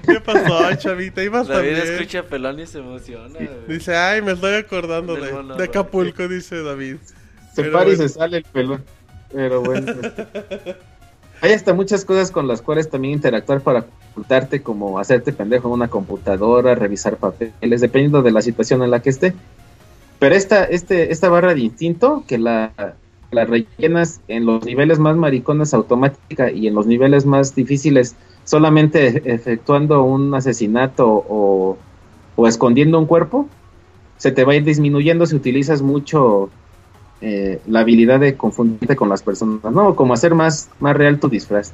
¿Qué pasó, chavita? Ibas David también. escucha a Pelón y se emociona. Dice, ay, me estoy acordando de, mono, de Acapulco, dice David. se Pero para y se sale el pelón. Pero bueno. este, Hay hasta muchas cosas con las cuales también interactuar para ocultarte, como hacerte pendejo en una computadora, revisar papeles, dependiendo de la situación en la que esté. Pero esta, este, esta barra de instinto, que la, la rellenas en los niveles más maricones automática y en los niveles más difíciles solamente efectuando un asesinato o, o escondiendo un cuerpo, se te va a ir disminuyendo si utilizas mucho eh, la habilidad de confundirte con las personas, ¿no? Como hacer más, más real tu disfraz.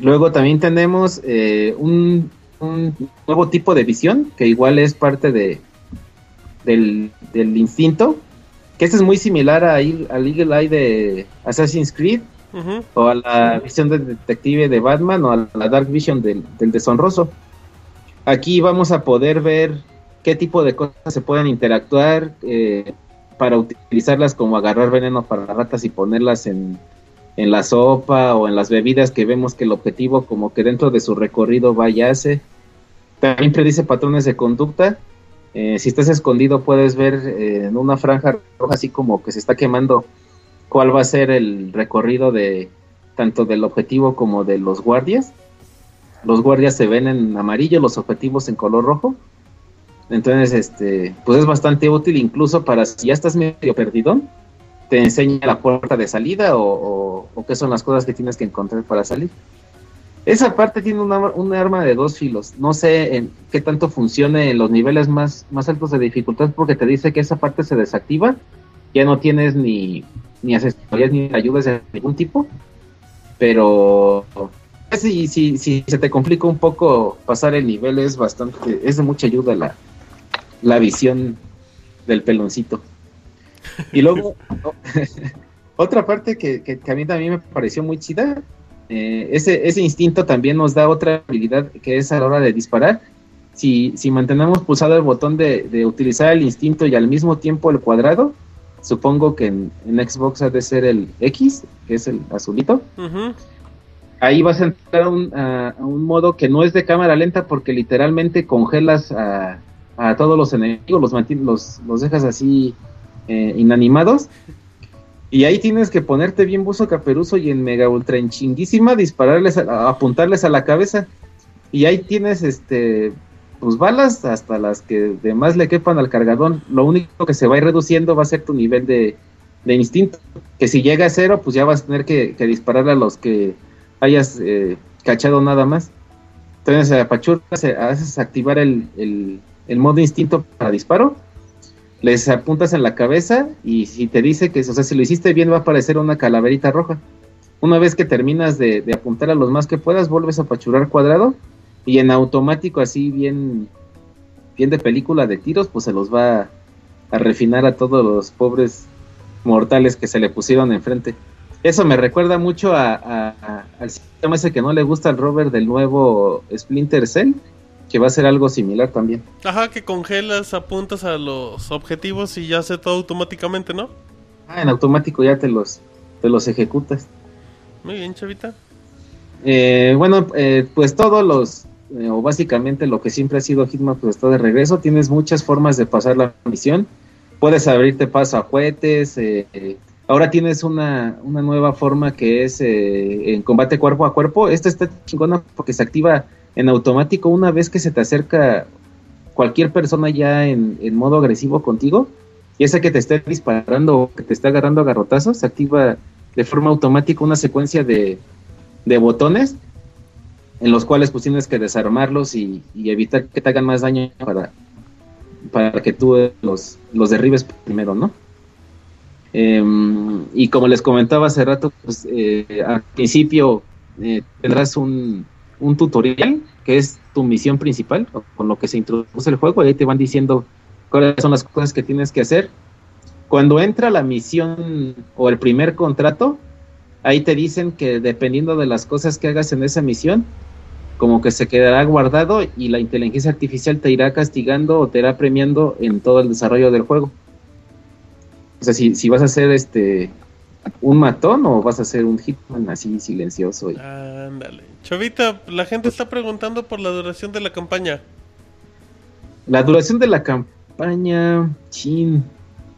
Luego también tenemos eh, un, un nuevo tipo de visión, que igual es parte de, del, del instinto, que este es muy similar a, al Eagle Eye de Assassin's Creed o a la visión del detective de Batman o a la Dark Vision del, del deshonroso. Aquí vamos a poder ver qué tipo de cosas se pueden interactuar eh, para utilizarlas como agarrar veneno para ratas y ponerlas en, en la sopa o en las bebidas que vemos que el objetivo como que dentro de su recorrido va y hace. También predice patrones de conducta. Eh, si estás escondido puedes ver eh, en una franja roja así como que se está quemando cuál va a ser el recorrido de tanto del objetivo como de los guardias. Los guardias se ven en amarillo, los objetivos en color rojo. Entonces, este, pues es bastante útil incluso para si ya estás medio perdido, te enseña la puerta de salida o, o- o qué son las cosas que tienes que encontrar para salir. Esa parte tiene una, un arma de dos filos. No sé en qué tanto funcione en los niveles más, más altos de dificultad porque te dice que esa parte se desactiva. Ya no tienes ni, ni asesorías ni ayudas de ningún tipo. Pero si, si, si se te complica un poco pasar el nivel es bastante, es de mucha ayuda la, la visión del peloncito. Y luego, otra parte que, que- que a mí también me pareció muy chida, eh, ese, ese instinto también nos da otra habilidad que es a la hora de disparar. Si, si mantenemos pulsado el botón de, de utilizar el instinto y al mismo tiempo el cuadrado, supongo que en, en Xbox ha de ser el X, que es el azulito, ahí vas a entrar a un, a- a un modo que no es de cámara lenta porque literalmente congelas a, a todos los enemigos, los, los, los dejas así eh, inanimados. Y ahí tienes que ponerte bien buzo caperuzo y en mega ultra en chinguísima dispararles, a- apuntarles a la cabeza. Y ahí tienes este pues balas hasta las que de más le quepan al cargadón. Lo único que se va a ir reduciendo va a ser tu nivel de, de instinto. Que si llega a cero, pues ya vas a tener que, disparar a los que hayas eh, cachado nada más. Entonces, apachurras, haces activar el, el modo instinto para disparo, les apuntas en la cabeza y si te dice que, o sea, si lo hiciste bien, va a aparecer una calaverita roja. Una vez que terminas de, apuntar a los más que puedas, vuelves a apachurar cuadrado y en automático, así bien, bien de película de tiros, pues se los va a, refinar a todos los pobres mortales que se le pusieron enfrente. Eso me recuerda mucho a- al sistema ese que no le gusta al Robert del nuevo Splinter Cell, que va a ser algo similar también. Ajá, que congelas, apuntas a los objetivos y ya hace todo automáticamente, ¿no? Ah, en automático ya te los, te los ejecutas. Muy bien, chavita. Eh, bueno, eh, pues todos los, eh, o básicamente lo que siempre ha sido Hitman, pues está de regreso. Tienes muchas formas de pasar la misión. Puedes abrirte paso a cohetes. eh, eh, ahora tienes una, una nueva forma que es eh, en combate cuerpo a cuerpo. Esta está chingona porque se activa en automático una vez que se te acerca cualquier persona ya en, modo agresivo contigo. Y esa que te esté disparando o que te está agarrando a garrotazos, se activa de forma automática una secuencia de, de botones en los cuales pues tienes que desarmarlos y, evitar que te hagan más daño para, para que tú los, los derribes primero, ¿no? Em, y como les comentaba hace rato, pues eh, al principio eh, tendrás un, un tutorial que es tu misión principal, con lo que se introduce el juego, y ahí te van diciendo cuáles son las cosas que tienes que hacer. Cuando entra la misión o el primer contrato, ahí te dicen que dependiendo de las cosas que hagas en esa misión, como que se quedará guardado y la inteligencia artificial te irá castigando o te irá premiando en todo el desarrollo del juego. O sea, si, si vas a ser este un matón o vas a ser un hitman así silencioso. y- Ándale. Chavita, la gente está preguntando por la duración de la campaña. La duración de la campaña, chin,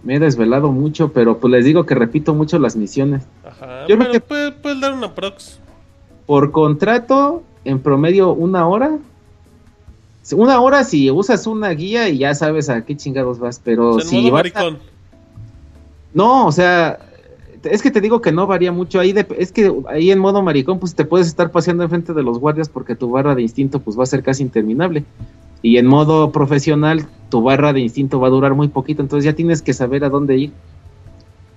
me he desvelado mucho, pero pues les digo que repito mucho las misiones. Ajá. Yo pero puedes, puedes dar una prox. Por contrato, en promedio una hora. Una hora si usas una guía y ya sabes a qué chingados vas, pero O sea, en si vas a-. No, o sea, es que te digo que no varía mucho ahí, de- es que ahí en modo maricón pues te puedes estar paseando enfrente de los guardias porque tu barra de instinto pues va a ser casi interminable. Y en modo profesional tu barra de instinto va a durar muy poquito, entonces ya tienes que saber a dónde ir.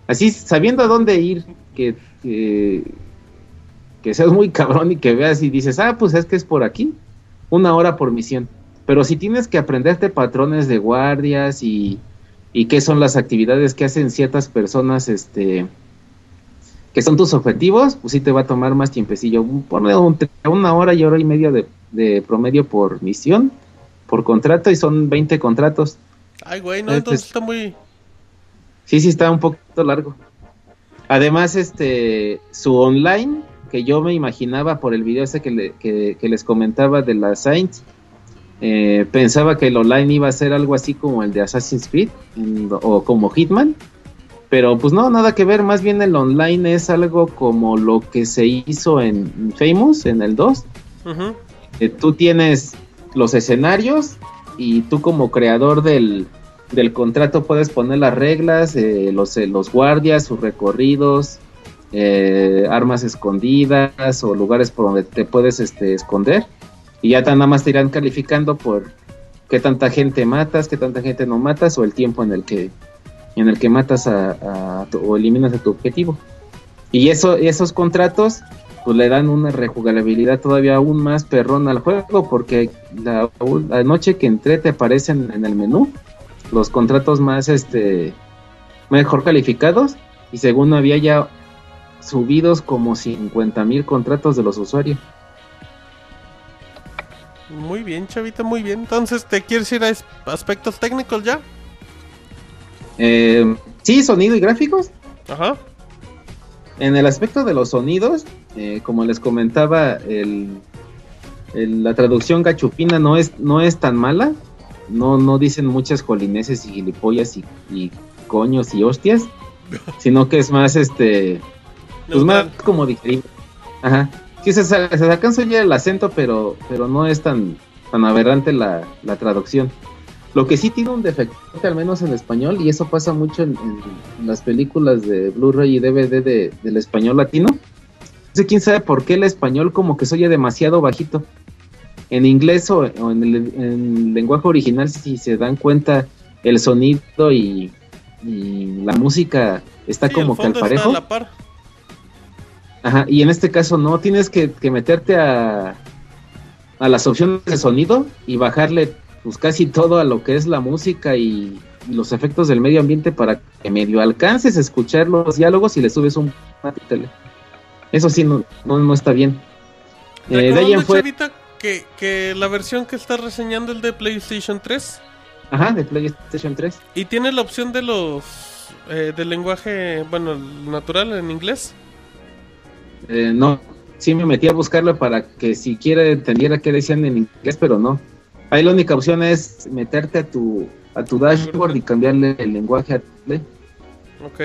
Así, sabiendo a dónde ir, que, que, seas muy cabrón y que veas y dices, ah, pues es que es por aquí, una hora por misión. Pero si tienes que aprenderte patrones de guardias y, y qué son las actividades que hacen ciertas personas, este, que son tus objetivos, pues sí te va a tomar más tiempecillo. Ponle un- una hora y hora y media de, de promedio por misión, por contrato, y son 20 contratos. Ay, güey, no, Este entonces es- está muy... Sí, sí, está un poquito largo. Además, este, su online, que yo me imaginaba por el video ese que, le- que- que les comentaba de la Saints, eh, pensaba que el online iba a ser algo así como el de Assassin's Creed en- o como Hitman, pero pues no, nada que ver, más bien el online es algo como lo que se hizo en Famous, en el 2, Ujú. eh, tú tienes los escenarios y tú como creador del, del contrato puedes poner las reglas, eh, los, eh, los guardias, sus recorridos, eh, armas escondidas o lugares por donde te puedes este, esconder. Y ya tan nada más te irán calificando por qué tanta gente matas, qué tanta gente no matas o el tiempo en el que, en el que matas a, o eliminas a tu objetivo. Y eso, esos contratos pues le dan una rejugabilidad todavía aún más perrona al juego porque la, la noche que entré te aparecen en el menú los contratos más este mejor calificados y según había ya subidos como 50 mil contratos de los usuarios. Muy bien, chavita, muy bien. Entonces, ¿te quieres ir a aspectos técnicos ya? Eh, sí, sonido y gráficos. Ajá. En el aspecto de los sonidos, eh, como les comentaba, el, el- la traducción gachupina no es, no es tan mala. No, no dicen muchas jolineses y gilipollas y, y coños y hostias, sino que es más este pues más como digerible. Ajá. Sí, se, se alcanza ya el acento, pero, pero no es tan, tan aberrante la, la traducción. Lo que sí tiene un defecto, al menos en español, y eso pasa mucho en, en las películas de Blu-ray y DVD de- del español latino. No sé quién sabe por qué el español como que se oye demasiado bajito. En inglés o, o en, el, en el lenguaje original, si se dan cuenta, el sonido y, y la música está Sí, como que al parejo. a la par. Ajá, y en este caso no, tienes que, que meterte a, a las opciones de sonido y bajarle pues casi todo a lo que es la música y, y los efectos del medio ambiente para que medio alcances a escuchar los diálogos y le subes un. Eso sí, no, no, no está bien. Eh, de ahí chavita, que, que la versión que está reseñando el de PlayStation 3 ajá, de PlayStation 3. y tiene la opción de los eh, del lenguaje, bueno, el natural en inglés. Eh, no, sí me metí a buscarlo para que siquiera entendiera qué decían en inglés, pero no. Ahí la única opción es meterte a tu a tu dashboard y cambiarle el lenguaje a Play. Ok.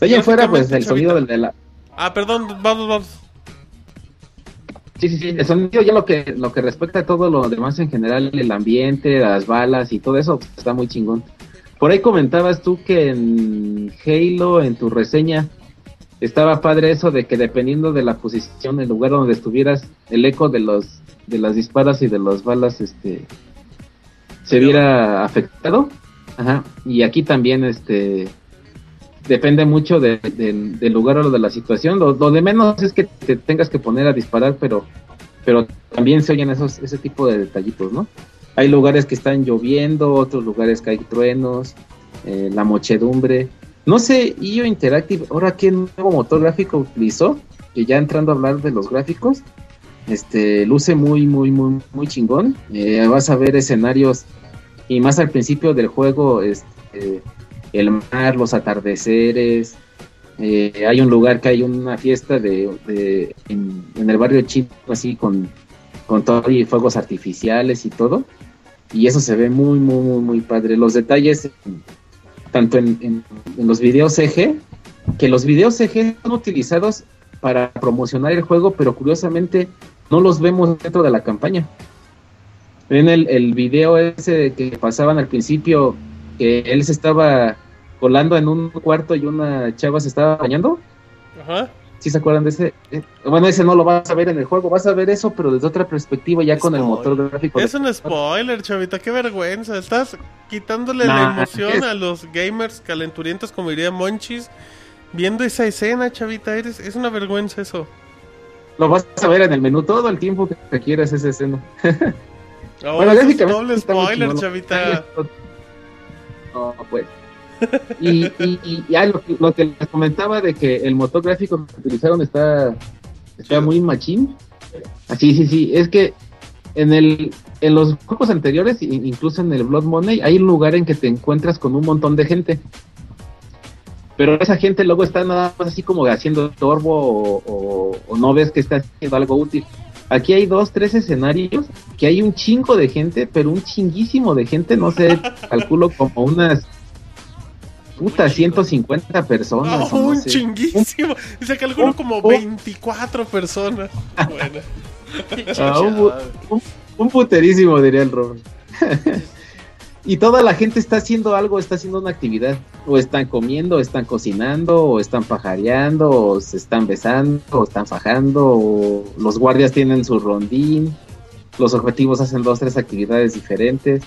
De fuera, pues el sonido del de la. Ah, perdón, vamos, vamos. Sí, sí, sí. El sonido ya lo que lo que respecta a todo lo demás en general, el ambiente, las balas y todo eso, pues, está muy chingón. Por ahí comentabas tú que en Halo, en tu reseña, estaba padre eso de que dependiendo de la posición, el lugar donde estuvieras, el eco de los de las disparas y de las balas, este, se viera afectado. Ajá. Y aquí también, este, depende mucho de- del- del lugar o de la situación. Lo, lo de menos es que te tengas que poner a disparar, pero, pero también se oyen esos, ese tipo de detallitos, ¿no? Hay lugares que están lloviendo, otros lugares que hay truenos, eh, la mochedumbre. No sé, IO Interactive, ahora qué nuevo motor gráfico utilizó, que ya entrando a hablar de los gráficos, este, luce muy, muy, muy, muy chingón. Eh, vas a ver escenarios y más al principio del juego, este, el mar, los atardeceres. eh, hay un lugar que hay una fiesta de, en el barrio chino, así con, con todo y fuegos artificiales y todo. Y eso se ve muy, muy, muy, muy padre. Los detalles, tanto en, en- los videos CG, que los videos CG son utilizados para promocionar el juego, pero curiosamente no los vemos dentro de la campaña. Ven el, el video ese que pasaban al principio, que él se estaba colando en un cuarto y una chava se estaba bañando. Ajá. ¿Sí se acuerdan de ese? Eh, Bueno, ese no lo vas a ver en el juego, vas a ver eso, pero desde otra perspectiva, ya con el motor gráfico. de- Es un spoiler, chavita, qué vergüenza. Estás quitándole la emoción es- a los gamers calenturientos, como diría Monchis, viendo esa escena, chavita. Eres, es una vergüenza eso. Lo vas a ver en el menú todo el tiempo que quieras esa escena. Oh, Bueno, es doble spoiler, chavita. No, pues. Y, y, y ya lo, que- lo que les comentaba de que el motor gráfico que utilizaron está, está muy machín. Así, sí, sí. Es que en el en los juegos anteriores, incluso en el Blood Money, hay un lugar en que te encuentras con un montón de gente. Pero esa gente luego está nada más así como haciendo torbo o, o- o no ves que está haciendo algo útil. Aquí hay dos, tres escenarios que hay un chingo de gente, pero un chinguísimo de gente, no sé, calculo como unas puta 150 personas. Oh, no un sé. chinguísimo. Se calculó un- como un- 24 personas. Bueno. Ah, un, bu- un- un puterísimo, diría el Robert. y toda la gente está haciendo algo, está haciendo una actividad. O están comiendo, o están cocinando, o están pajareando, o se están besando, o están fajando, o los guardias tienen su rondín. Los objetivos hacen dos, tres actividades diferentes.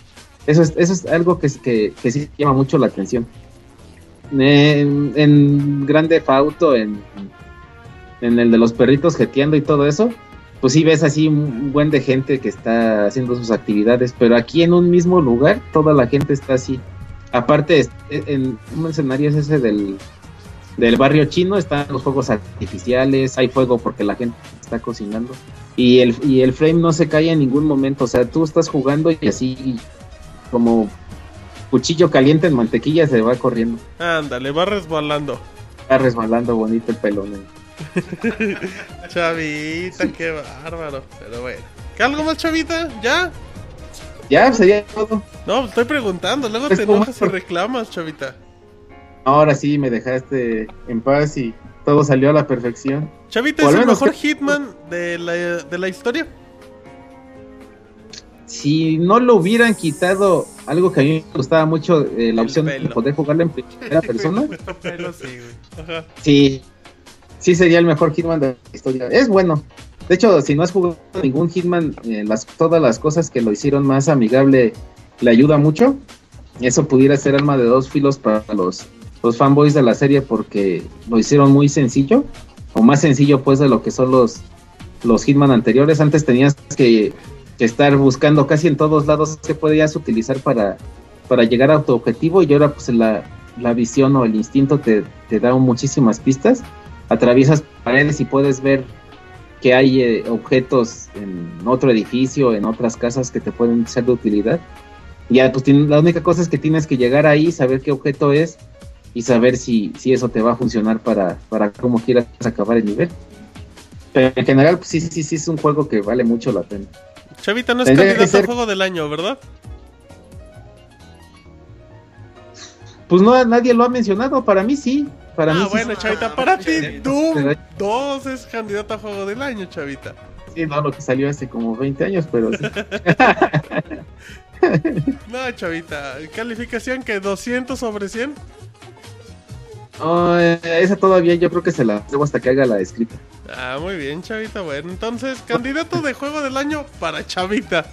Eso es, eso es algo que, que, que sí llama mucho la atención. En, en Grande Fauto, en, en el de los perritos jeteando y todo eso, pues sí ves así un buen de gente que está haciendo sus actividades, pero aquí en un mismo lugar toda la gente está así. Aparte, es- en un escenario es ese del, del barrio chino, están los fuegos artificiales, hay fuego porque la gente está cocinando. Y el, y el frame no se cae en ningún momento, o sea, tú estás jugando y así como cuchillo caliente en mantequilla se va corriendo. Ándale, va resbalando. Está resbalando bonito el pelón. eh. Chavita, qué bárbaro. Pero bueno. ¿Qué algo más, chavita? ¿Ya? Ya, sería todo. No, estoy preguntando. Luego Es te enojas y reclamas, chavita. Ahora sí me dejaste en paz y todo salió a la perfección. Chavita es el mejor que- Hitman de la, de la historia. Si no lo hubieran quitado algo que a mí me gustaba mucho, eh, la El opción de pelo. poder jugarla en primera persona, Pero sí, güey. Ajá. sí, sí sería el mejor Hitman de la historia. Es bueno. De hecho, si no has jugado ningún Hitman, eh, las, todas las cosas que lo hicieron más amigable le ayuda mucho. Eso pudiera ser arma de dos filos para los, los fanboys de la serie porque lo hicieron muy sencillo, o más sencillo pues de lo que son los, los Hitman anteriores. Antes tenías que, que estar buscando casi en todos lados qué podías utilizar para, para llegar a tu objetivo y ahora pues la, la visión o el instinto te, te da muchísimas pistas. Atraviesas paredes y puedes ver que hay eh, objetos en otro edificio, en otras casas que te pueden ser de utilidad. Ya, pues la única cosa es que tienes que llegar ahí, saber qué objeto es y saber si, si eso te va a funcionar para, para cómo quieras acabar el nivel. Pero en general, pues sí, sí, sí, es un juego que vale mucho la pena. Chavita no es Tendría candidato a ser- juego del año, ¿verdad? Pues no, nadie lo ha mencionado, para mí sí. Para ah, bueno, sí. Chavita, para ti Doom Pero- 2 es candidato a juego del año, Chavita. Sí, no, lo que salió hace como 20 años, pero sí. No, Chavita, calificación que 200 sobre 100. No, eh, esa todavía yo creo que se la debo hasta que haga la escrita. Ah, muy bien, Chavita. Bueno, entonces, candidato de juego del año para Chavita.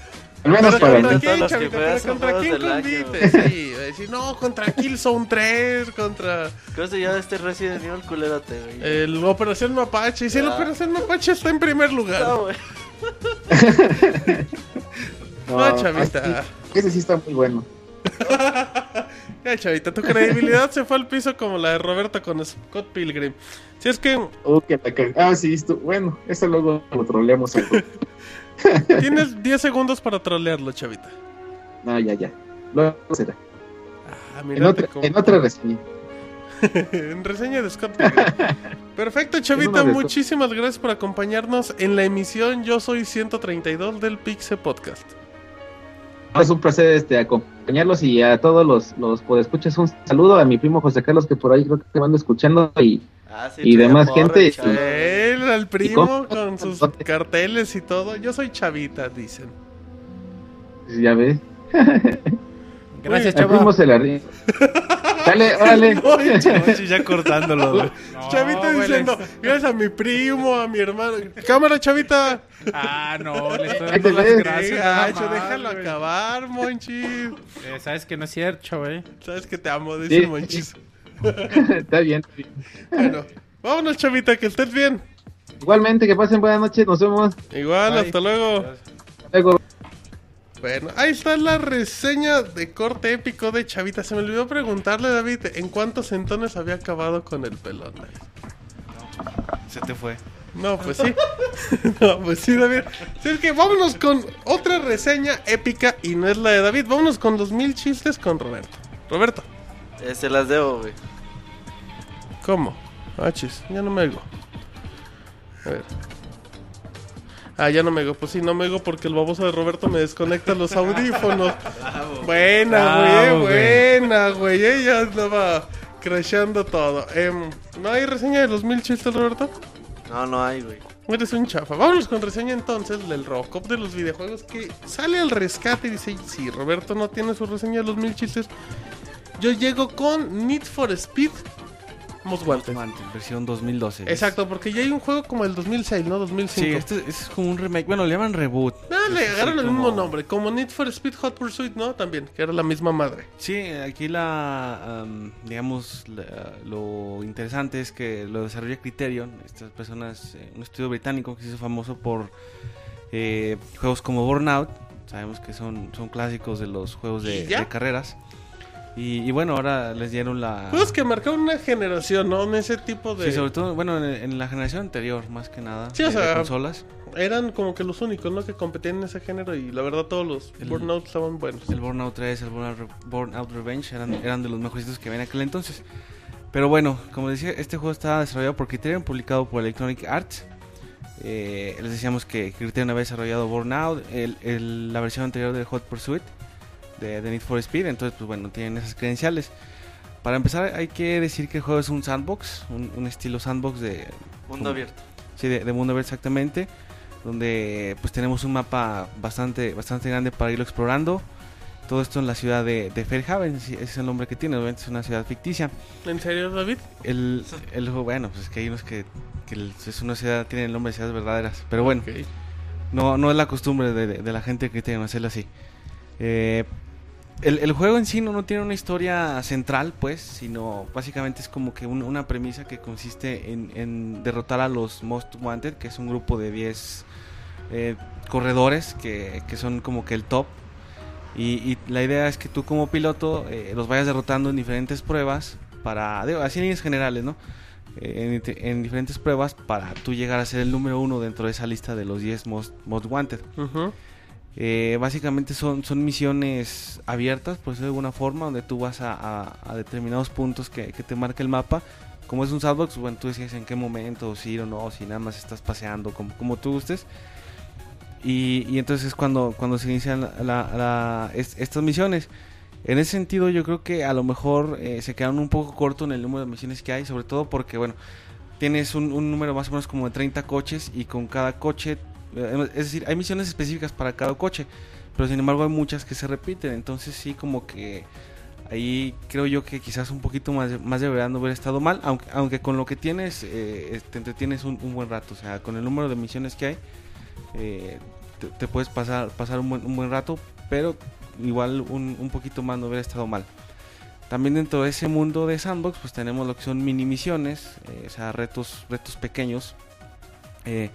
Al menos para contra mí. quién, Chavita, pero contra quién compite. Sí, decir, no, contra Killzone 3, contra ¿Cómo se llama este Resident Evil culerote, güey? el Operación Mapache. Y si el Ah. Operación Mapache está en primer lugar. No, güey. No, Chavita. así- Ese sí está muy bueno. Ya, Chavita, tu credibilidad se fue al piso como la de Roberto con Scott Pilgrim. Si es que Oh, la ca- Ah, sí, esto- bueno, eso luego lo troleamos. tienes 10 segundos para trolearlo, Chavita. No, ya, ya. Luego será. Ah, En otra, cómo- en otra reseña. en reseña de Scott Pilgrim. Perfecto, Chavita, muchísimas gracias por acompañarnos en la emisión Yo Soy 132 del Pixel Podcast. Es un placer este, acompañarlos y a todos los, los podescuchas un saludo a mi primo José Carlos que por ahí creo que te van escuchando y Ah, sí, Y demás gente, el chavo. Él, al primo, cómo? con sus carteles y todo. Yo soy Chavita, dicen. ya ves. Gracias, Al chava. primo se la ríe. Dale, órale. Ya cortándolo, güey. Chavita güey, diciendo, gracias a mi primo, a mi hermano. Cámara, Chavita. Ah, no, le estoy dando las ves. gracias. Gacho, más, déjalo güey. acabar, Monchis. Eh, Sabes que no es cierto, güey. Sabes que te amo, dice Sí. Monchis. Está bien. Bueno, vámonos, Chavita, que estés bien. Igualmente, que pasen buena noche. Nos vemos Igual, Bye. hasta luego. luego. Bueno, ahí está la reseña de corte épico de Chavita. Se me olvidó preguntarle, David, ¿en cuántos centones había acabado con el pelón? Se te fue. No, pues sí. no, pues sí, David. Sí, es que vámonos con otra reseña épica y no es la de David. Vámonos con los mil chistes con Roberto. Roberto, Eh, se las debo, güey. ¿cómo? Ah, chis, ya no me oigo. A ver. Ah, ya no me oigo. Pues sí, no me oigo porque el baboso de Roberto me desconecta los audífonos. Buena, Bravo, güey, güey. buena, güey. Ella andaba crasheando todo. Em, ¿No hay reseña de los mil chistes, Roberto? No, no hay, güey. Eres un chafa. Vámonos con reseña entonces del Robocop de los videojuegos que sale al rescate y dice, si Roberto no tiene su reseña de los mil chistes, yo llego con Need for Speed Most Wanted. Wanted, versión 2012. Exacto, porque ya hay un juego como el 2006, ¿no? 2005. Sí, este, este es como un remake. Bueno, le llaman reboot. Ah, le Es así agarran el como- mismo nombre, como Need for Speed Hot Pursuit, ¿no? También, que era la misma madre. Sí, aquí la, am, digamos, la- lo interesante es que lo desarrolla Criterion, estas personas, eh, un estudio británico que se hizo famoso por eh, juegos como Burnout, sabemos que son, son clásicos de los juegos de, de carreras. Y, y bueno, ahora les dieron la... Juegos que marcaron una generación, ¿no? En ese tipo de... Sí, sobre todo, bueno, en, en la generación anterior, más que nada, Sí, o de- de sea, consolas. Eran como que los únicos, ¿no? Que competían en ese género y la verdad todos los El- Burnout estaban buenos. El Burnout 3, el Burnout, Burnout Revenge eran, eran de los mejorcitos que había en aquel entonces. Pero bueno, como decía, este juego está desarrollado por Criterion, publicado por Electronic Arts. Eh, les decíamos que Criterion había desarrollado Burnout, el- el- la versión anterior de Hot Pursuit, de, de Need for Speed. Entonces, pues bueno, tienen esas credenciales. Para empezar, hay que decir que el juego es un sandbox, un, un estilo sandbox de, Mundo abierto. Sí, de, de mundo abierto exactamente. Donde pues tenemos un mapa bastante, bastante grande para irlo explorando. Todo esto en la ciudad de, de Fairhaven, ese es el nombre que tiene, obviamente es una ciudad ficticia. ¿En serio, David? El, el juego, bueno, pues es que hay unos que, que el- es una ciudad, tienen el nombre de ciudades verdaderas. Pero bueno, Ok. no, no es la costumbre de, de- de la gente que tiene hacerlo así. Eh, el, juego en sí no, tiene una historia central, pues, sino básicamente es como que un- una premisa que consiste en, derrotar a los Most Wanted, que es un grupo de 10 eh, corredores que, son como que el top. Y, la idea es que tú como piloto eh, los vayas derrotando en diferentes pruebas para, digo, así en líneas generales, ¿no? Eh, en, en diferentes pruebas para tú llegar a ser el número uno dentro de esa lista de los 10 most, wanted. Ujú. Eh, básicamente son, son misiones abiertas, por decirlo de alguna forma, donde tú vas a, determinados puntos que, te marca el mapa. Como es un sandbox, bueno, tú decides en qué momento, si ir o no, si nada más estás paseando, como, como tú gustes. Y, entonces es cuando, cuando se inician estas misiones. En ese sentido, yo creo que a lo mejor eh, se quedaron un poco corto en el número de misiones que hay, sobre todo porque, bueno, tienes un, un número más o menos como de 30 coches y con cada coche, es decir, hay misiones específicas para cada coche, pero sin embargo hay muchas que se repiten, entonces sí como que ahí creo yo que quizás un poquito más, más debería no haber estado mal, aunque, aunque con lo que tienes eh, te entretienes un, buen rato, o sea, con el número de misiones que hay, eh, te, puedes pasar, pasar un, buen, un buen rato, pero igual un, un poquito más no hubiera estado mal. También dentro de ese mundo de sandbox, pues tenemos lo que son mini misiones, eh, o sea, retos, retos pequeños, eh,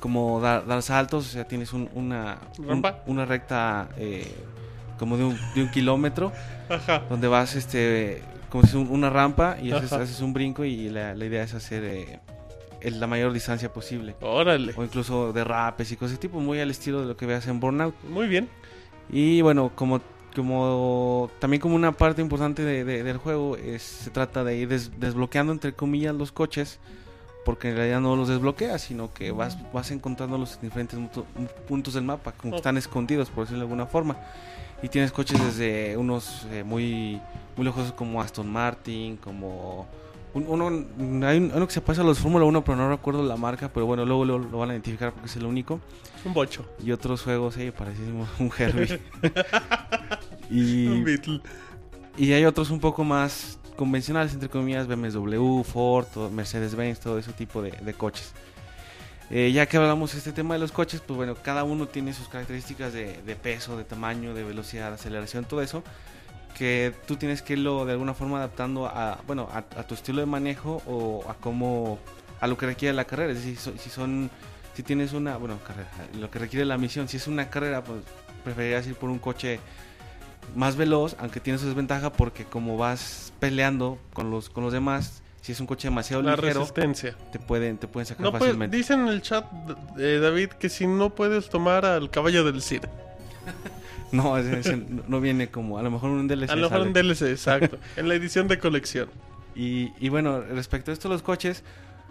como dar, dar saltos, o sea, tienes un- una, un- una recta eh, como de un, de un kilómetro, Ajá. donde vas este como si un- una rampa y haces, un brinco y la, la idea es hacer eh, el- la mayor distancia posible. Órale. O incluso derrapes y cosas de tipo, muy al estilo de lo que veas en Burnout. Muy bien. Y bueno, como, como también como una parte importante de- de- del juego, es, se trata de ir des- desbloqueando entre comillas los coches, porque en realidad no los desbloqueas, sino que vas, vas encontrándolos en diferentes puntos del mapa, como que están escondidos, por decirlo de alguna forma. Y tienes coches desde unos eh, muy, muy lujosos como Aston Martin, como... un- uno, hay un- uno que se pasa a los Fórmula 1, pero no recuerdo la marca, pero bueno, luego, lo van a identificar porque es el único Un bocho. y otros juegos, sí, parecísimos un Herbie. y, Un Beatle. y hay otros un poco más convencionales, entre comillas, BMW, Ford, Mercedes-Benz, todo ese tipo de, coches. Eh, ya que hablamos de este tema de los coches, pues bueno, cada uno tiene sus características de, peso, de tamaño, de velocidad, de aceleración, todo eso, que tú tienes que irlo de alguna forma adaptando a, bueno, a, tu estilo de manejo o a cómo, a lo que requiere la carrera. Es decir, si son Si tienes una, bueno, carrera, lo que requiere la misión, si es una carrera, pues preferirías ir por un coche más veloz, aunque tienes su desventaja porque como vas peleando con los con los demás, si es un coche demasiado La ligero, resistencia. te pueden te pueden sacar No puede- fácilmente. dicen en el chat, eh, David, que si no puedes tomar al caballo del Cid. No, ese- ese no viene como a lo mejor un DLC. A lo mejor sale. en DLC, exacto. en la edición de colección. Y, y bueno, respecto a esto los coches,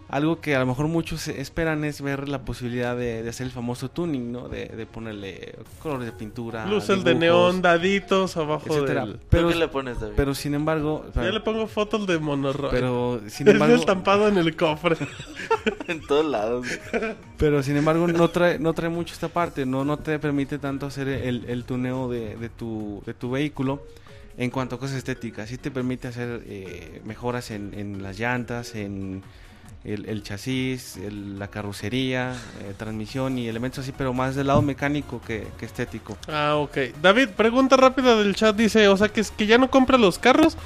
algo que a lo mejor muchos esperan es ver la posibilidad de, de hacer el famoso tuning, ¿no? De, de ponerle colores de pintura, Luces de neón, daditos abajo etcétera. del... ¿Pero Pero, qué le pones, David? pero sin embargo, Yo le pongo fotos de monorroy. pero sin es embargo, estampado en el cofre. en todos lados. pero sin embargo no trae no trae mucho esta parte, no no te permite tanto hacer el, el tuneo de, de tu de tu vehículo. En cuanto a cosas estéticas, sí te permite hacer eh, mejoras en, en las llantas, en el, el chasis, el- la carrocería, eh, transmisión y elementos así, pero más del lado mecánico que, que estético. Ah, ok. David, pregunta rápida del chat. Dice, o sea, que, es que ya no compras los carros,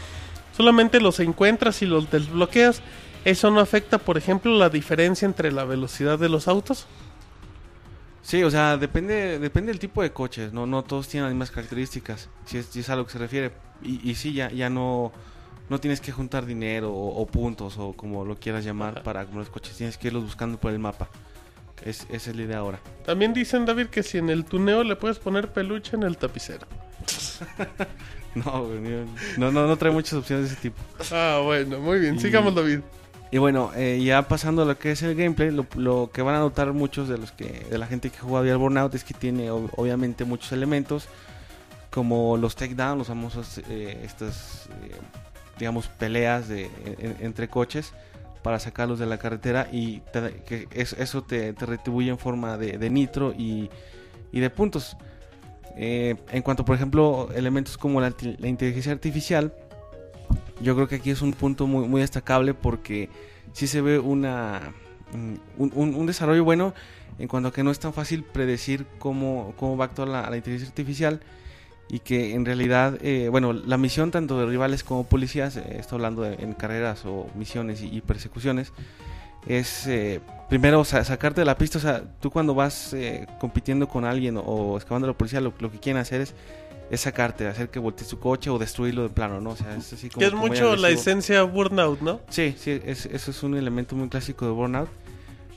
solamente los encuentras y los desbloqueas. ¿Eso no afecta, por ejemplo, la diferencia entre la velocidad de los autos? Sí, o sea, depende depende del tipo de coches, no no todos tienen las mismas características, si es, si es a lo que se refiere. Y, y sí, ya, ya no, no tienes que juntar dinero o, o puntos o como lo quieras llamar Ajá. para comprar los coches, tienes que irlos buscando por el mapa. Es, esa es la idea ahora. También dicen, David, que si en el tuneo le puedes poner peluche en el tapicero. No, güey, no, no, no trae muchas opciones de ese tipo. Ah, bueno, muy bien. Y- Sigamos, David. Y bueno, eh, ya pasando a lo que es el gameplay, lo, lo que van a notar muchos de los que de la gente que juega Real Burnout es que tiene ob- obviamente muchos elementos como los takedowns, los famosos eh, estas eh, digamos peleas de en- entre coches para sacarlos de la carretera y te- que es- eso te, te retribuye en forma de, nitro y, de puntos. Eh, en cuanto, por ejemplo, elementos como la, inteligencia artificial, yo creo que aquí es un punto muy, destacable porque sí se ve una, mm, un, desarrollo bueno en cuanto a que no es tan fácil predecir cómo, cómo va a actuar la inteligencia artificial y que en realidad, eh, bueno, la misión tanto de rivales como policías, eh, estoy hablando de- en carreras o misiones y, y persecuciones, es eh, primero sa- sacarte de la pista, o sea, tú cuando vas eh, compitiendo con alguien o, o excavando a la policía, lo, lo que quieren hacer es, es sacarte, hacer que voltee su coche o destruirlo de plano, ¿no? O sea, es así como... Que es mucho la esencia Burnout, ¿no? Sí, sí, es- eso es un elemento muy clásico de Burnout.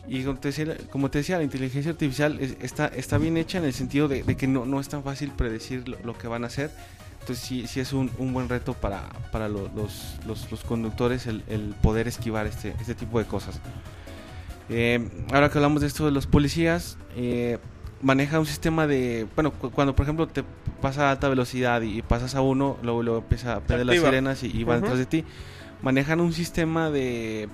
Y como te decía, como te decía la inteligencia artificial es- está, está bien hecha en el sentido de, de que no, no es tan fácil predecir lo, lo que van a hacer. Entonces sí, sí es un, un buen reto para, para lo- los, los, los conductores el, el poder esquivar este, este tipo de cosas. Eh, ahora que hablamos de esto de los policías, eh, maneja un sistema de... Bueno, cu- cuando por ejemplo te pasa a alta velocidad y, y pasas a uno, luego, luego empieza a prender las sirenas y, y va Ujú. detrás de ti. Manejan un sistema de...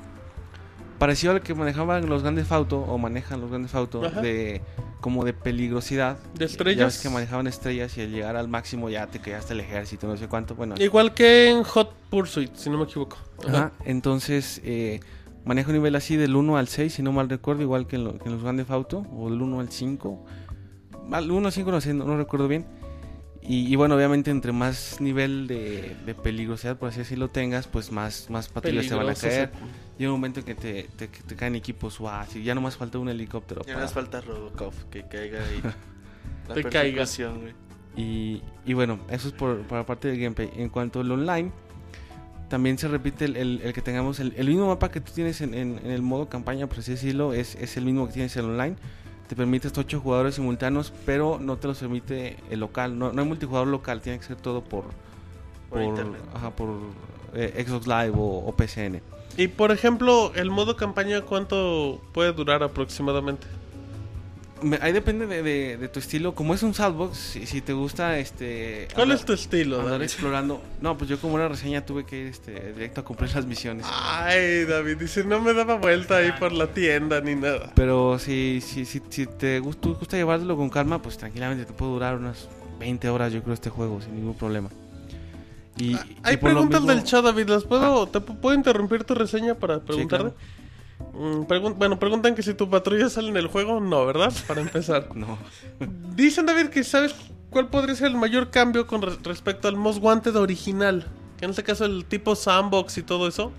Parecido al que manejaban los grandes auto o manejan los grandes auto Ajá. de como de peligrosidad. De Ya estrellas. ves que manejaban estrellas y al llegar al máximo ya te quedaste el ejército, no sé cuánto. Bueno, Igual que en Hot Pursuit, si no me equivoco. Ajá, entonces eh, maneja un nivel así del 1 al 6, si no mal recuerdo, igual que en, lo- que en los Grand Theft Auto, o del 1 al 5. Al 1 al 5 no sé, no, no recuerdo bien. Y, y bueno, obviamente entre más nivel de, de peligrosidad, por así decirlo, tengas, pues más, más patrullas te van a caer. sí. Llega un momento en que te, te, que te caen equipos SWAT y ya nomás falta un helicóptero. Ya para- nos falta Robocop, que caiga ahí. La Te caiga. Y, y bueno, eso es por, por la parte del gameplay. En cuanto al online, también se repite el, el- el que tengamos el, el mismo mapa que tú tienes en, en- en el modo campaña, por así decirlo, es, es el mismo que tienes en el online. Te permite hasta 8 jugadores simultáneos, pero no te los permite el local. No, no hay multijugador local, tiene que ser todo por, Por internet. ajá, por eh, Xbox Live o, o PCN. Y por ejemplo, el modo campaña, ¿cuánto puede durar aproximadamente? Me- ahí depende de, de- de tu estilo. Como es un sandbox, si, si te gusta este. ¿Cuál andar- es tu estilo? andar David? explorando. No, pues yo como una reseña tuve que ir este, directo a cumplir las misiones. Ay, David, dice, no me daba vuelta ahí por la tienda ni nada. Pero si, si, si, si te gusta, gusta llevarlo con calma, pues tranquilamente te puede durar unas 20 horas, yo creo, este juego, sin ningún problema. Y, Ah, y Hay preguntas mismo- del chat, David. ¿Las puedo, te pu- puedo interrumpir tu reseña para preguntarte? Mm, pregun- bueno, preguntan que si tu patrulla sale en el juego. No, ¿verdad? Para empezar. No. Dicen, David, que sabes cuál podría ser el mayor cambio con re- respecto al Most Wanted original. Que en este caso el tipo sandbox y todo eso.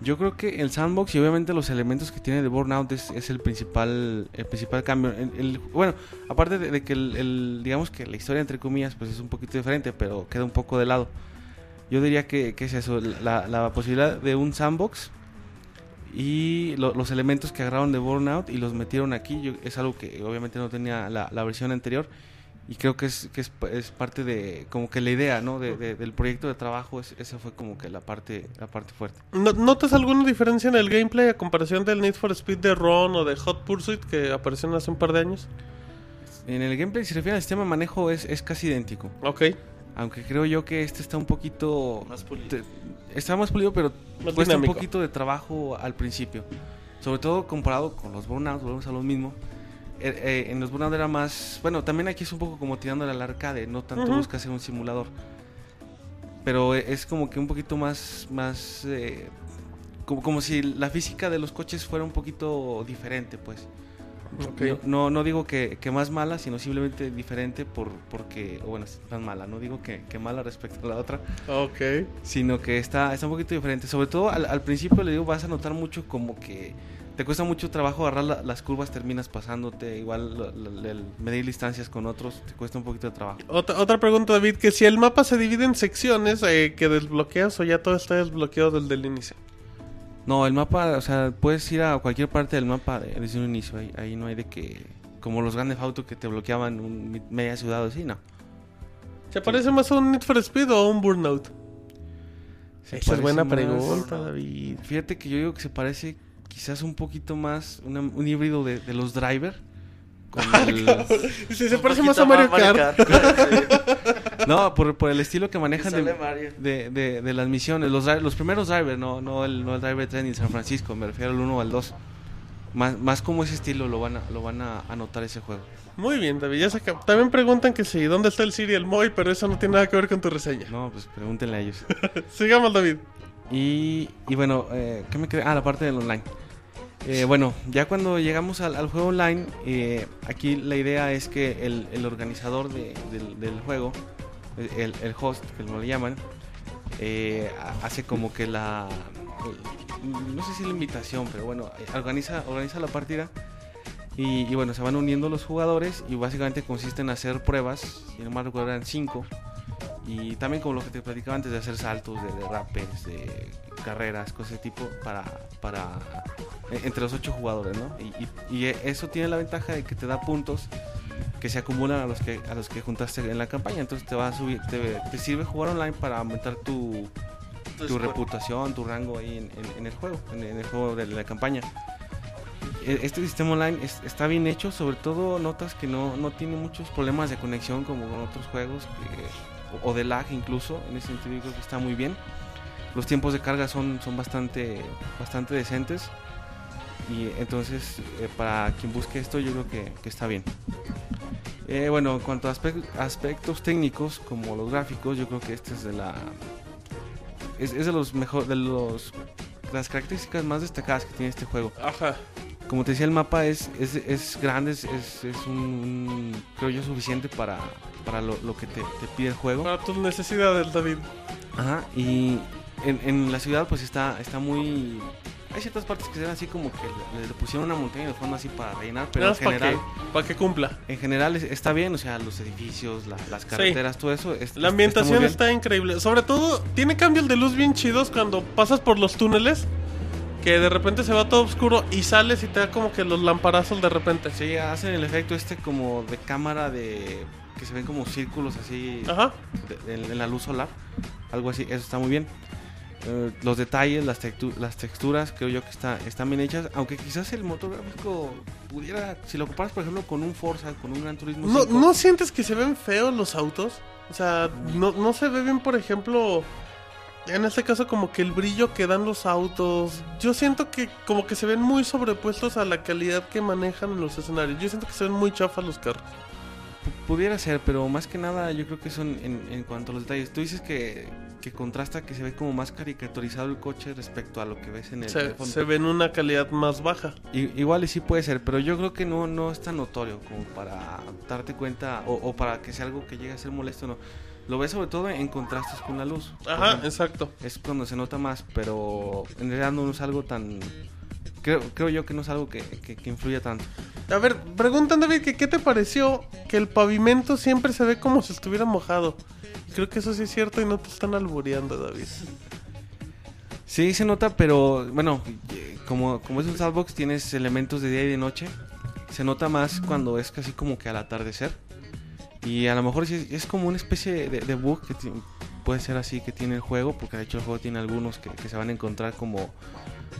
Yo creo que el sandbox y obviamente los elementos que tiene de Burnout es, es el principal el principal cambio. El- el- bueno, aparte de, de que el, el- digamos que la historia entre comillas pues es un poquito diferente, pero queda un poco de lado. Yo diría que, que es eso, la, la posibilidad de un sandbox y lo- los elementos que agarraron de Burnout y los metieron aquí. Yo- es algo que obviamente no tenía la, la versión anterior y creo que es que es, es parte de como que la idea no de- de- del proyecto de trabajo. Es- esa fue como que la parte la parte fuerte. ¿No- ¿Notas alguna diferencia en el gameplay a comparación del Need for Speed de Ron o de Hot Pursuit que aparecieron hace un par de años? en el gameplay si se refiere al sistema de manejo es, es casi idéntico. Ok. Aunque creo yo que este está un poquito Más pulido. te- está más pulido pero Más cuesta dinámico. un poquito de trabajo al principio. Sobre todo comparado con los burnouts volvemos a lo mismo. Eh, eh, en los burnout era más bueno también aquí es un poco como tirándole al arcade no tanto busca ser un simulador. Pero es como que un poquito más más eh, como, como si la física de los coches fuera un poquito diferente pues Ok. no, no, digo que, que más mala, sino simplemente diferente por, porque, o bueno, es tan mala, no digo que, que mala respecto a la otra, Ok. sino que está, está un poquito diferente. Sobre todo al, al principio le digo, vas a notar mucho como que te cuesta mucho trabajo agarrar la- las curvas, terminas pasándote, igual el medir distancias con otros, te cuesta un poquito de trabajo. Otra, otra pregunta, David, que si el mapa se divide en secciones eh, que desbloqueas o ya todo está desbloqueado desde el inicio. No, el mapa, o sea, puedes ir a cualquier parte del mapa de- desde un inicio, ahí, ahí no hay de que, como los grandes autos que te bloqueaban un, media ciudad o así, no. ¿Se parece más a un Need for Speed o a un Burnout? Se Esa es buena pregunta, David. Fíjate que yo digo que se parece quizás un poquito más una- un híbrido de, de los driver. Con el- Sí, se Un parece más a Mario Kart. Sí, no, por, por el estilo que manejan de, de, de- de las misiones. Los, los primeros driver, no, no, el, no el driver 3 ni San Francisco, me refiero al 1 o al 2. Más, más como ese estilo lo van a, lo van a anotar ese juego. Muy bien, David. Ya se acabó. También preguntan que si, ¿dónde está el Siri y el Moy? Pero eso no tiene nada que ver con tu reseña. No, pues pregúntenle a ellos. Sigamos, David. Y, y bueno, eh, ¿qué me quedé? Ah, la parte del online. Eh, bueno, ya cuando llegamos al, juego online, eh, aquí la idea es que el, organizador de- del, juego, el, host, que lo llaman, eh, ha- hace como que la... No sé si la invitación, pero bueno, eh, organiza, organiza la partida. Y, bueno, se van uniendo los jugadores y básicamente consiste en hacer pruebas, si no mal recuerdo eran cinco, y también como lo que te platicaba antes de hacer saltos, de derrapes, de carreras, cosas de tipo para, para eh, entre los ocho jugadores, ¿no? Y, y- y eso tiene la ventaja de que te da puntos que se acumulan a los que a los que juntaste en la campaña, entonces te va a subir, te, te sirve jugar online para aumentar tu, tu reputación, tu rango ahí en, en- en el juego, en, en el juego de la campaña. E- Este sistema online es- está bien hecho, sobre todo notas que no, no tiene muchos problemas de conexión como con otros juegos que- o, de lag incluso, en ese sentido creo que está muy bien. Los tiempos de carga son, son bastante, bastante decentes y entonces eh, para quien busque esto yo creo que, que está bien. Eh, bueno, en cuanto a aspe- aspectos técnicos como los gráficos, yo creo que este es de la es, es de los mejor de los las características más destacadas que tiene este juego. Ajá. Como te decía, el mapa es, es, es grande, es, es, un- creo yo suficiente para, para lo, lo que te, te pide el juego. Para tus necesidades, David. Ajá, y en, en la ciudad pues está, está muy... Hay ciertas partes que se ven así como que le, le pusieron una montaña de fondo así para rellenar, pero en más para general, que, cumpla. en general es- está bien, o sea, los edificios, la- las carreteras, todo eso. es- La ambientación está, increíble. Sobre todo, tiene cambios de luz bien chidos cuando pasas por los túneles. Que de repente se va todo oscuro y sales y te da como que los lamparazos de repente. Sí, hacen el efecto este como de cámara de... que se ven como círculos así Ajá. de- en, en la luz solar, algo así, eso está muy bien. Eh, los detalles, las, textu- las texturas, creo yo que está, están bien hechas, aunque quizás el motor gráfico pudiera, si lo comparas por ejemplo con un Forza, con un Gran Turismo ¿No, 5, ¿No sientes que se ven feos los autos? O sea, no, no se ve bien, por ejemplo, en este caso como que el brillo que dan los autos. Yo siento que como que se ven muy sobrepuestos a la calidad que manejan en los escenarios. Yo siento que se ven muy chafas los carros. Pu- pudiera ser, pero más que nada yo creo que son en, en cuanto a los detalles. Tú dices que, que contrasta, que se ve como más caricaturizado el coche respecto a lo que ves en el Se, fondo. se ven una calidad más baja. I- Igual y sí puede ser, pero yo creo que no, no es tan notorio como para darte cuenta o, o para que sea algo que llegue a ser molesto, no. lo ves sobre todo en contrastes con la luz. Ajá, ejemplo, exacto. es cuando se nota más, pero en realidad no es algo tan... Creo, creo yo que no es algo que, que, que influya tanto. A ver, preguntan David que qué te pareció que el pavimento siempre se ve como si estuviera mojado. Creo que eso sí es cierto y no te están albureando, David. Sí, se nota, pero bueno, eh, como, como es un sandbox, tienes elementos de día y de noche. Se nota más cuando es casi como que al atardecer. Y a lo mejor es, es como una especie de, de bug que puede ser así que tiene el juego, porque de hecho el juego tiene algunos que, que se van a encontrar como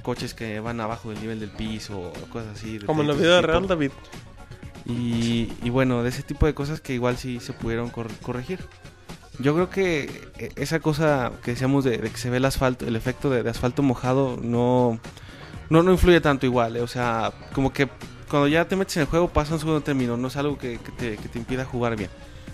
coches que van abajo del nivel del piso o cosas así. Como en la vida real, David. Y, y bueno, de ese tipo de cosas que igual sí se pudieron cor- corregir. Yo creo que eh, esa cosa que decíamos de, de que se ve el asfalto, el efecto de, de asfalto mojado, no, no, no influye tanto igual. eh, O sea, como que cuando ya te metes en el juego pasa un segundo término, no es algo que, que te, que te impida jugar bien.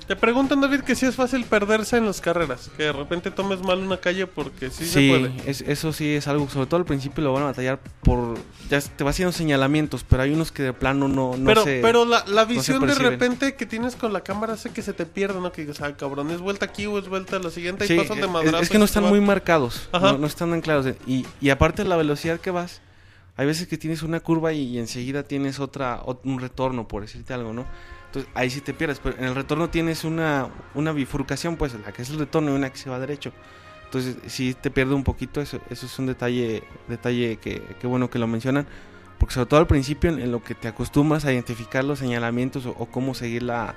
Te preguntan, David, que si es fácil perderse en las carreras. Que de repente tomes mal una calle porque sí, se puede. es- eso sí es algo, sobre todo al principio lo van a batallar por... Ya te va haciendo señalamientos, pero hay unos que de plano no, no pero, se... pero la, visión de repente que tienes con la cámara hace que se te pierda, ¿no? Que digas, ah, cabrón, es vuelta aquí o es vuelta a la siguiente Sí, y pasas de madrazo. es que no están muy marcados, no, no están tan claros. Y, y aparte la velocidad que vas, hay veces que tienes una curva y, y enseguida tienes otra ot- un retorno, por decirte algo, ¿no? Entonces ahí sí te pierdes, pero en el retorno tienes una, una bifurcación, pues la que es el retorno y una que se va derecho. Entonces sí te pierde un poquito, eso, eso es un detalle, detalle que, que bueno que lo mencionan, porque sobre todo al principio en, lo que te acostumbras a identificar los señalamientos o, o cómo seguir la,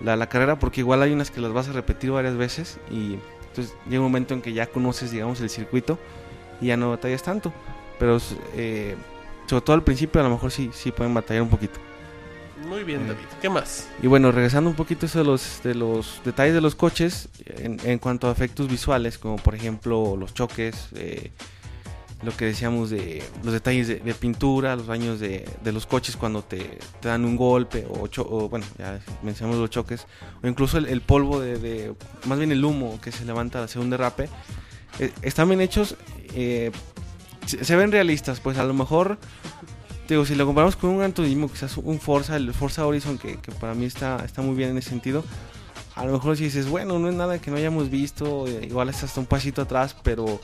la, la carrera, porque igual hay unas que las vas a repetir varias veces y entonces llega un momento en que ya conoces, digamos, el circuito y ya no batallas tanto. Pero eh, sobre todo al principio a lo mejor sí, sí pueden batallar un poquito. Muy bien, Eh. David. ¿Qué más? Y bueno, regresando un poquito a eso de los, de los detalles de los coches, en, en cuanto a efectos visuales, como por ejemplo los choques, eh, lo que decíamos de los detalles de, de pintura, los daños de, de los coches cuando te, te dan un golpe, o, cho- o, bueno, ya mencionamos los choques, o incluso el, el polvo de, de- más bien el humo que se levanta al hacer un derrape, eh, están bien hechos, eh, se, se ven realistas, pues a lo mejor digo, si lo comparamos con un Gran Turismo, quizás un Forza, el Forza Horizon, que, que para mí está, está muy bien en ese sentido, a lo mejor si dices, bueno, no es nada que no hayamos visto, eh, igual es hasta un pasito atrás, pero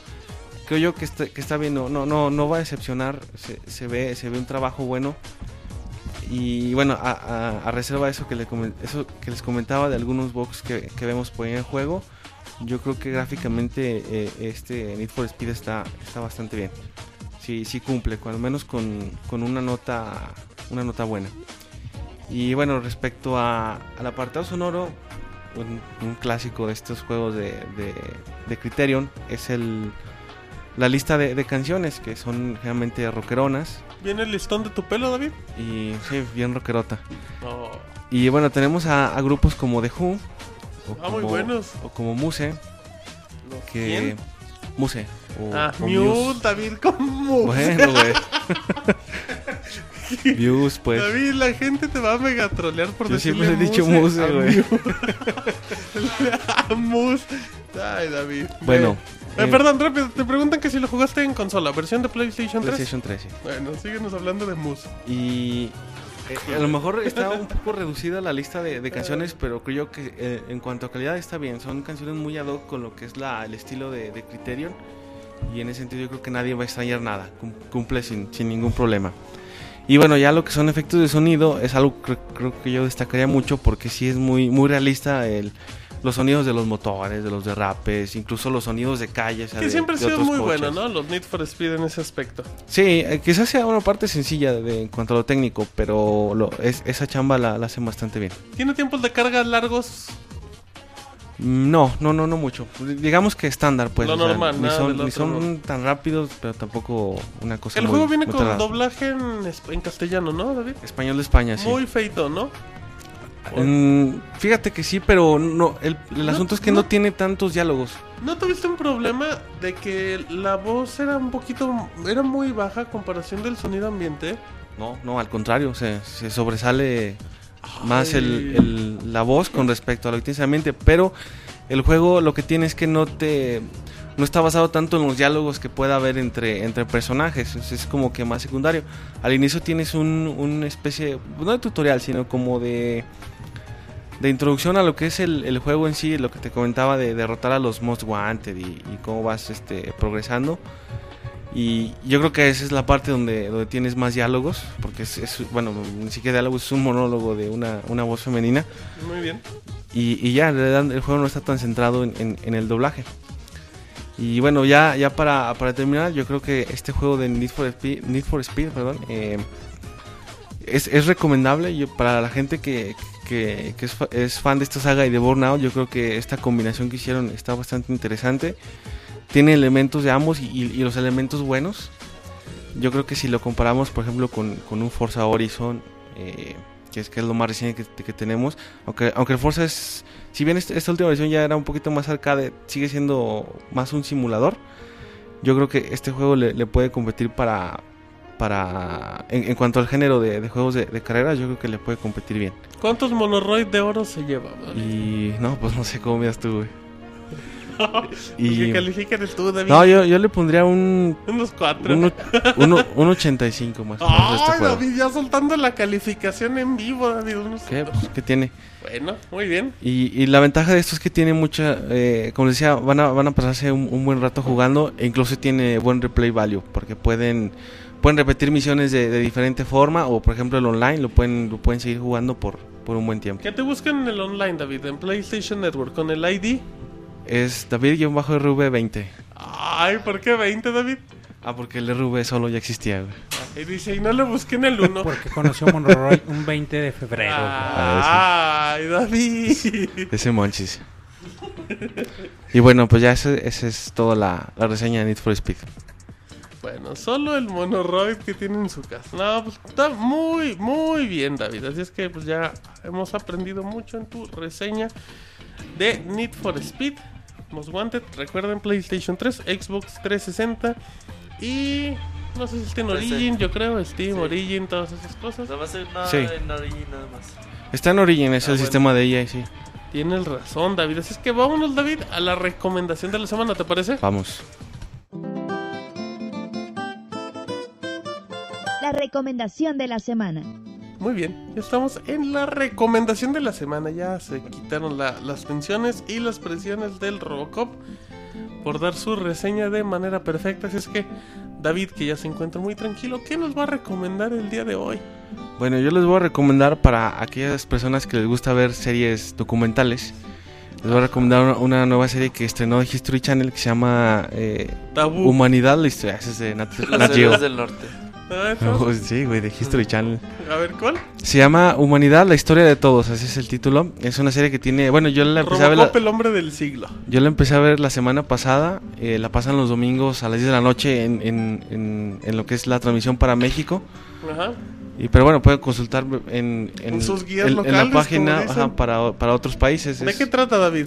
creo yo que está, que está bien, no, no, no, no va a decepcionar, se, se ve, se ve un trabajo bueno. Y bueno, a, reserva eso que, le eso que les comentaba de algunos bugs que, que vemos por ahí en el juego, yo creo que gráficamente eh, este Need for Speed está, está bastante bien. Sí, sí cumple, al menos con, con una nota una nota buena. Y bueno, respecto a, al apartado sonoro, un, un clásico de estos juegos de, de, de Criterion es el la lista de, de canciones que son generalmente rockeronas ¿Viene el listón de tu pelo, David? y sí, bien rockerota. Y bueno, tenemos a, a grupos como The Who, o Ah, muy como, buenos. o como Muse, que ¿Quién? Muse o, Ah, o Mute, David, ¿cómo? Bueno, güey. Muse, pues. David, la gente te va a mega trolear por Yo decirle siempre he dicho Muse, güey. Muse. Ay, David. Bueno, Eh, eh, perdón, rápido, te preguntan que si lo jugaste en consola, versión de PlayStation 3. PlayStation 3. sí. Bueno, síguenos hablando de Muse. Y eh, a lo mejor está un poco reducida la lista de, de canciones, pero creo que eh, en cuanto a calidad está bien. Son canciones muy ad hoc con lo que es la, el estilo de, de Criterion. Y en ese sentido yo creo que nadie va a extrañar nada. Cum- Cumple sin, sin ningún problema. Y bueno, ya lo que son efectos de sonido es algo que creo que yo destacaría mucho porque sí es muy, muy realista el, los sonidos de los motores, de los derrapes, incluso los sonidos de calle. o sea, Que de- siempre ha sido muy coches. bueno, ¿no? Los Need for Speed en ese aspecto. Sí, eh, quizás sea una parte sencilla de, en cuanto a lo técnico, pero lo- es- esa chamba la, la hacen bastante bien. ¿Tiene tiempos de carga largos? No, no, no, no mucho. Digamos que estándar, pues. Lo o sea, normal, ni son, ni son tan rápidos, pero tampoco una cosa El muy- juego viene muy con doblaje en, castellano, ¿no, David? Español de España, sí. Muy feito, ¿no? Fíjate que sí, pero no, el, el No, asunto es que no. no tiene tantos diálogos. ¿No tuviste un problema de que la voz era un poquito, era muy baja a comparación del sonido ambiente? No, no, al contrario, se, se sobresale más el, el- la voz con respecto a lo que tienes en mente, pero el juego lo que tiene es que no te no está basado tanto en los diálogos que pueda haber entre, entre personajes, es, es como que más secundario. Al inicio tienes un, una especie, no de tutorial, sino como de de introducción a lo que es el, el juego en sí, lo que te comentaba de derrotar a los Most Wanted y, y cómo vas este, progresando. Y yo creo que esa es la parte donde, donde tienes más diálogos, porque es, es- bueno, ni siquiera diálogos, es un monólogo de una, una voz femenina. Muy bien. Y, y ya, en realidad el juego no está tan centrado en, en- en el doblaje. Y bueno, ya, ya para, para terminar, yo creo que este juego de Need for Speed, Need for Speed perdón, eh, es, es recomendable yo, para la gente que, que- que es, es fan de esta saga y de Burnout. Yo creo que esta combinación que hicieron está bastante interesante. Tiene elementos de ambos y, y- y los elementos buenos. Yo creo que si lo comparamos, por ejemplo, con, con un Forza Horizon, eh, que, es, que es lo más reciente que, que tenemos, aunque, aunque el Forza es, si bien este- esta última versión ya era un poquito más arcade, sigue siendo más un simulador. Yo creo que este juego le, le puede competir para, para en, en cuanto al género de, de juegos de, de carreras, yo creo que le puede competir bien. ¿Cuántos monoroid de oro se lleva? David? Y no, pues no sé cómo miras tú, güey. ¿Y... ¿Qué califican el tú, David? no, yo, yo le pondría un Unos cuatro. un, uno- un 85 más este Ay, juego. David, ya soltando la calificación en vivo, David. Unos ¿Qué? Pues, ¿qué tiene? Bueno, muy bien. Y, y la ventaja de esto es que tiene mucha, eh, como les decía, van a, van a pasarse un, un buen rato jugando e incluso tiene buen replay value porque pueden, pueden repetir misiones de, de diferente forma o por ejemplo el online lo pueden, lo pueden seguir jugando por, por un buen tiempo. ¿Qué te buscan en el online, David? En PlayStation Network con el ID. Es David-RV20. Ay, ¿por qué 20, David? Ah, porque el RV solo ya existía, güey. Y dice, y no le busquen el 1. Porque conoció a Monroy un 20 de febrero. Ah, Ay, David. Ese monchis. Y bueno, pues ya ese, ese es toda la, la reseña de Need for Speed. Bueno, solo el monoroid que tiene en su casa. No, pues está muy, muy bien, David. Así es que pues ya hemos aprendido mucho en tu reseña de Need for Speed. Most Wanted. Recuerden PlayStation 3, Xbox 360 y no sé si está en 360. Origin, yo creo, Steam, Sí. Origin, todas esas cosas. Nada más en, no, Sí. en Origin nada más. Está en Origin, es Ah, el bueno. sistema de EA, sí. Tienes razón, David. Así es que vámonos, David, a la recomendación de la semana, ¿te parece? Vamos. La recomendación de la semana. Muy bien, ya estamos en la recomendación de la semana. Ya se quitaron la- las tensiones y las presiones del Robocop por dar su reseña de manera perfecta. Así es que, David, que ya se encuentra muy tranquilo, ¿qué nos va a recomendar el día de hoy? Bueno, yo les voy a recomendar para aquellas personas que les gusta ver series documentales. Les voy a recomendar una, nueva serie que estrenó History Channel que se llama eh, Tabú. Humanidad, la historia. Es de Nat, del norte. Ah. Oh, sí, güey, de History Channel. A ver, ¿cuál? Se llama Humanidad, la historia de todos. Ese es el título. Es una serie que tiene. Bueno, yo la empecé a ver. la- Robocop, el hombre del siglo. Yo la empecé a ver la semana pasada, eh, la pasan los domingos a las 10 de la noche en, en- en- en lo que es la transmisión para México. Ajá. Y, pero bueno, pueden consultar en, en- En sus guías en- en locales, la página ajá, para, para otros países. ¿De Es- qué trata, David?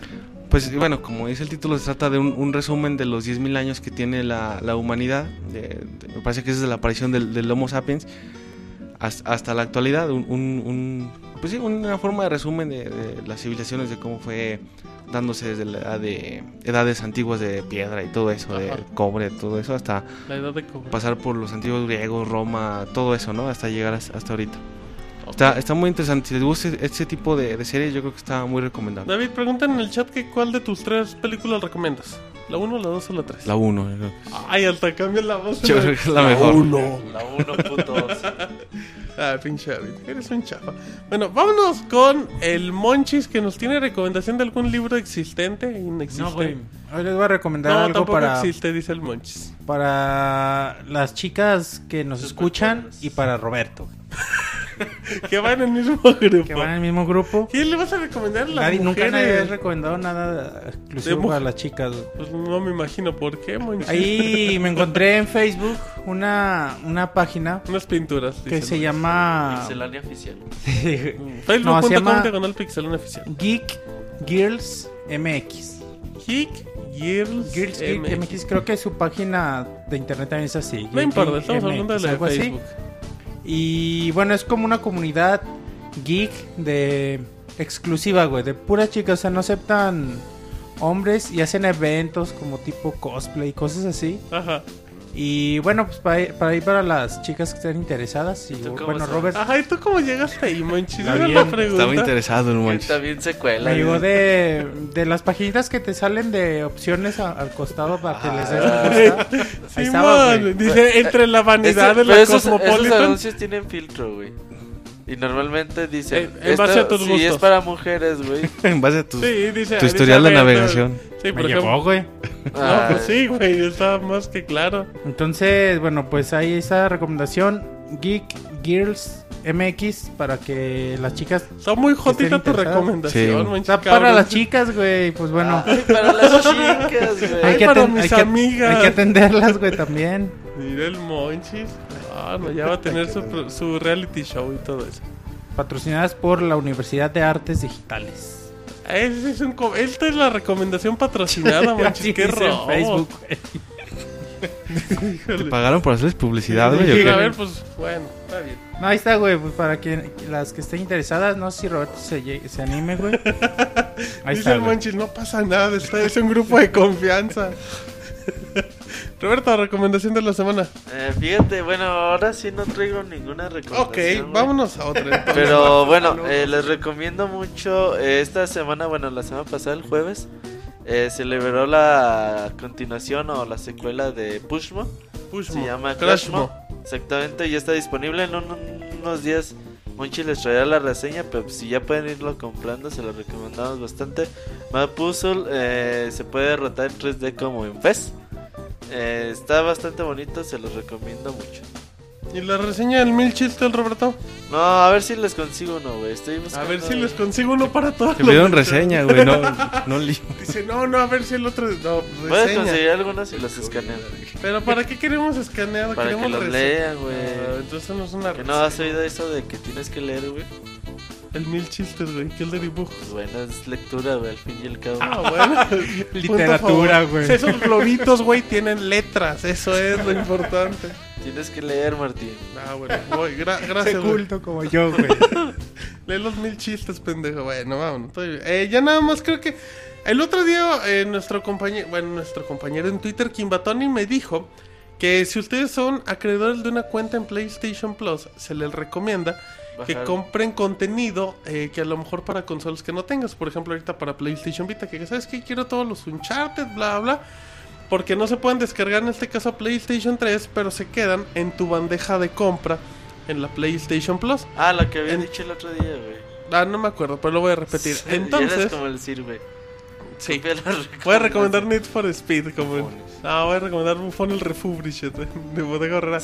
Pues bueno, como dice el título, se trata de un, un resumen de los 10.000 años que tiene la, la humanidad. de- de- me parece que es desde la aparición del, del Homo sapiens hasta, hasta la actualidad. Un, un- pues sí, una forma de resumen de, de las civilizaciones, de cómo fue dándose desde la edad de edades antiguas de piedra y todo eso, de cobre, todo eso, hasta La edad de cobre. pasar por los antiguos griegos, Roma, todo eso, ¿no? Hasta llegar hasta hasta ahorita. Está, está muy interesante. Si les gusta este tipo de, de series, yo creo que está muy recomendable. David, preguntan en el chat que cuál de tus tres películas recomiendas. ¿La 1, la 2 o la 3? La 1, Ay, hasta cambia la voz. yo creo que es la mejor. La 1.2. Ah, pinche David, eres un chafa. Bueno, vámonos con el Monchis que nos tiene recomendación de algún libro existente e inexistente. No, güey. Hoy les voy a recomendar No, algo tampoco para, existe, dice el Monchis. para las chicas que nos escuchan y para Roberto, que van en el mismo grupo. que van en el mismo grupo. ¿Quién le vas a recomendar a las Nadie, nunca nadie ha recomendado nada exclusivo para las chicas. Pues no me imagino por qué. Ahí me encontré en Facebook una, una página Unas pinturas. que se llama Pixelania oficial. No, Facebook.com llama- diagonal pixelón oficial. Geek Girls MX. Geek Girls, Girls Geek MX. MX, creo que su página de internet también es así. No importa, Geek estamos hablando de la de así. Y bueno, es como una comunidad geek de exclusiva, güey, de puras chicas, o sea, no aceptan hombres y hacen eventos como tipo cosplay cosas así. Ajá. Y bueno, pues para, para ir para las chicas que estén interesadas. Y ¿Tú cómo bueno, sabes? Robert Ajá, ¿y tú cómo llegaste ahí, Monchis? Está bien, la estaba pregunta. Estaba interesado el Que manches. también secuela. me llegó güey. de, de las paginitas que te salen de opciones a- al costado para que les des Ah. estaba, Simón, güey. dice, entre la vanidad Ese- de pero la esos, esos Cosmopolitan. anuncios tienen filtro, güey. Y normalmente dicen. En- en base a tus si gustos. es para mujeres, güey. en base a tus- Sí, dice, tu dice, historial de ver, navegación. Sí, Me ejemplo. güey. No, Ah, pues sí, güey, está más que claro. Entonces, bueno, pues ahí está la recomendación Geek Girls MX para que las chicas... Está muy jotita tu recomendación, Sí. Monchis, Está para las chicas, güey, pues bueno. Ay, para las chicas, güey. Ay, que para mis hay que- amigas. hay que atenderlas, güey, también. Mira el Monchis. Ah, no, ya va a tener su, su reality show y todo eso. Patrocinadas por la Universidad de Artes Digitales. Ese es un co- Esta es la recomendación patrocinada, Monchis. Así Qué robo. Facebook. Te pagaron por hacerles publicidad, güey. ¿o Sí, a ver, pues bueno, está bien. No, ahí está, güey, pues para quien, las que estén interesadas, no sé si Roberto se, se anime, güey. Ahí Dice está, el güey. Monchis, no pasa nada, está- es un grupo de confianza. Roberto, recomendación de la semana. Eh, fíjate, bueno, ahora sí no traigo ninguna recomendación. Ok, güey. vámonos a otra. entonces. Pero bueno, eh, les recomiendo mucho eh, esta semana, bueno, la semana pasada, el jueves, eh, se liberó la continuación o la secuela de Pushmo. Pushmo, Se llama Crashmo. Crashmo. Exactamente, ya está disponible en un- unos días. Monchi les traerá la reseña, pero si ya pueden irlo comprando, se lo recomendamos bastante. Mad Puzzle eh, se puede derrotar en 3D como en FES. Eh, está bastante bonito, se los recomiendo mucho. ¿Y la reseña del mil chistes, Roberto? No, a ver si les consigo uno, güey. Estoy A buscando. ver si les consigo uno para todos. Te pidieron reseña, güey. No, no li- Dice, no, no, a ver si el otro. No, Puedes reseña. conseguir algunos y los escanean. Pero ¿para qué queremos escanear? Para que queremos los rese- lean, güey. Ah, entonces no es una Que no has reseña. oído eso de que tienes que leer, güey. El mil chistes, güey, que el de dibujo. Pues bueno, es lectura, güey, al fin y al cabo. Ah, bueno. Literatura, güey. Esos globitos, güey, tienen letras. Eso es lo importante. Tienes que leer, Martín. Ah, bueno. Voy. Gra- Sé gracias, güey. culto como yo, güey. Lee los mil chistes, pendejo. Bueno, vámonos. Eh, ya nada más creo que. El otro día, eh, nuestro compañero, bueno, nuestro compañero en Twitter, Kimbatoni, me dijo que si ustedes son acreedores de una cuenta en PlayStation Plus, se les recomienda que compren contenido eh, que a lo mejor para consolas que no tengas. Por ejemplo, ahorita para PlayStation Vita, que sabes que quiero todos los Uncharted, bla, bla. Porque no se pueden descargar en este caso PlayStation 3, pero se quedan en tu bandeja de compra en la PlayStation Plus. Ah, lo que había En- dicho el otro día, güey. Ah, no me acuerdo, pero lo voy a repetir. Sí, ya eres Entonces, como el Sir, güey. Sí, voy a recomendar. Need for Speed como Ah, voy a recomendar Buffon el Refurbished de Bodega Horrera.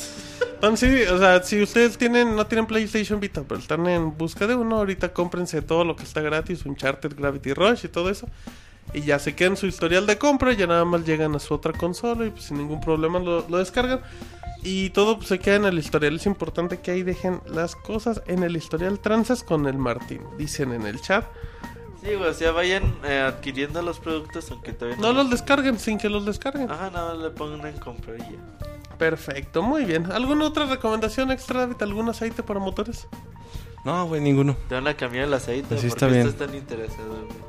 Entonces, sí, o sea, si ustedes tienen no tienen PlayStation Vita, pero están en busca de uno, ahorita cómprense todo lo que está gratis, Uncharted, Gravity Rush y todo eso. Y ya se quedan su historial de compra, ya nada más llegan a su otra consola y pues sin ningún problema lo, lo descargan. Y todo pues, se queda en el historial. Es importante que ahí dejen las cosas en el historial transas con el Martín. Dicen en el chat. Sí, güey, o sea, vayan eh, adquiriendo los productos, aunque todavía No los descarguen sin que los descarguen. Ajá, nada más le pongan en compra y ya. Perfecto, muy bien. ¿Alguna otra recomendación extra, David? ¿Algún aceite para motores? No, güey, ninguno. Te van a cambiar el aceite. Así ¿por está bien. estás tan interesado, güey?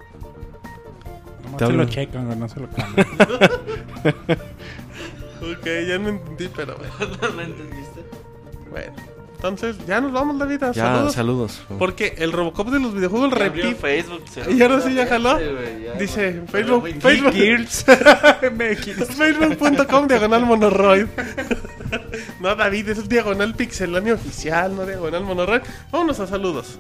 No Te se lo hablo. checan, güey, no se lo cambian. Ok, ya no entendí, pero bueno. ¿No lo entendiste? Bueno, entonces ya nos vamos, David. a Ya, Saludos. saludos. Porque el Robocop de los videojuegos Ya repite. Facebook. se- ¿Y ahora sí ya jaló? Ya, Dice. Facebook, Facebook. Facebook.com diagonal monoroid. no, David, es diagonal pixeláneo oficial, no diagonal monoroid. Vámonos a saludos.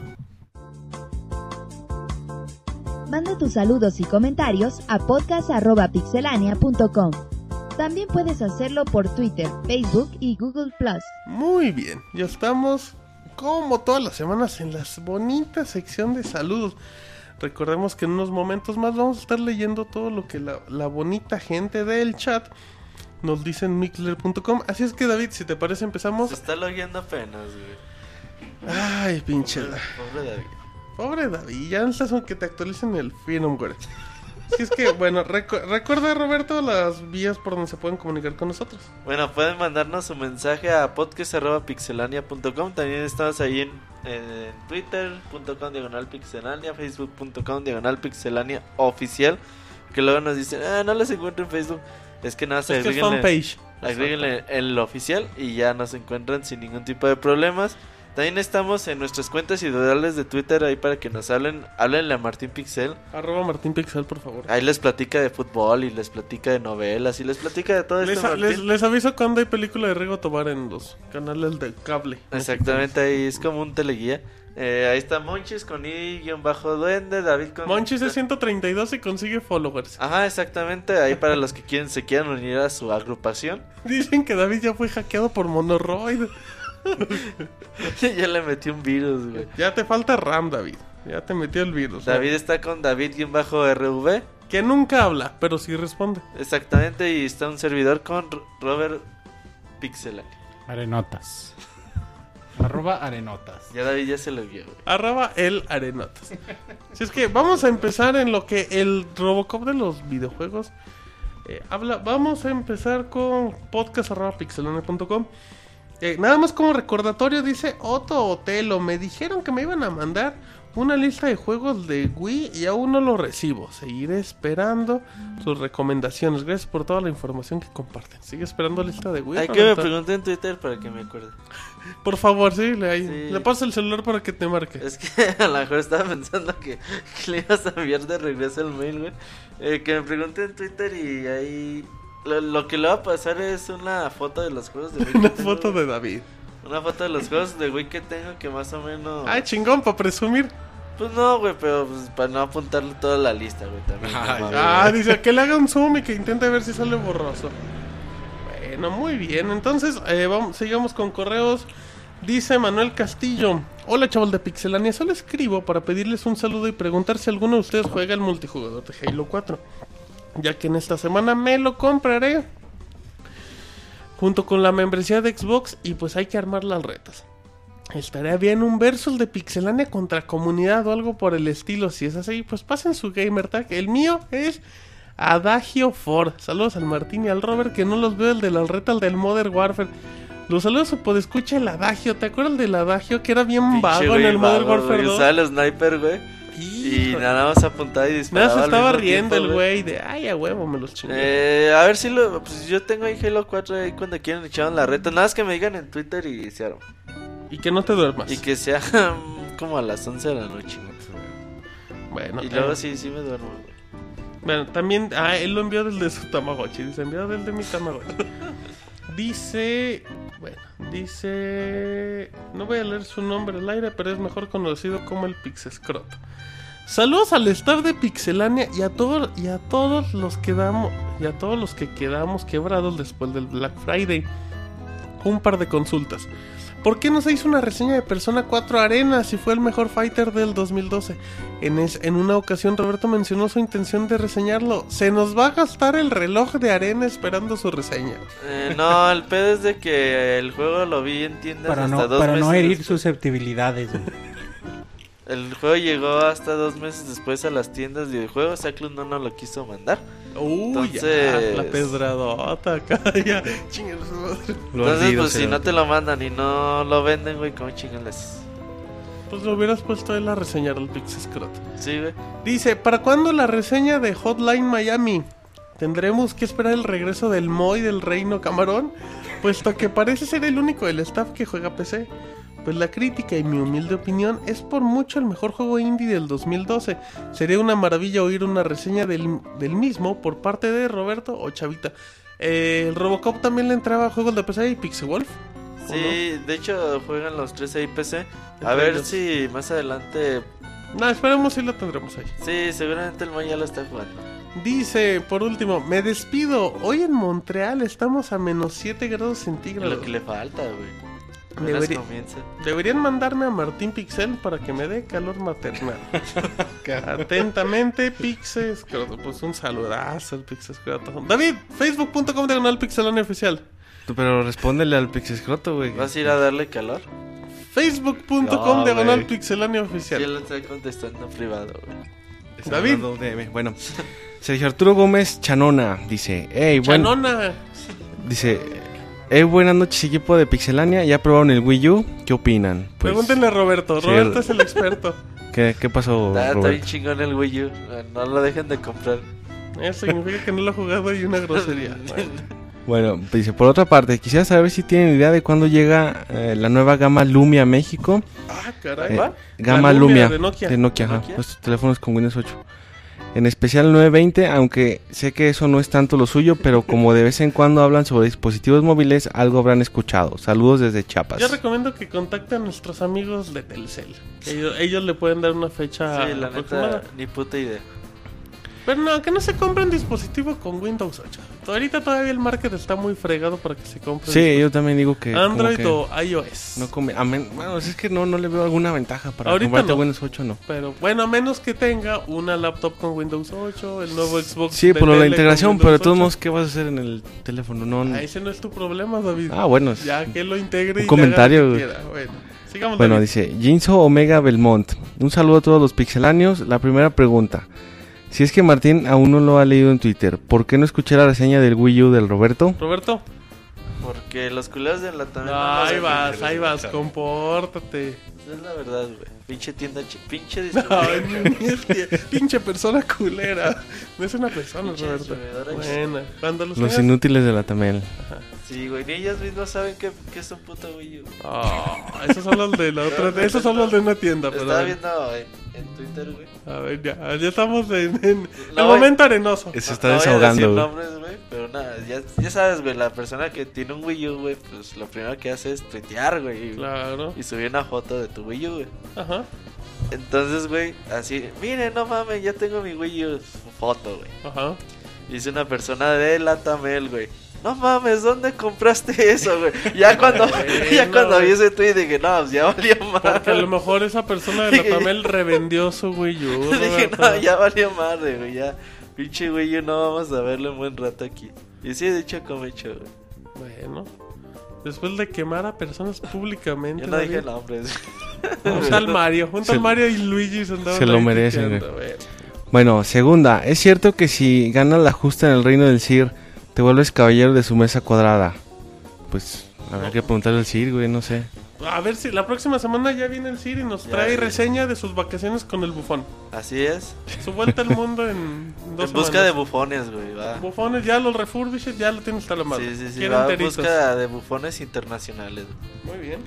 Manda tus saludos y comentarios a podcast.pixelania.com. También puedes hacerlo por Twitter, Facebook y Google Plus. Muy bien, ya estamos como todas las semanas en la bonita sección de saludos. Recordemos que en unos momentos más vamos a estar leyendo todo lo que la, la bonita gente del chat nos dice en mixler.com. Así es que David, si te parece empezamos. Se está logueando apenas, güey. Ay, pinche. Da- Pobre David. Pobre David, ya necesitas que te actualicen el firmware. Así es que, bueno, recu- recuerda Roberto las vías por donde se pueden comunicar con nosotros. Bueno, pueden mandarnos su mensaje a podcast.pixelania.com. También estamos ahí en, en twitter.com diagonal pixelania, facebook.com diagonal pixelania oficial. Que luego nos dicen, ah, no les encuentro en Facebook. Es que nada, se Es que es fijan en- fanpage. Agréguenle el oficial y ya nos encuentran sin ningún tipo de problemas. También estamos en nuestras cuentas individuales de Twitter ahí para que nos hablen. Háblenle a Martín Pixel. Arroba Martín Pixel, por favor. Ahí les platica de fútbol y les platica de novelas y les platica de todo Les, esto. les- aviso cuando hay película de Rigo Tobar en los canales de cable. Exactamente, ahí es como un teleguía. Eh, ahí está Monchis con I-Duende, David con... Monchis es 132 y consigue followers. Ajá, exactamente, ahí para los que quieren se quieran unir a su agrupación. Dicen que David ya fue hackeado por Monoroid. ya le metí un virus, güey. Ya te falta RAM, David. Ya te metió el virus. David está con David-RV. Que nunca habla, pero sí responde. Exactamente, y está un servidor con Robert Pixel. Arenotas. Arroba arenotas. Ya David ya se lo vio, güey. Arroba el Arenotas. Si es que vamos a empezar en lo que el Robocop de los videojuegos eh, habla. Vamos a empezar con podcast.pixelone.com. Eh, nada más como recordatorio, dice Otto Otelo. Me dijeron que me iban a mandar una lista de juegos de Wii y aún no lo recibo. Seguiré esperando sus recomendaciones. Gracias por toda la información que comparten. Sigue esperando lista de Wii. Hay que me pregunté en Twitter para que me acuerde. Por favor, sí, le, ahí- Sí. le paso el celular para que te marque. Es que a lo mejor estaba pensando que, que le ibas a enviar de regreso el mail, güey. Eh, que me pregunté en Twitter y ahí. Lo, lo que le va a pasar es una foto de los juegos de Wii. Una foto de David. Una foto de los juegos de Wii que tengo que más o menos. Ay, chingón, para presumir. Pues no, güey, pero pues, para no apuntarle toda la lista, güey. También. Ay, Ah, dice que le haga un zoom y que intente ver si sale borroso. Bueno, muy bien. Entonces, eh, vamos, sigamos con correos. Dice Manuel Castillo. Hola, chavos de Pixelania. Solo escribo para pedirles un saludo y preguntar si alguno de ustedes juega el multijugador de Halo 4. Ya que en esta semana me lo compraré. Junto con la membresía de Xbox y pues hay que armar las retas. Estaría bien un versus de Pixelania contra comunidad o algo por el estilo. Si es así, pues pasen su gamer tag. El mío es Adagio Ford. Saludos al Martín y al Robert, que no los veo el de la reta, el del Modern Warfare. Los saludos pues escucha el Adagio. ¿Te acuerdas del Adagio que era bien Pinche vago en el Modern Warfare güey. 2? Usaba el sniper, güey. Y nada más apuntaba y disparaba. Nada se estaba riendo tiempo, el güey de ay a huevo me los chingué. Eh, a ver si lo. Pues yo tengo ahí Halo 4 ahí cuando quieran echaron la reta. Nada más que me digan en Twitter y se arma. Y que no te duermas. Y que sea como a las 11 de la noche. Bueno, Y luego eh, sí, sí me duermo. Bueno, también, ah, él lo envió del de su Tamagotchi. Dice, enviado del de mi Tamagotchi. dice, bueno, dice, no voy a leer su nombre al aire, pero es mejor conocido como el Pixescroto. Saludos al staff de Pixelania y a y a todos los que damos y a todos los que quedamos quebrados después del Black Friday. Un par de consultas. ¿Por qué no se hizo una reseña de Persona 4 Arena si fue el mejor fighter del 2012? En, es- en una ocasión Roberto mencionó su intención de reseñarlo. Se nos va a gastar el reloj de Arena esperando su reseña. Eh, no, el pedo es de que el juego lo vi en tiendas Para hasta no, dos para meses no herir después. susceptibilidades. El juego llegó hasta dos meses después a las tiendas de videojuegos. Saclus no nos lo quiso mandar. Uy, Entonces- ya, la pedradota acá, ya. Chingue su madre. Lo Entonces, pues si no te lo mandan y no lo venden, güey, ¿cómo chingas? Pues lo hubieras puesto él a reseñar el Pixescroto. Sí, güey. Dice, ¿para cuándo la reseña de Hotline Miami? ¿Tendremos que esperar el regreso del Moy del Reino Camarón? Puesto que parece ser el único del staff que juega PC. Pues la crítica y mi humilde opinión es por mucho el mejor juego indie del 2012. Sería una maravilla oír una reseña del, del mismo por parte de Roberto o Chavita. Eh, el Robocop también le entraba a juegos de PC y Pixel Wolf. ¿o Sí, de hecho juegan los tres ahí PC. A ver ellos. si más adelante. No, No, esperemos si lo tendremos ahí. Sí, seguramente el Moy ya lo está jugando. Dice, por último, me despido. Hoy en Montreal estamos a menos 7 grados centígrados. lo que le falta, güey. Comienza. Deberían mandarme a Martín Pixel para que me dé calor maternal. Atentamente, Pixes. Pues un saludazo al Pixes. David, facebook.com diagonal pixelania oficial. Pero respóndele al Pixescroto, güey. ¿Vas a ir a darle calor? Facebook.com No, diagonal pixelania oficial. él lo está contestando en privado, güey. David. Bueno, Sergio Arturo Gómez Chanona dice: Hey, bueno. Chanona. Dice: Hey, buenas noches, equipo de Pixelania. ¿Ya probaron el Wii U? ¿Qué opinan? Pues, Pregúntenle a Roberto. sí, Roberto el- es el experto. ¿qué, qué pasó, Está, está bien chingón el Wii U. No lo dejen de comprar. Eso significa que no lo ha jugado y una grosería. Bueno. Dice, por otra parte, quisiera saber si tienen idea de cuándo llega eh, la nueva gama Lumia a México. Ah, caray. Eh, ¿va? Gama La Lumia, de Nokia. ajá, Nokia. estos teléfonos con Windows 8. En especial el 920, aunque sé que eso no es tanto lo suyo, pero como de vez en cuando hablan sobre dispositivos móviles, algo habrán escuchado. Saludos desde Chiapas. Yo recomiendo que contacten a nuestros amigos de Telcel. Ellos, ellos le pueden dar una fecha Sí, la aproximada. neta, ni puta idea. Pero no, que no se compren dispositivo con Windows 8. Ahorita todavía el market está muy fregado para que se compren Sí, yo también digo que... Android que o iOS. No come, a men- bueno, es que no, no le veo alguna ventaja para Ahorita no. Windows 8, no. Pero bueno, a menos que tenga una laptop con Windows 8, el nuevo Xbox. Sí, por la integración, pero de todos 8. modos, ¿qué vas a hacer en el teléfono? No, Ah, ese no es tu problema, David. Ah, bueno. Ya que lo integre Un y comentario, que. Bueno, sigamos. Bueno, David. dice Jinso Omega Belmont. Un saludo a todos los pixelanios. La primera pregunta. Si es que Martín aún no lo ha leído en Twitter, ¿por qué no escuché la reseña del Wii U del Roberto? Roberto. Porque los culeros de la también. No, ahí vas, ahí vas, compórtate. Es la verdad, güey. Pinche tienda, pinche No, distribuidora. pinche persona culera. No es una persona, Pinche Roberto. Buena. Cuando los, Los tengas- inútiles de la Tamel. Sí, güey, ni ellas mismas saben que, que es un puto Wii U. Ah, esos son los de la otra. Esos son los de una tienda, pero. Estaba viendo en, en Twitter, güey. A ver, ya, ya estamos en, en No, el momento arenoso. Se No- está no voy a desahogando. decir güey. nombres, güey, pero nada, ya, ya sabes, güey, la persona que tiene un Wii U, güey, pues lo primero que hace es tuitear, güey. y- Claro. Y subir una foto de tu Wii U, güey. Ajá. Entonces, güey, así, miren, no mames, ya tengo mi Wii U. Foto, güey. Ajá. Dice una persona de la Tamel, güey. No mames, ¿dónde compraste eso, güey? Ya cuando, ya cuando vi güey. ese tweet dije, no, pues ya valió Porque a lo madre. mejor esa persona de la Tamel revendió su Wii U. dije, Roberto. no, ya valió madre, güey, ya. Pinche Wii U, no vamos a verlo un buen rato aquí. Y sí, de hecho, como hecho, güey. Bueno. Después de quemar a personas públicamente. Yo no dije David. nombres. Un tal Mario. Un tal Mario y Luigi se andaban se lo merecen, güey. Bueno, segunda. ¿Es cierto que si ganas la justa en el reino del Sir, te vuelves caballero de su mesa cuadrada? Pues habrá que preguntarle al Sir, güey, no sé. A ver si la próxima semana ya viene el Siri y nos Ya, trae sí. reseña de sus vacaciones con el bufón. Así es. Su vuelta al mundo en dos En busca de bufones, güey, va. Bufones, ya los refurbished, ya lo tienes hasta la mano. Sí, sí, sí, Quiero va en enteritos. busca de bufones internacionales. Muy bien.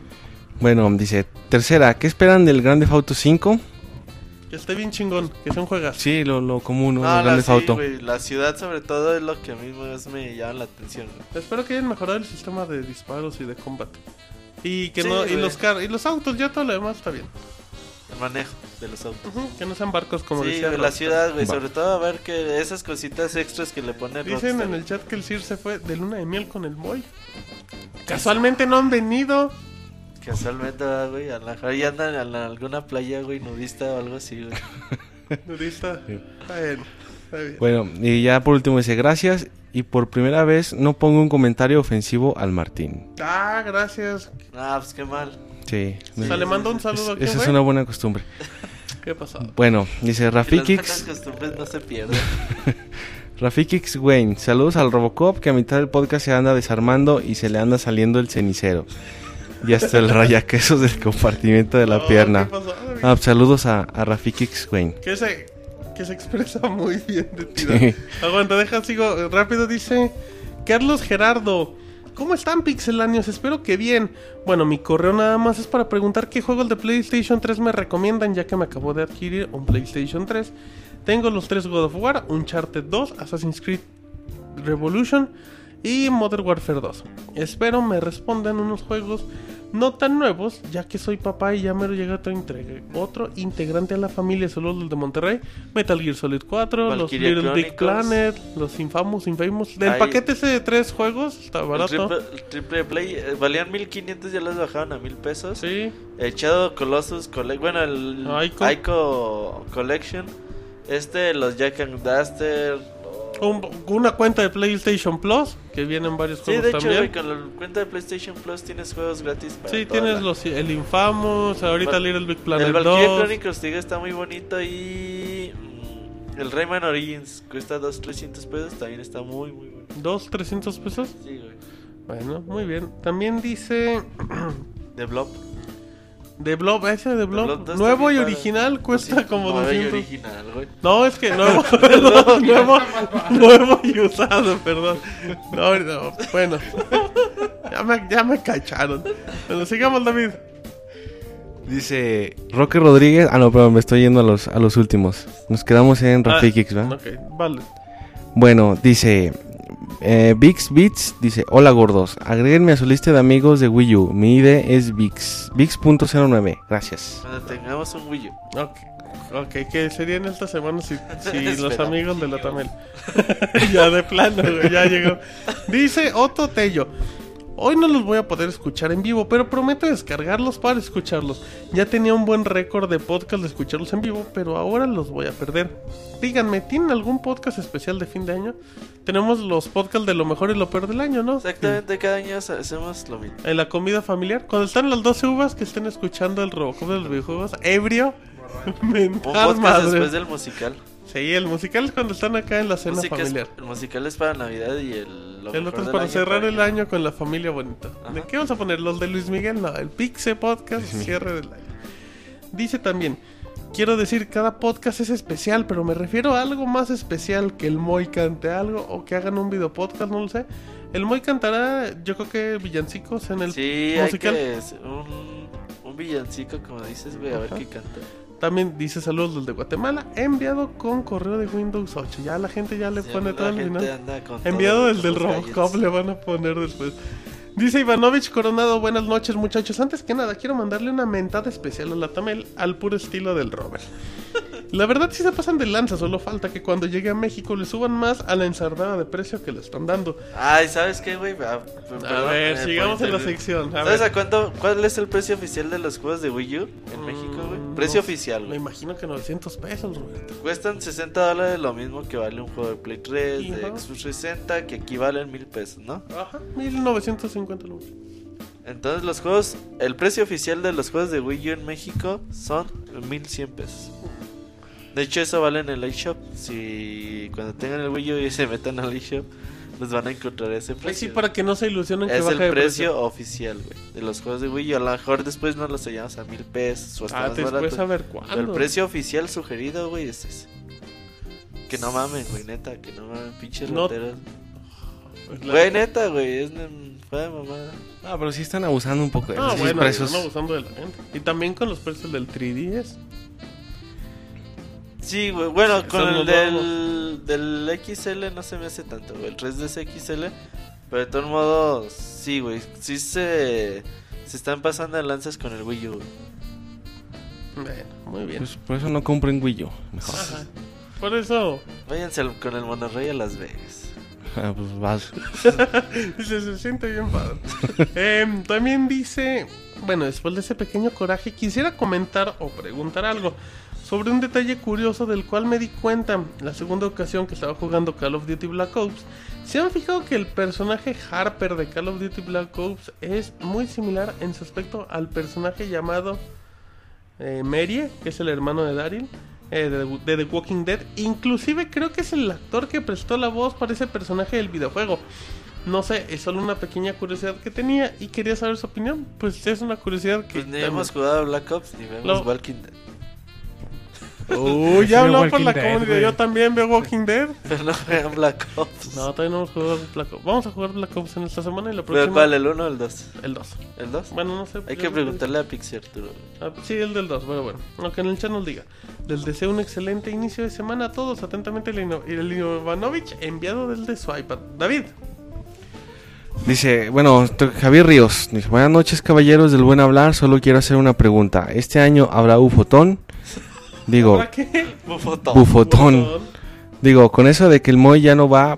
Bueno, dice, tercera, ¿qué esperan del Grande Auto 5? Que esté bien chingón, que sea un juegas. Sí, lo, lo común, ¿no? El la, sí, Auto. güey, la ciudad sobre todo es lo que a mí más me llama la atención. güey. Espero que hayan mejorado el sistema de disparos y de combate. Y que Sí, no, y los car y los autos, ya todo lo demás está bien. El manejo de los autos. Que no sean barcos como sí, decía güey, la ciudad, güey, sobre todo a ver que esas cositas extras que le pone Dicen Rockstar. en el chat que el Sir se fue de luna de miel con el Moy. Casualmente no han venido. Casualmente, ¿verdad, güey, a lo mejor ya andan en alguna playa, güey, nudista o algo así, güey. Nudista. Está bien. Está bien. Bueno, y ya por último dice, gracias. Y por primera vez no pongo un comentario ofensivo al Martín. Ah, gracias. Ah, pues qué mal. Sí. O sea, le mando un saludo. Es- ¿Quién esa es una buena costumbre. ¿Qué pasó? Bueno, dice Y las Rafikix, costumbres no se pierden. Rafikix Wayne, saludos al Robocop que a mitad del podcast se anda desarmando y se le anda saliendo el cenicero. Y hasta el rayaquesos del compartimiento de la Oh, pierna. Ah, saludos a, a Rafikix Wayne. Que se, que se expresa muy bien de tiro. Sí. Aguanta, deja, sigo eh, rápido. Dice Carlos Gerardo. ¿Cómo están, pixelanios? Espero que bien. Bueno, mi correo nada más es para preguntar qué juegos de PlayStation 3 me recomiendan, ya que me acabo de adquirir un PlayStation 3. Tengo los tres God of War, Uncharted 2, Assassin's Creed Revolution y Modern Warfare 2. Espero me respondan unos juegos no tan nuevos, ya que soy papá y ya me llega otro, otro integrante a la familia, solo los de Monterrey, Metal Gear Solid 4, Valkyria los Little Big. Planet, los Infamous, Infamous. Del Hay- paquete ese de tres juegos, está El barato. triple, el triple play eh, valían 1500, ya los bajaron a 1000 pesos. Sí, El Shadow Colossus bueno, el Ico. Ico, Collection. Este, los Jack and Duster. Un- una cuenta de PlayStation Plus, que vienen varios Sí, juegos de hecho, también. güey, con la cuenta de PlayStation Plus tienes juegos gratis para Sí, tienes la- los, el Infamous, ahorita Little Big Planet El Valkyria 2. Chronicles digo, está muy bonito y mm, el Rayman Origins cuesta 2 300 pesos, también está muy muy bueno. ¿Dos, 300 pesos? Sí, güey. Bueno, muy bien. También dice Blob. De Blob, ese de Blob. Blob nuevo y original cuesta Sí, como nuevo y 200. original, güey. No, es que nuevo, perdón, nuevo, nuevo y usado, perdón. No, no, bueno. Ya me, ya me cacharon. Bueno, sigamos, David. Dice Roque Rodríguez. Ah, no, pero me estoy yendo a los, a los últimos. Nos quedamos en Ah, Rafikix, ¿verdad? Ok, vale. Bueno, dice eh, Vix Beats, dice, hola gordos, agréguenme a su lista de amigos de Wii U, mi ID es Vix, Vix.09, gracias. Cuando tengamos un Wii U. Ok, ok, que serían estas semanas si, si los amigos de la Tamel. ya de plano, güey, ya llegó. Dice Otto Tello. Hoy no los voy a poder escuchar en vivo, pero prometo descargarlos para escucharlos. Ya tenía un buen récord de podcast de escucharlos en vivo, pero ahora los voy a perder. Díganme, ¿tienen algún podcast especial de fin de año? Tenemos los podcasts de lo mejor y lo peor del año, ¿no? Exactamente, cada año hacemos lo mismo. En la comida familiar, cuando están las 12 uvas que estén escuchando el Robocop de los videojuegos, ebrio, Un podcast madre. después del musical. Sí, el musical es cuando están acá en la cena Música es- familiar. el musical es para Navidad y el, lo El mejor otro es para cerrar para el año con la familia bonita. ¿De qué vamos a poner? ¿Los de Luis Miguel? No, el Pixe Podcast, cierre del año. Dice también, quiero decir, cada podcast es especial, pero me refiero a algo más especial que el Moy cante algo o que hagan un video podcast, no lo sé. El Moy cantará, yo creo que villancicos en el Sí, hay musical. que un, un villancico, como dices, güey, a ver qué canta. También dice saludos desde Guatemala, enviado con correo de Windows 8. Ya la gente ya le Sí, pone todo al final. Enviado desde el los Robocop le van a poner después. Dice Ivanovich Coronado, buenas noches muchachos. Antes que nada, quiero mandarle una mentada especial a la Tamel al puro estilo del Robert. La verdad sí se pasan de lanza, solo falta que cuando llegue a México le suban más a la ensardada de precio que le están dando. Ay, ¿sabes qué, güey? Ah, A perdón, ver, eh, sigamos en la sección. A ¿Sabes ver. a cuánto? ¿Cuál es el precio oficial de los juegos de Wii U en México, güey? Mm, Precio no, oficial, Me imagino que 900 pesos, Roberto. Cuestan 60 dólares lo mismo que vale un juego de Play 3, de. Xbox 60, que equivalen mil pesos, ¿no? Ajá, 1950 lucas. Entonces los juegos, el precio oficial de los juegos de Wii U en México son 1100 pesos. De hecho eso vale en el iShop. Si cuando tengan el Wii U y se metan al iShop, les van a encontrar ese Ay, precio. sí, para que no se ilusionen que Es baja el de precio oficial, güey, de los juegos de Wii U. A lo mejor después nos los hallamos a mil pesos o hasta Ah, más después barato. a ver Pero el cuándo. precio oficial sugerido, güey, es ese. Que no mamen, güey, neta, que no mamen, pinches No- rateros. Pues Güey, neta, güey, es de fue de mamada. Ah, pero sí están abusando un poco de Ah, esos bueno, precios. están abusando de la gente. Y también con los precios del 3DS. Sí, güey, bueno, con el del, del XL no se me hace tanto, güey, el 3DS XL. Pero de todos modos, sí, güey, sí se, se están pasando lanzas con el Wii U. güey. Bueno, muy bien. Pues por eso no compren Wii U, mejor. Ajá. Por eso Váyanse al- con el monorrey a Las Vegas. Ah, pues vas. se, se siente bien padre. Em, también dice, bueno, después de ese pequeño coraje, quisiera comentar o preguntar algo sobre un detalle curioso del cual me di cuenta la segunda ocasión que estaba jugando Call of Duty Black Ops. ¿Se han fijado que el personaje Harper de Call of Duty Black Ops es muy similar en su aspecto al personaje llamado eh, Merie, que es el hermano de Daryl? eh, de, de The Walking Dead. Inclusive creo que es el actor que prestó la voz para ese personaje del videojuego. No sé, es solo una pequeña curiosidad que tenía y quería saber su opinión. Pues es una curiosidad que... Pues ni hemos jugado a Black Ops ni vemos Lo- Walking Dead. Uy, ya habló por la Dead, comunidad. Yo también veo Walking Dead. Pero no vean Black Ops. No, todavía no hemos jugado Black Ops. Vamos a jugar Black Ops en esta semana y la ¿Pero próxima... cuál? ¿El 1 o el 2? El 2. ¿El 2? Bueno, no sé. Hay que preguntarle a Pixie Arturo. Ah, sí, el del 2, bueno, bueno. Lo que en el chat nos diga. Les deseo un excelente inicio de semana a todos. Atentamente, el, Ivanovich, enviado desde su iPad. David. Dice, bueno, Javier Ríos. Dice, buenas noches, caballeros del buen hablar. Solo quiero hacer una pregunta. ¿Este año habrá ufotón? Digo, ¿Para qué? Bufotón. bufotón. Digo, con eso de que el Moy ya no va,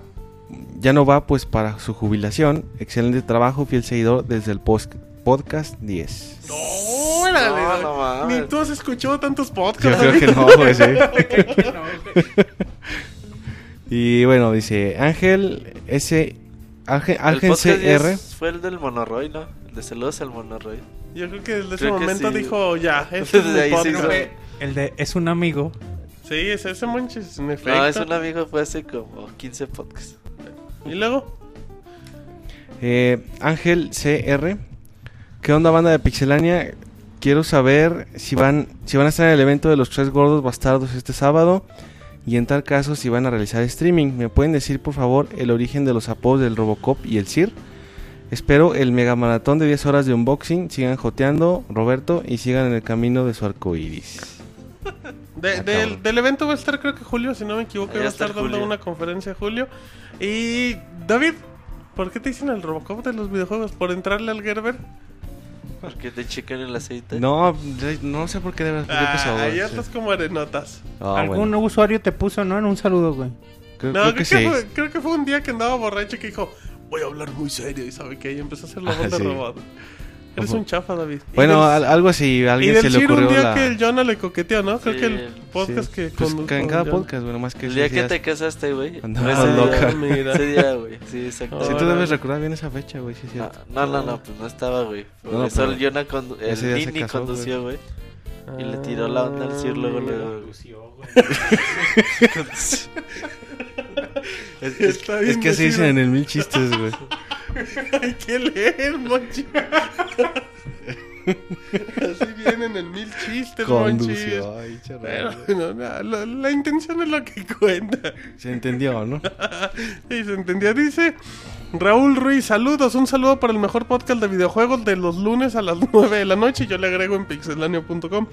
ya no va pues para su jubilación. Excelente trabajo, fiel seguidor desde el post- podcast 10. No, órale, No, David. no mames. Ni tú has escuchado tantos Yo podcasts. creo que no, pues sí. Y bueno, dice Ángel S. Ángel, El Ángel CR. 10 fue el del Monoroy, ¿no? El de saludos al Monoroy. Yo creo que desde ese Creo momento sí. dijo, ya, este es ahí podcast. hizo- El de es un amigo. Sí, es ese manches, en efecto. No, es un amigo, fue hace como 15 podcasts. Y luego, Eh, Ángel CR. ¿Qué onda, banda de Pixelania? quiero saber si van, si van a estar en el evento de los tres gordos bastardos este sábado. Y en tal caso, si van a realizar streaming. ¿Me pueden decir, por favor, el origen de los apodos del Robocop y el Sir? Espero el mega maratón de 10 horas de unboxing. Sigan joteando, Roberto, y sigan en el camino de su arco iris. De- Ah, del, del evento va a estar, creo que Julio, si no me equivoco, va a estar dando una conferencia Julio. Y David, ¿por qué te dicen el Robocop de los videojuegos? ¿Por entrarle al Gerber? Porque te checan el aceite. No, no sé por qué debe ¿por qué empezó, Ah, ya Sí. estás como arenotas. Ah, Algún bueno. usuario te puso, ¿no? En un saludo, güey. Creo, No, creo creo, que que sí. fue, creo que fue un día que andaba borracho y que dijo, voy a hablar muy serio. Y sabe que ahí empezó a hacer la Ah, voz de sí. robot. Eres un chafa, David. Y Bueno, del- al- algo así, a y alguien del se le Ciro un ocurrió día la... que el Jonah le coqueteó, ¿no? Creo Sí, que el podcast Sí, que pues, con- en con cada podcast, bueno, más que El día que te casaste, güey. Andaba Ese día- loca. Mira. Ese día, güey. Sí, exacto. Oh. Sí, tú debes recordar bien esa fecha, güey, sí es Ah, cierto. No, no, no, pues no estaba, güey. No, eso el Jonah condu- ese el día se Nini casó, condució, güey. Y le tiró Ah, la onda al Sir luego, mira. luego. Es, Está bien es que así dicen en el mil chistes, güey. Hay que leer, Monchi. Así vienen el mil chistes, Monchi. Condució, ay, Pero, no, no, la, la intención es lo que cuenta. Se entendió, ¿no? Y se entendió. Dice Raúl Ruiz, saludos. Un saludo para el mejor podcast de videojuegos de los lunes a las 9 de la noche. Yo le agrego en pixelania.com.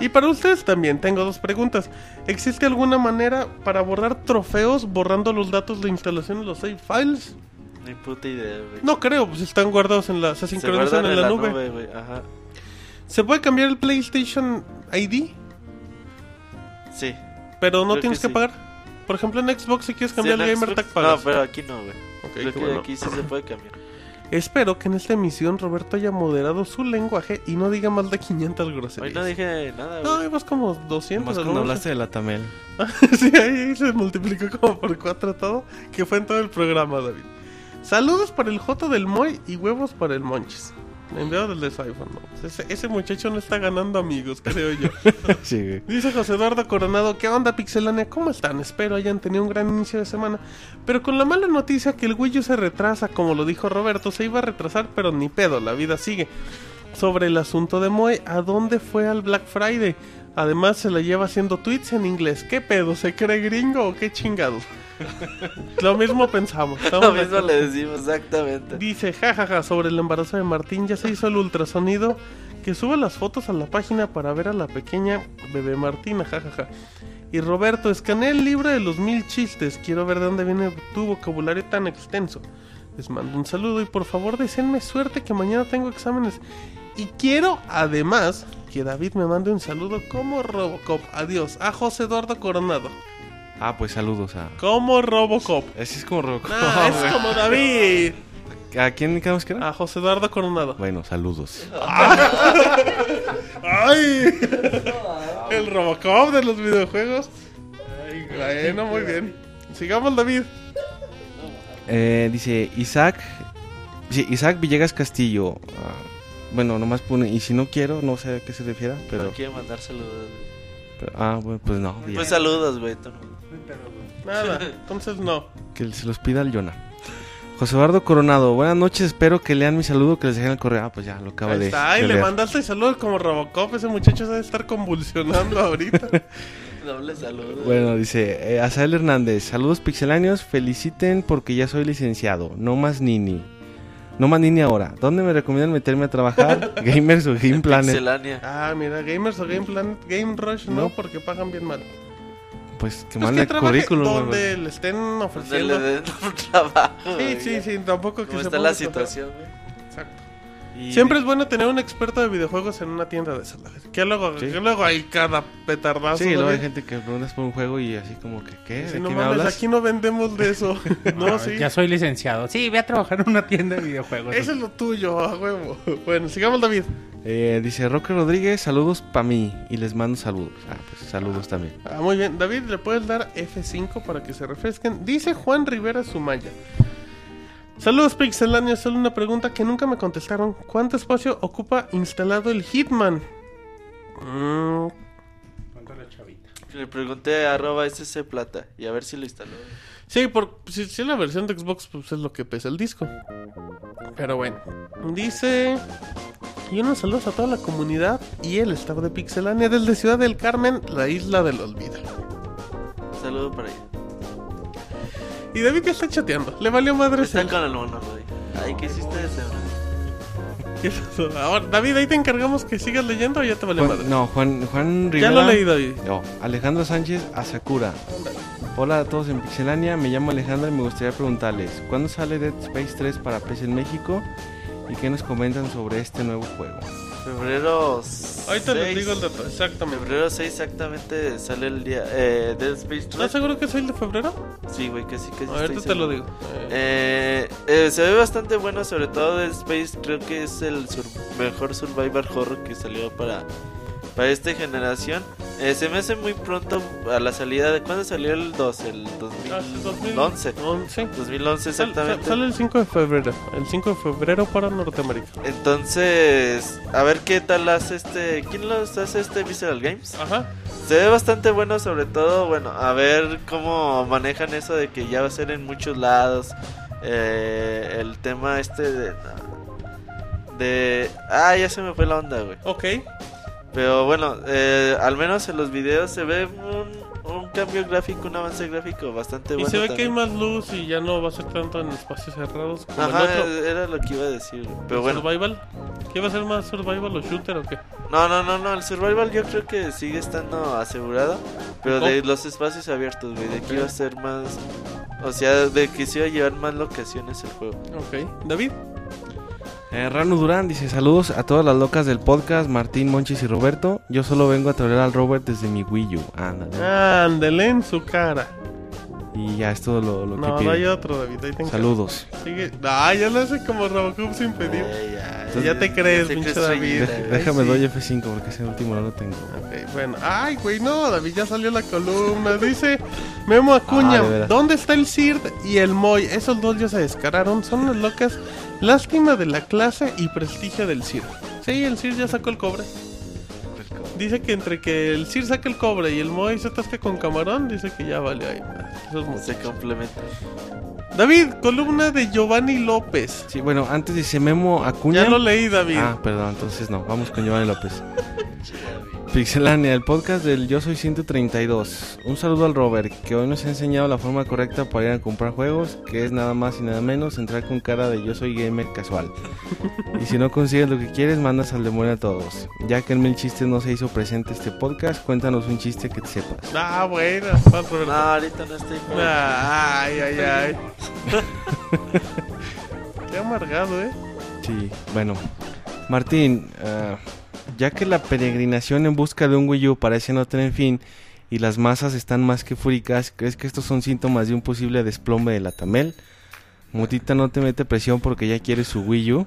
Y para ustedes también tengo dos preguntas. ¿Existe alguna manera para borrar trofeos borrando los datos de instalación de los save files? Ni puta idea, güey. No creo, pues están guardados en la... Se sincronizan en la, nube. güey. Ajá. ¿Se puede cambiar el PlayStation ID? Sí. Pero no Creo tienes que que sí. pagar. Por ejemplo, en Xbox si quieres cambiar el Gamer Xbox- Tag pagas. No, pero aquí no, güey. Ok, Creo qué que bueno. aquí sí se puede cambiar. Espero que en esta emisión Roberto haya moderado su lenguaje y no diga más de 500 Hoy groserías. no dije nada, No, güey. ibas como 200. Más ¿no? cuando hablaste de la Tamel. sí, ahí se multiplicó como por 4 todo, que fue en todo el programa, David. Saludos para el J del Moy y huevos para el Monchis. Me enviado desde su iPhone. ¿no? Pues Ese, ese muchacho no está ganando amigos, creo yo. Sí, güey. Dice José Eduardo Coronado, ¿qué onda Pixelania? ¿Cómo están? Espero hayan tenido un gran inicio de semana. Pero con la mala noticia que el Wii U se retrasa, como lo dijo Roberto, se iba a retrasar, pero ni pedo, la vida sigue. Sobre el asunto de Moe, ¿a dónde fue al Black Friday? Además se la lleva haciendo tweets en inglés. ¿Qué pedo? ¿Se cree gringo o qué chingados? lo mismo pensamos. Lo mismo le decimos, exactamente. Dice, jajaja, sobre el embarazo de Martín, ya se hizo el ultrasonido. Que sube las fotos a la página para ver a la pequeña bebé Martina, jajaja. Y Roberto, escaneé el libro de los mil chistes. Quiero ver de dónde viene tu vocabulario tan extenso. Les mando un saludo y por favor deseenme suerte que mañana tengo exámenes. Y quiero además que David me mande un saludo como Robocop. Adiós. A José Eduardo Coronado. Ah, pues saludos a... Como Robocop. Ese es como Robocop. Nah, es como David. ¿A quién quedamos que era? A José Eduardo Coronado. Bueno, saludos. ¡Ay! El Robocop de los videojuegos. Ay, bueno, muy bien. Sigamos, David. Eh, dice Isaac... Sí, Isaac Villegas Castillo. Ah, bueno, nomás pone... Y si no quiero, no sé a qué se refiera, pero... No quiere mandar saludos. pero- ah, bueno, pues no. ya. Pues saludos, güey. Nada, entonces no. Que se los pida el Jonah. José Eduardo Coronado, buenas noches, espero que lean mi saludo que les dejé en el correo. Ah, pues ya, lo acaba Ahí de, está, y de le mandaste saludos como Robocop. Ese muchacho debe estar convulsionando ahorita. Doble saludo. Bueno, dice eh, Azael Hernández, saludos pixeláneos, feliciten porque ya soy licenciado, no más nini. No más nini ahora. ¿Dónde me recomiendan meterme a trabajar? Gamers o Game Planet. Pixelania. Ah, mira, Gamers o Game Planet, Game Rush, no, No. porque pagan bien mal. Pues que Pues manden que el trabaje currículum. donde güey. le estén Donde ofreciendo. le den un trabajo. Sí, sí, sí, tampoco que ¿Cómo se está la situación, güey? Exacto. Y- Siempre es bueno tener un experto de videojuegos en una tienda de esas. Que luego, Sí. que luego hay cada petardazo. Sí, luego hay gente que preguntas por un juego y así como que, ¿qué? Sí, ¿De no qué me mames, hablas? aquí no vendemos de eso. no, sí. Ya soy licenciado. Sí, voy a trabajar en una tienda de videojuegos. Eso es lo tuyo, a huevo. Bueno, sigamos, David. Eh, dice Roque Rodríguez, saludos para mí y les mando saludos. Ah, pues saludos también. Ah, muy bien. David, ¿le puedes dar F5 para que se refresquen? Dice Juan Rivera Sumaya. Saludos, Pixelania. Solo una pregunta que nunca me contestaron. ¿Cuánto espacio ocupa instalado el Hitman? Mm, Le pregunté a arroba SC Plata y a ver si lo instaló. Sí, por, si, si es la versión de Xbox, pues es lo que pesa el disco. Pero bueno, dice Y unos saludos a toda la comunidad y el staff de Pixelania desde Ciudad del Carmen, la isla del olvido. Saludo para allá. Y David ya está chateando. Le valió madre Está con el mono, güey. Ay, ¿qué hiciste de ese? ¿Qué pasó? Ahora, David, ahí te encargamos que sigas leyendo o ya te valió Juan- madre. no, Juan, Juan ya Rivera. lo leí, David. No, Alejandro Sánchez Asakura. Hola a todos en Pixelania, me llamo Alejandro y me gustaría preguntarles, ¿cuándo sale Dead Space 3 para PC en México? ¿Y qué nos comentan sobre este nuevo juego? Febrero Ahorita les 6. digo el dato, exactamente. Febrero 6 exactamente sale el día. Eh, Dead Space 3. ¿Estás seguro que es el de febrero? Sí, güey, casi casi. Ahorita estoy te lo digo. Eh, Eh, se ve bastante bueno, sobre todo Dead Space. Creo que es el sur- mejor survival horror que salió para, para esta generación. Eh, se me hace muy pronto a la salida de. ¿Cuándo salió el 2? El ah, sí, 2011. 2011. 2011 Sal- exactamente. sal- Sale el 5 de febrero. El 5 de febrero para Norteamérica. Entonces, a ver qué tal hace este. ¿Quién los hace este Visceral Games? Ajá. Se ve bastante bueno, sobre todo, bueno, a ver cómo manejan eso de que ya va a ser en muchos lados. Eh, el tema este de. De. Ah, ya se me fue la onda, güey. Ok. Pero bueno, eh, al menos en los videos se ve un, un cambio gráfico, un avance gráfico bastante Y bueno. se ve que hay también. más luz y ya no va a ser tanto en espacios cerrados como Ajá, el otro. era lo que iba a decir. Pero bueno. ¿Survival? ¿Qué va a ser más survival o shooter o qué? No, no, no, no, el survival yo creo que sigue estando asegurado, pero de los espacios abiertos, güey, de que iba a ser más, o sea, de que se iba a llevar más locaciones el juego. Ok. ¿David? Eh, Rano Durán dice saludos a todas las locas del podcast, Martín, Monchis y Roberto. Yo solo vengo a traer al Robert desde mi Wii U. Ándale. Ándele en su cara. Y ya es todo lo, lo No, que no hay pide. otro, David. Ahí te. Saludos. Sigue. Ah, ya lo hace como Robocop sin pedir. Ay, ay, Ya te crees, pinche David. Déjame sí. doy F5 porque ese último no lo tengo. Ok, bueno. Ay, güey, no, David, ya salió la columna. Dice Memo Acuña, Ah. ¿dónde está el CIRT y el MOI? Esos dos ya se descararon, son unas locas. Lástima de la clase y prestigio del CIRT. Sí, el CIRT ya sacó el cobre. Dice que entre que el CIR saque el cobre y el MOI se atasque con camarón, dice que ya vale ahí. Eso es mucho. Se. David, columna de Giovanni López. Sí, bueno, antes dice Memo Acuña. Ya lo leí, David. Ah, perdón, entonces no. Vamos con Giovanni López. Pixelania, el podcast del Yo Soy 132. Un saludo al Robert, que hoy nos ha enseñado la forma correcta para ir a comprar juegos, que es nada más y nada menos entrar con cara de Yo Soy Gamer casual. Y si no consigues lo que quieres, mandas al demonio a todos. Ya que el mil chistes no se hizo presente este podcast, cuéntanos un chiste que te sepas. Ah, bueno. No, ahorita no estoy Ah, Ay, ay, ay. Qué amargado, ¿eh? Sí, bueno. Martín, ah, ya que la peregrinación en busca de un Wii U parece no tener fin y las masas están más que fúricas, ¿crees que estos son síntomas de un posible desplome de la Tamel? Mutita no te mete presión porque ya quiere su Wii U.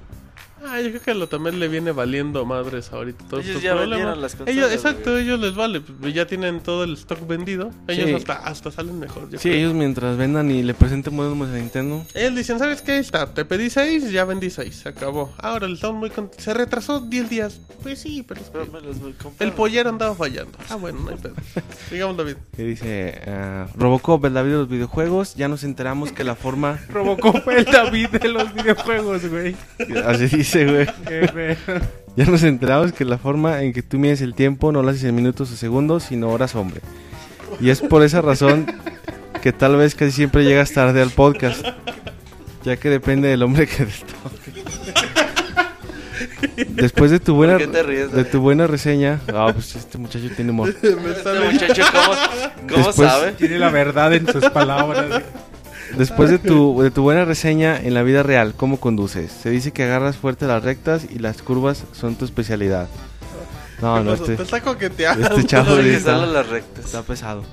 Ah, yo creo que a lo también le viene valiendo madres ahorita todos Ellos estos ya problemas. vendieron las consolas, ellos, exacto, güey. ellos les vale, pues, ya tienen todo el stock vendido. Ellos Sí. hasta, hasta salen mejor. yo Sí, creo. ellos mientras vendan y le presenten modelos a Nintendo. Ellos dicen, ¿sabes qué? Está, te pedí 6, ya vendí 6, se acabó. Ahora el estamos muy contentos. Se retrasó 10 días. Pues sí, pero es que Pero me los voy a comprar. el pollero andaba fallando. Ah, bueno, no hay pedo. Digamos, David. Que dice ah, Robocop, el David de los videojuegos. Ya nos enteramos que la forma. Robocop el David de los videojuegos, güey. Así dice, güey. Ya nos enteramos que la forma en que tú mides el tiempo no lo haces en minutos o segundos, sino horas, hombre. Y es por esa razón que tal vez casi siempre llegas tarde al podcast. Ya que depende del hombre que te toque. Después de tu buena ¿Por qué te ríes, de tu buena reseña, ah, pues este muchacho tiene humor. Este muchacho, ¿cómo, cómo Después- sabe? Tiene la verdad en sus palabras. Después de tu, de tu buena reseña en la vida real, ¿cómo conduces? Se dice que agarras fuerte las rectas y las curvas son tu especialidad. No, ¿Qué no, este, Te está coqueteando. este chavo Oye, está, solo las rectas. está pesado.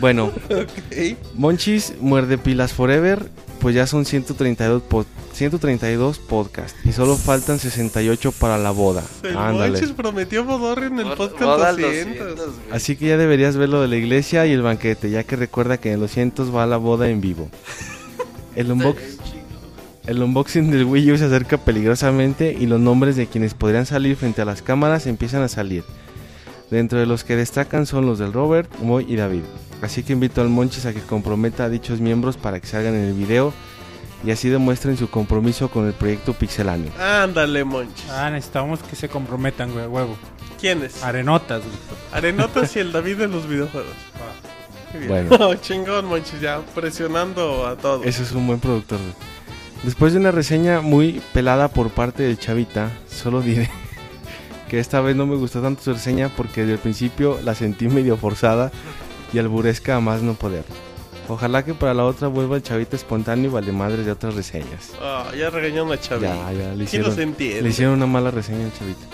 Bueno, Ok. Monchis muerde pilas forever, pues ya son 132, pod- 132 podcasts y solo faltan 68 para la boda. El Ándale. Prometió Bodorri en el podcast boda al 200. 200, güey. Así que ya deberías ver lo de la iglesia y el banquete, ya que recuerda que en el 200 va la boda en vivo. El, unbox, el unboxing del Wii U se acerca peligrosamente y los nombres de quienes podrían salir frente a las cámaras empiezan a salir. Dentro de los que destacan son los del Robert, Moy y David. Así que invito al Monchis a que comprometa a dichos miembros para que salgan en el video y así demuestren su compromiso con el proyecto Pixeláneo. Ándale, Monchis. Ah, necesitamos que se comprometan, güey, a huevo. ¿Quiénes? Arenotas, güey. Arenotas y el David de los videojuegos. Qué bien. Bueno. chingón, Monchis, ya presionando a todos. Ese es un buen productor. güey. Después de una reseña muy pelada por parte del Chavita, solo diré que esta vez no me gustó tanto su reseña porque desde el principio la sentí medio forzada y alburesca a más no poder. Ojalá que para la otra vuelva el Chavita espontáneo y vale madres de otras reseñas. Ah, ya regañaron a Chavi. Ya, ya, le ¿Quién los hicieron, entiende? le hicieron una mala reseña al Chavita.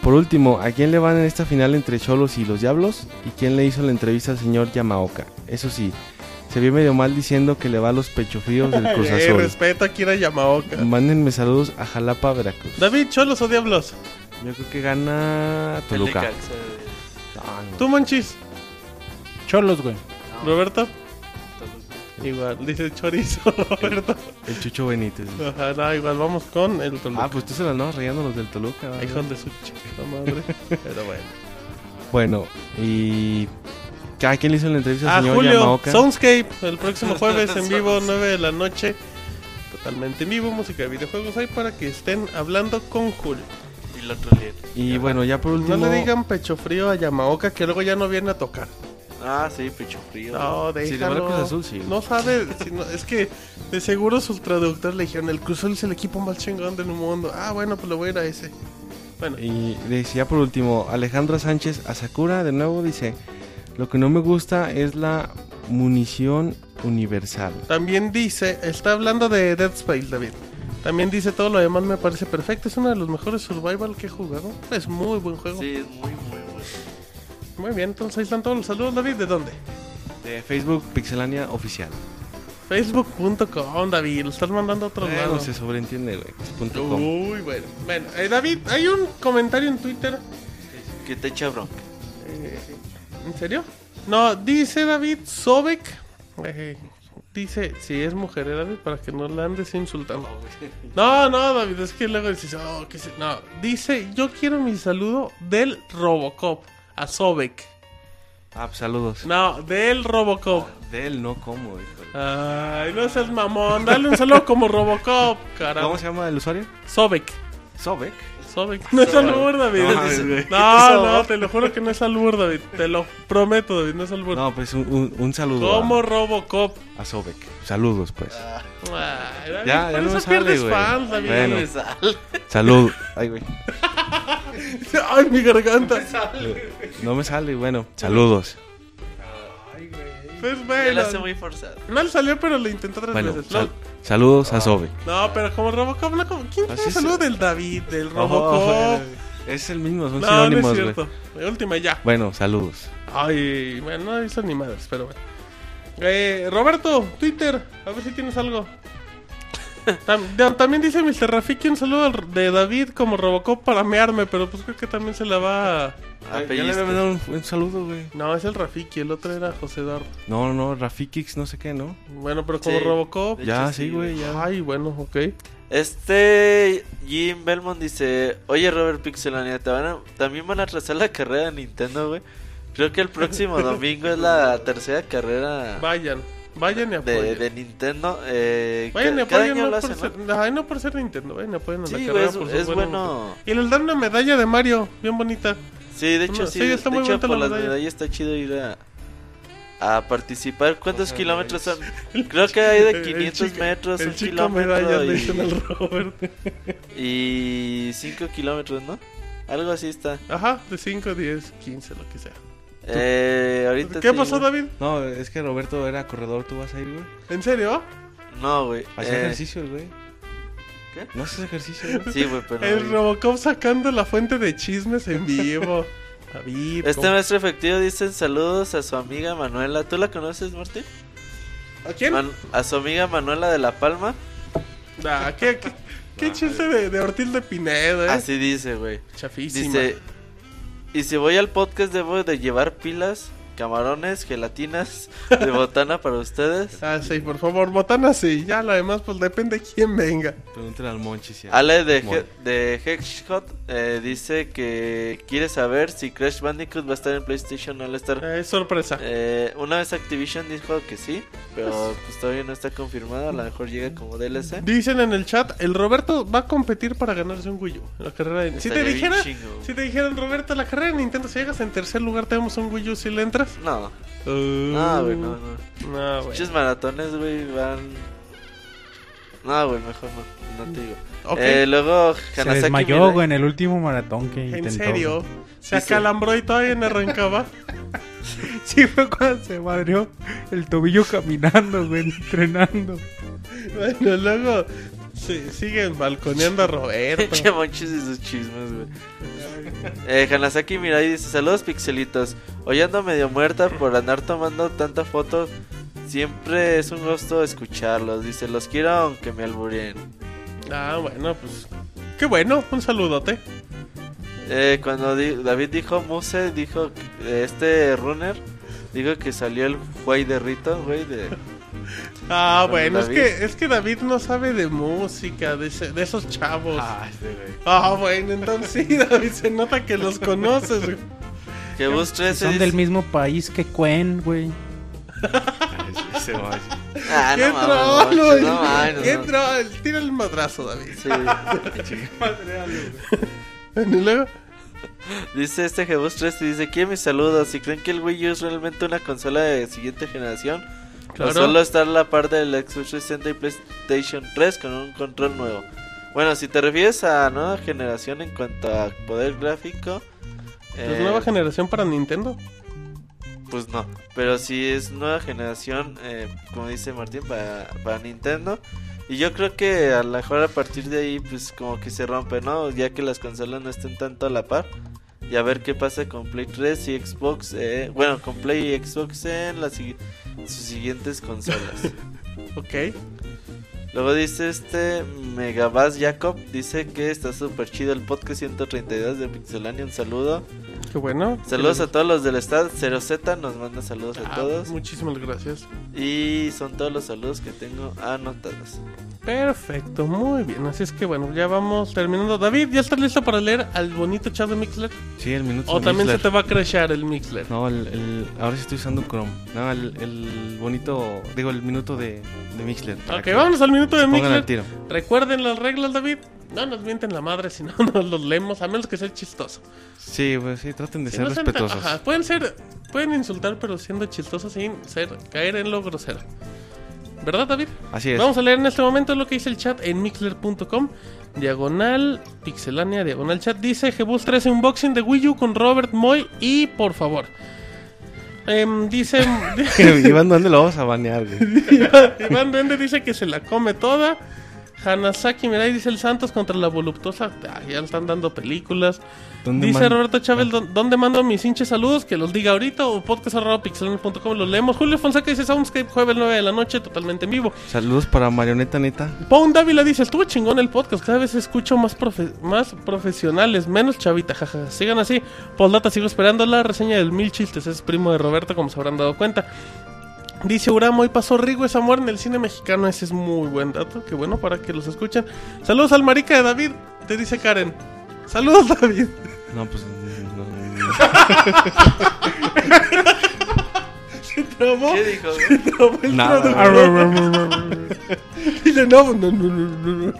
Por último, ¿a quién le van en esta final entre Cholos y los Diablos? ¿Y quién le hizo la entrevista al señor Yamaoka? Eso sí, se vio medio mal diciendo que le va a los pechofríos del Cruz Eh, Azul. respeto a Kira Yamaoka. Mándenme saludos a Jalapa, Veracruz. David, ¿cholos o diablos? Yo creo que gana Toluca. Ah, no. ¿Tú, Monchis? Cholos, güey. No, ¿Roberto? Igual, dice chorizo, Roberto. El Chucho Benítez. Ajá, no, igual, vamos con el Toluca. Ah, pues tú se la andabas rayando los del Toluca. ¿verdad? Hijos de su chica madre. Pero bueno. Bueno, y... ¿A quién le hizo la entrevista Ah, al señor Julio, Yamaoka? Soundscape, el próximo jueves en vivo, 9 de la noche. Totalmente en vivo, música de videojuegos ahí para que estén hablando con Julio. Y lo troleé. Y bueno, ya por último... No le digan pecho frío a Yamaoka que luego ya no viene a tocar. Ah, sí, pecho frío. No, Si le déjalo. va al Cruz Azul, sí. No sabe, si no- es que de seguro sus traductores le dijeron, el Cruz Azul es el equipo más chingón del mundo. Ah, bueno, pues le voy a ir a ese. Bueno, Y decía por último, Alejandra Sánchez Asakura de nuevo dice, lo que no me gusta es la munición universal. también dice, está hablando de Dead Space, David. También dice todo lo demás me parece perfecto. Es uno de los mejores survival que he jugado. Es muy buen juego. Sí, es muy bueno. Muy bien, entonces ahí están todos los saludos, David. ¿De dónde? De Facebook Pixelania Oficial. Facebook.com, David. Lo estás mandando a otro Bueno, lado. se sobreentiende, güey. es punto com. Uy, bueno. Bueno, eh, David, hay un comentario en Twitter. Que te echa bronca. Eh, ¿En serio? No, dice David Sobek. eh, dice, si es mujer, ¿eh, David, para que no la andes insultando. No, no, David, es que luego dices, oh, que se... No, dice, yo quiero mi saludo del Robocop a Sobek. Ah, pues saludos. No, del Robocop. De él no como. Ay, no seas mamón, dale un saludo como Robocop, caramba. ¿Cómo se llama el usuario? Sobek. Sobek. Sobek. No es albur, David. No mames, güey. No, no, te lo juro que no es albur, David. Te lo prometo, David, no es albur. No, pues un, un, un saludo Como a, Robocop. a Sobek. Saludos, pues. Ay, David, Ya, ya no eso me sale, güey. fans, David. Bueno. Me sale. Salud. Ay, güey. Ay, mi garganta. No me sale, bueno. Saludos. Pues Ya bueno. la hace muy forzada. No le salió, pero lo intentó tres Bueno, veces. sal- saludos a Sobek. No, pero como Robocop. ¿Quién Así quiere es. saludo del David, del Oh, Robocop? es el mismo, son no, no es sinónimos, cierto. La última ya. Bueno, saludos. Ay, bueno, no hizo ni madres, pero bueno. Eh, Roberto, Twitter, a ver si tienes algo. También dice Mr. Rafiki un saludo al- de David como Robocop para mearme, pero pues creo que también se la va a... Ah, ya le había mandado un, un saludo, güey. No, es el Rafiki, el otro era José Eduardo. No, no, Rafikix, no sé qué, ¿no? Bueno, pero como Sí. Robocop... Ya, hecho, sí, güey, ya. Ay, bueno, ok. Este Jim Belmont dice, oye Robert Pixelania, ¿te van a- también van a atrasar la carrera de Nintendo, güey. Creo que el próximo domingo es la tercera carrera Vayan, vayan y de, de Nintendo. Eh, Vayan y apoyen, no por, ser, ¿no? ay, no por ser Nintendo, vayan y apoyen a la Sí, güey, carrera es, por es bueno. Y les dan una medalla de Mario, bien bonita. Sí, de hecho, sí, sí, está de muy hecho, por la las medalla. medallas está chido ir a, a participar. ¿Cuántos kilómetros son? Creo que hay de El 500 chico- metros, un kilómetro y- y 5 kilómetros, ¿no? Algo así está. Ajá, de 5, 10, 15, lo que sea. Eh, ahorita ¿Qué pasó. David? No, es que Roberto era corredor, ¿tú vas a ir, güey? ¿En serio? No, güey. Hacía Eh, ejercicio el güey. ¿Qué? ¿No haces ejercicio, güey? Sí, güey, pero. El Robocop sacando la fuente de chismes en vivo. David. Este ¿cómo- maestro efectivo dice saludos a su amiga Manuela. ¿Tú la conoces, Martín? ¿A quién? Man- a su amiga Manuela de La Palma. Ah, ¿Qué, qué, qué chiste de, de Ortiz de Pinedo, eh? Así dice, güey. Chafísima. Dice, y si voy al podcast debo de llevar pilas camarones, gelatinas de botana para ustedes. Ah, sí, por favor, botana sí. Ya lo demás, pues depende quién venga. Pregúntale al Monchi si Ale de. He- de eh, dice que quiere saber si Crash Bandicoot va a estar en PlayStation All Star. Eh, es sorpresa. Eh, una vez Activision dijo que sí, pero pues todavía no está confirmado. A lo mejor llega como DLC. Dicen en el chat, el Roberto va a competir para ganarse un Wii U. en La carrera de... Si te dijera, si te dijeran, Roberto, la carrera de Nintendo, si llegas en tercer lugar, tenemos un Wii U si le entras. No, Uh, no, güey, no, no. No, güey. Muchos maratones, güey, van. No, güey, mejor no, no te digo. Ok. Eh, luego, Se desmayó, güey, en el último maratón que ¿En intentó. serio? Se Sí, sí. acalambró y todavía no arrancaba. Sí, fue cuando se madrió el tobillo caminando, güey, entrenando. bueno, luego sí, siguen balconeando a Roberto. Pinche Monchis y sus chismes, güey. Eh, Hanasaki Mirai dice: Saludos, pixelitos. Hoy ando medio muerta por andar tomando tanta foto. Siempre es un gusto escucharlos. Dice: Los quiero aunque me alburen. ah, bueno, pues. Qué bueno, un saludote. Eh, cuando di- David dijo Muse, dijo este runner. Dijo que salió el güey de Rito, güey, de. Ah, bueno, es que, es que David no sabe de música, de, ese- de esos chavos. Ah, este güey. Ah, bueno, entonces sí, David, se nota que los conoces. güey. Que Bus 13 Son dice- del mismo país que Quen, güey. Ese. Ah, ¡Qué no mames, troll, güey! no mames, ¡Qué no. troll! Tira el madrazo, David. Sí. Bueno, y luego, Dice este Jebus 3 y dice, ¿quién mis saludos? Si creen que el Wii U es realmente una consola de siguiente generación, Claro. o solo está la par del Xbox 360 y PlayStation 3 con un control nuevo. Bueno, si te refieres a nueva generación en cuanto a poder gráfico, ¿es eh, nueva generación para Nintendo? pues no. Pero si es nueva generación, eh, como dice Martín, para, para Nintendo. Y yo creo que a lo mejor a partir de ahí, pues como que se rompe, ¿no? Ya que las consolas no estén tanto a la par. Y a ver qué pasa con Play 3 y Xbox. eh, bueno, con Play y Xbox en las sigui- sus siguientes consolas. Ok. Luego dice este Megabass Jacob. Dice que está súper chido el podcast 132 de Pixelania. Un saludo. Qué bueno. Saludos a todos los del estado. 0Z nos manda saludos a Ah, todos. Muchísimas gracias. Y son todos los saludos que tengo anotados. Perfecto, muy bien. Así es que bueno, ya vamos terminando. David, ¿ya estás listo para leer al bonito chat de Mixler? Sí, el minuto. ¿O también Mixler. se te va a crashear el Mixler? No, el, el- ahora sí estoy usando Chrome. No, el, el bonito, digo, el minuto de, de Mixler. para Ok, que vámonos al minuto de Mixler. Recuerden las reglas, David. No nos mienten la madre si no nos los leemos, a menos que sea chistoso. Sí, pues sí, traten de Si ser no respetuosos. ajá, pueden ser, pueden insultar, pero siendo chistosos sin ser, caer en lo grosero. ¿Verdad, David? Así es. Vamos a leer en este momento lo que dice el chat en mixler.com. Diagonal, pixelania, diagonal chat. Dice Jebus 13 unboxing de Wii U con Robert Moy. Y por favor. Em, dice. Iván, ¿dónde lo vamos a banear, güey? Iván Duende dice que se la come toda. Hanasaki Mirai dice el Santos contra la voluptuosa. Ah, ya le están dando películas. ¿Dónde Dice man- Roberto Chávez, ¿dó- ¿dónde mando mis hinches saludos? Que los diga ahorita o podcast.pixelania.com los leemos. Julio Fonseca dice Soundscape jueves 9 de la noche, totalmente en vivo. Saludos para Marioneta Neta. Pound Dávila dice, estuvo chingón el podcast, cada vez escucho más, profe- más profesionales, menos chavita, jaja. Sigan así. Postdata, sigo esperando la reseña del Mil Chistes, es primo de Roberto, como se habrán dado cuenta. Dice Uramo, hoy pasó Rigo esa muerte en el cine mexicano, ese es muy buen dato, qué bueno para que los escuchen. Saludos al marica de David, te dice Karen. Saludos David. No, pues. no, no, Se trabó, ¿Qué dijo? se trabó el Nada. no, no, no, no,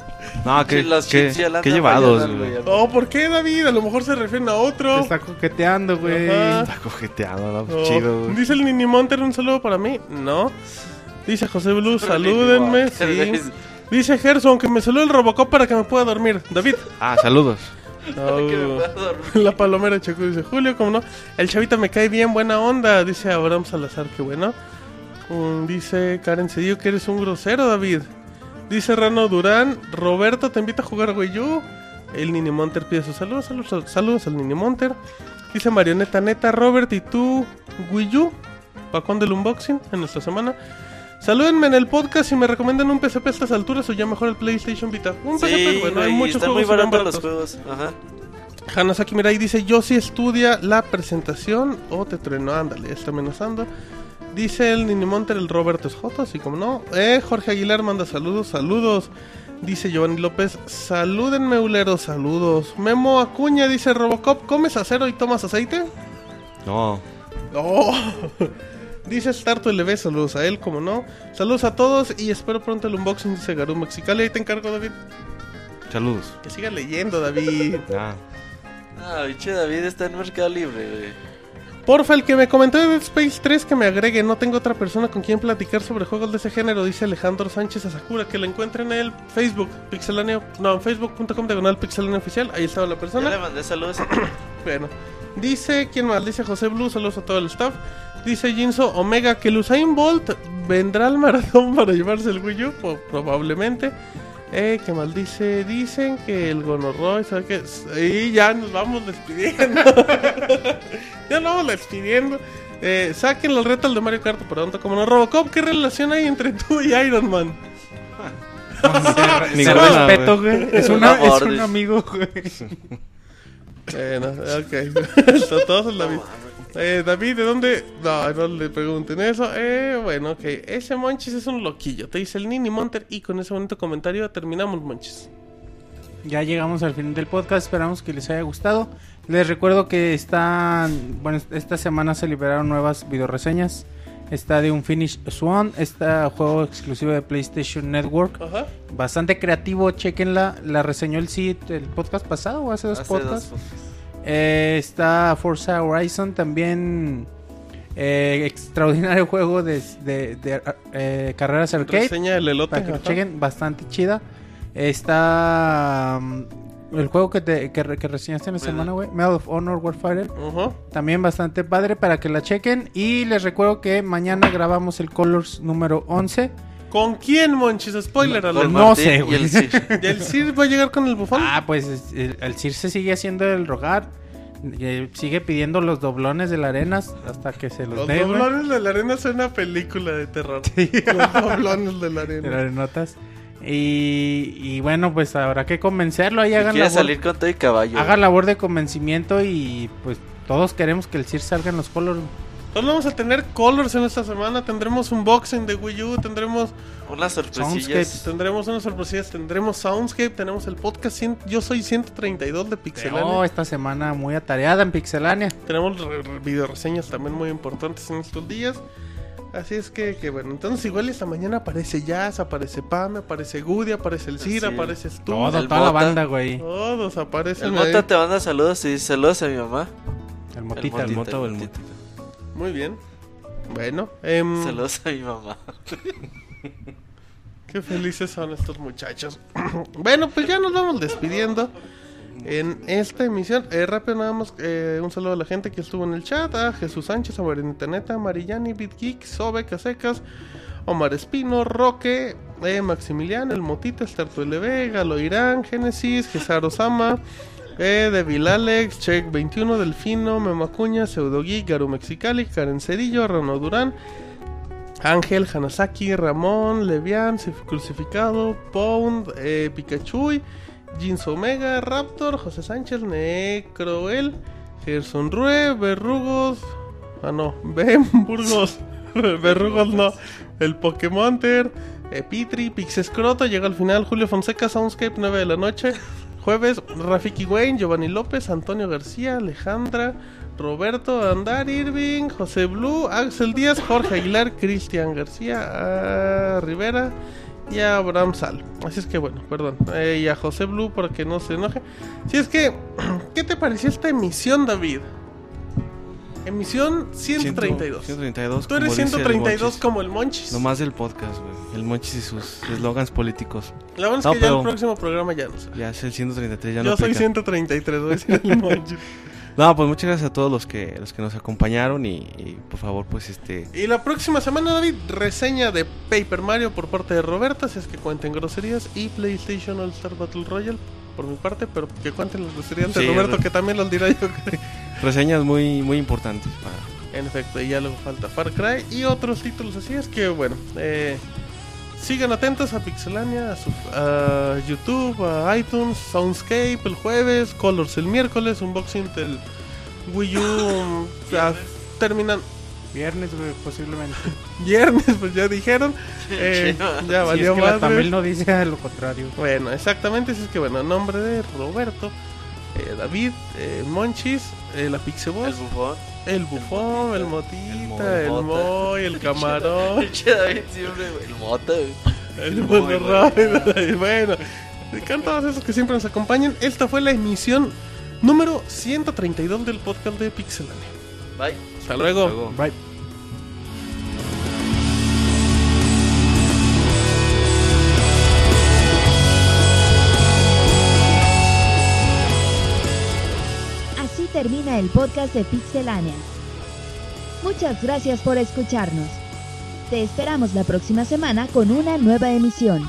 no, no. no, qué, Sí, los qué, qué llevados, güey. Oh, ¿por qué David? A lo mejor se refieren a otro. Está coqueteando, güey. Está cojeteado, ¿no? Oh, Chido, güey. Dice el Nini Monter un saludo para mí. No. Dice José Blue, salúdenme. Sí. Dice Gerson que me saludó el Robocop para que me pueda dormir. David. Ah, saludos. No. Que me pueda dormir. La palomera Checo dice Julio, como no. El chavita me cae bien, buena onda. Dice Abraham Salazar, que bueno. Mm, dice Karen Cedillo que eres un grosero, David. Dice Rano Durán, Roberto te invita a jugar Wii U. El Nini Monter pide sus saludos, saludos, saludos al Nini Monter. Dice Marioneta Neta, Robert, ¿y tú Wii U? ¿Para cuándo el unboxing? En nuestra semana. Salúdenme en el podcast y me recomiendan un PSP a estas alturas o ya mejor el PlayStation Vita. Un PSP, Sí, bueno, hay güey, muchos están juegos muy bien baratos los baratos. juegos. Ajá. Hanasaki Mirai dice, yo sí estudia la presentación o te trueno, ándale, está amenazando. Dice el Ninimonter, el Roberto J, así como no. Eh, Jorge Aguilar manda saludos, saludos. Dice Giovanni López, salúdenme uleros, saludos. Memo Acuña dice Robocop, ¿comes acero y tomas aceite? No. Oh. Dice Starto LV, saludos a él, como no. Saludos a todos y espero pronto el unboxing, dice Garum Mexicali. Ahí te encargo, David. Saludos. Que siga leyendo, David. Ah. Ah, biche David está en Mercado Libre, güey. Porfa, el que me comentó de Dead Space 3 que me agregue. No tengo otra persona con quien platicar sobre juegos de ese género, dice Alejandro Sánchez Asakura. Que lo encuentren en el Facebook, Pixelania. No, en facebook.com diagonal Pixelania Oficial. Ahí estaba la Ya persona. le mandé saludos. Bueno, dice, ¿quién más? Dice José Blue, saludos a todo el staff. Dice Jinso Omega que el Usain Bolt vendrá al maratón para llevarse el Wii U, probablemente. Eh, ¿qué más dice? Dicen que el Gonorroy, ¿sabe qué? Y ya nos vamos despidiendo. ya nos vamos despidiendo. Eh, saquen el reto al de Mario Kart, pronto, como no. Robocop, ¿qué relación hay entre tú y Iron Man? Ninguna, respeto, güey. Es, una- es un amigo, güey. Bueno, ok. Todos el David. Eh, David, ¿de dónde? No, no le pregunten eso. Eh, bueno, ok. Ese Monchis es un loquillo. Te dice el Nini Monter. Y con ese bonito comentario terminamos, Monchis. Ya llegamos al final del podcast, esperamos que les haya gustado. Les recuerdo que están, bueno, esta semana se liberaron nuevas videoreseñas. Está de un Finish Swan, este juego exclusivo de PlayStation Network. Ajá. Bastante creativo, chequenla. La reseñó el Cid el podcast pasado o hace dos Hace podcasts. dos Eh, está Forza Horizon también. eh, extraordinario juego de, de- de, eh, carreras arcade. Reseña del elote. Para que lo chequen, bastante chida. Está mm, el juego que, te, que, que reseñaste en la semana, güey. Medal of Honor Warfighter. Ajá. También bastante padre para que la chequen. Y les recuerdo que mañana grabamos el Colors número 11. ¿Con quién, Monchis? Spoiler alert. no sé, y güey. el Sir. ¿Y el Sir va a llegar con el bufón? Ah, pues es- el, el Sir se sigue haciendo el rogar. eh, sigue pidiendo los doblones de la arena hasta que se los, Los dé, güey. doblones de la arena es una película de terror. Los doblones de la de las arena. arenotas. Y, y bueno, pues habrá que convencerlo. Ahí hagan quiere labor, salir con todo y caballo. hagan labor de convencimiento y pues todos queremos que el Sir salga en los colors. Entonces vamos a tener colors en esta semana. Tendremos unboxing de Wii U. Tendremos Unas sorpresillas. Tendremos unas sorpresillas, tendremos Soundscape, tenemos el podcast. cien- Yo soy 132 de Pixelania. Oh, esta semana muy atareada en Pixelania. Tenemos re- re- video reseñas también muy importantes en estos días. Así es que, que bueno, entonces igual esta mañana aparece Jazz, aparece Pame, aparece Goody, aparece el Cir, Sí. apareces tú. Todo, el toda la banda, güey. Todos aparecen El ahí. Mota te manda saludos y dice saludos a mi mamá. El motita. el el Mota o el Motita. Muy bien. Bueno, em, Saludos a mi mamá. Qué felices son estos muchachos. bueno, pues ya nos vamos despidiendo en esta emisión. Eh, rápido nada más eh, un saludo a la gente que estuvo en el chat. A Jesús Sánchez, a Marinita Neta, Marillani, BitGeek, Sobe, Casecas, Omar Espino, Roque, eh, Maximiliano, El Motita, Starto LV, Galo Irán, Génesis, Gesar Osama. Eh, Devil Alex, Check 21, Delfino, Memacuña, Pseudo Geek, Garu Mexicali, Karen Cerillo, Rano Durán, Ángel, Hanasaki, Ramón, Levian, Cif- Crucificado, Pound, eh, Pikachu, Jeans Omega, Raptor, José Sánchez, Necroel, Gerson Rue, Verrugos, ah no, Ben Burgos, Verrugos no, el Pokémonter, eh, Pitri, Pixescroto, llega al final, Julio Fonseca, Soundscape, 9 de la noche, jueves, Rafiki Wayne, Giovanni López, Antonio García, Alejandra, Roberto Andar Irving, José Blue, Axel Díaz, Jorge Aguilar, Cristian García, a Rivera y a Abraham Sal. Así es que bueno, perdón. Eh, y a José Blue para que no se enoje. Si es que, ¿qué te pareció esta emisión, David? Emisión 132. 132. Tú eres como dice el 132 Monchis. como el Monchis. No más del podcast, güey. El Monchis y sus eslogans políticos. La verdad es No, que ya el próximo programa ya no sé. Ya es el 133, ya Yo no soy aplica. 133, voy a decir el Monchis. No, pues muchas gracias a todos los que los que nos acompañaron y, y, por favor, pues este Y la próxima semana, David, reseña de Paper Mario por parte de Roberta, si es que cuenten groserías, y PlayStation All Star Battle Royale por mi parte, pero que cuenten groserías de Sí, Roberto, que también las dirá yo. creo. reseñas muy muy importantes para en efecto, y ya luego falta Far Cry y otros títulos así, es que bueno, eh, sigan atentos a Pixelania, a, su- a YouTube, a iTunes, Soundscape el jueves, Colors el miércoles, unboxing del Wii U. um, ya terminan Viernes, güey, posiblemente. viernes, pues ya dijeron. Eh, ya Si es valió que más. Tamil no dice lo contrario. Bueno, exactamente, así es que bueno, nombre de Roberto, eh, David, eh, Monchis, eh, la El Pixeboss, bufón. el bufón, el motita, el el Mota. moy, el camarón, Pinche David siempre, güey. El mota, el y bueno, con todos esos que siempre nos acompañan, esta fue la emisión número 132 del podcast de Pixelania. Bye. Hasta luego. Luego. Bye. Así termina el podcast de Pixelania. Muchas gracias por escucharnos. Te esperamos la próxima semana con una nueva emisión.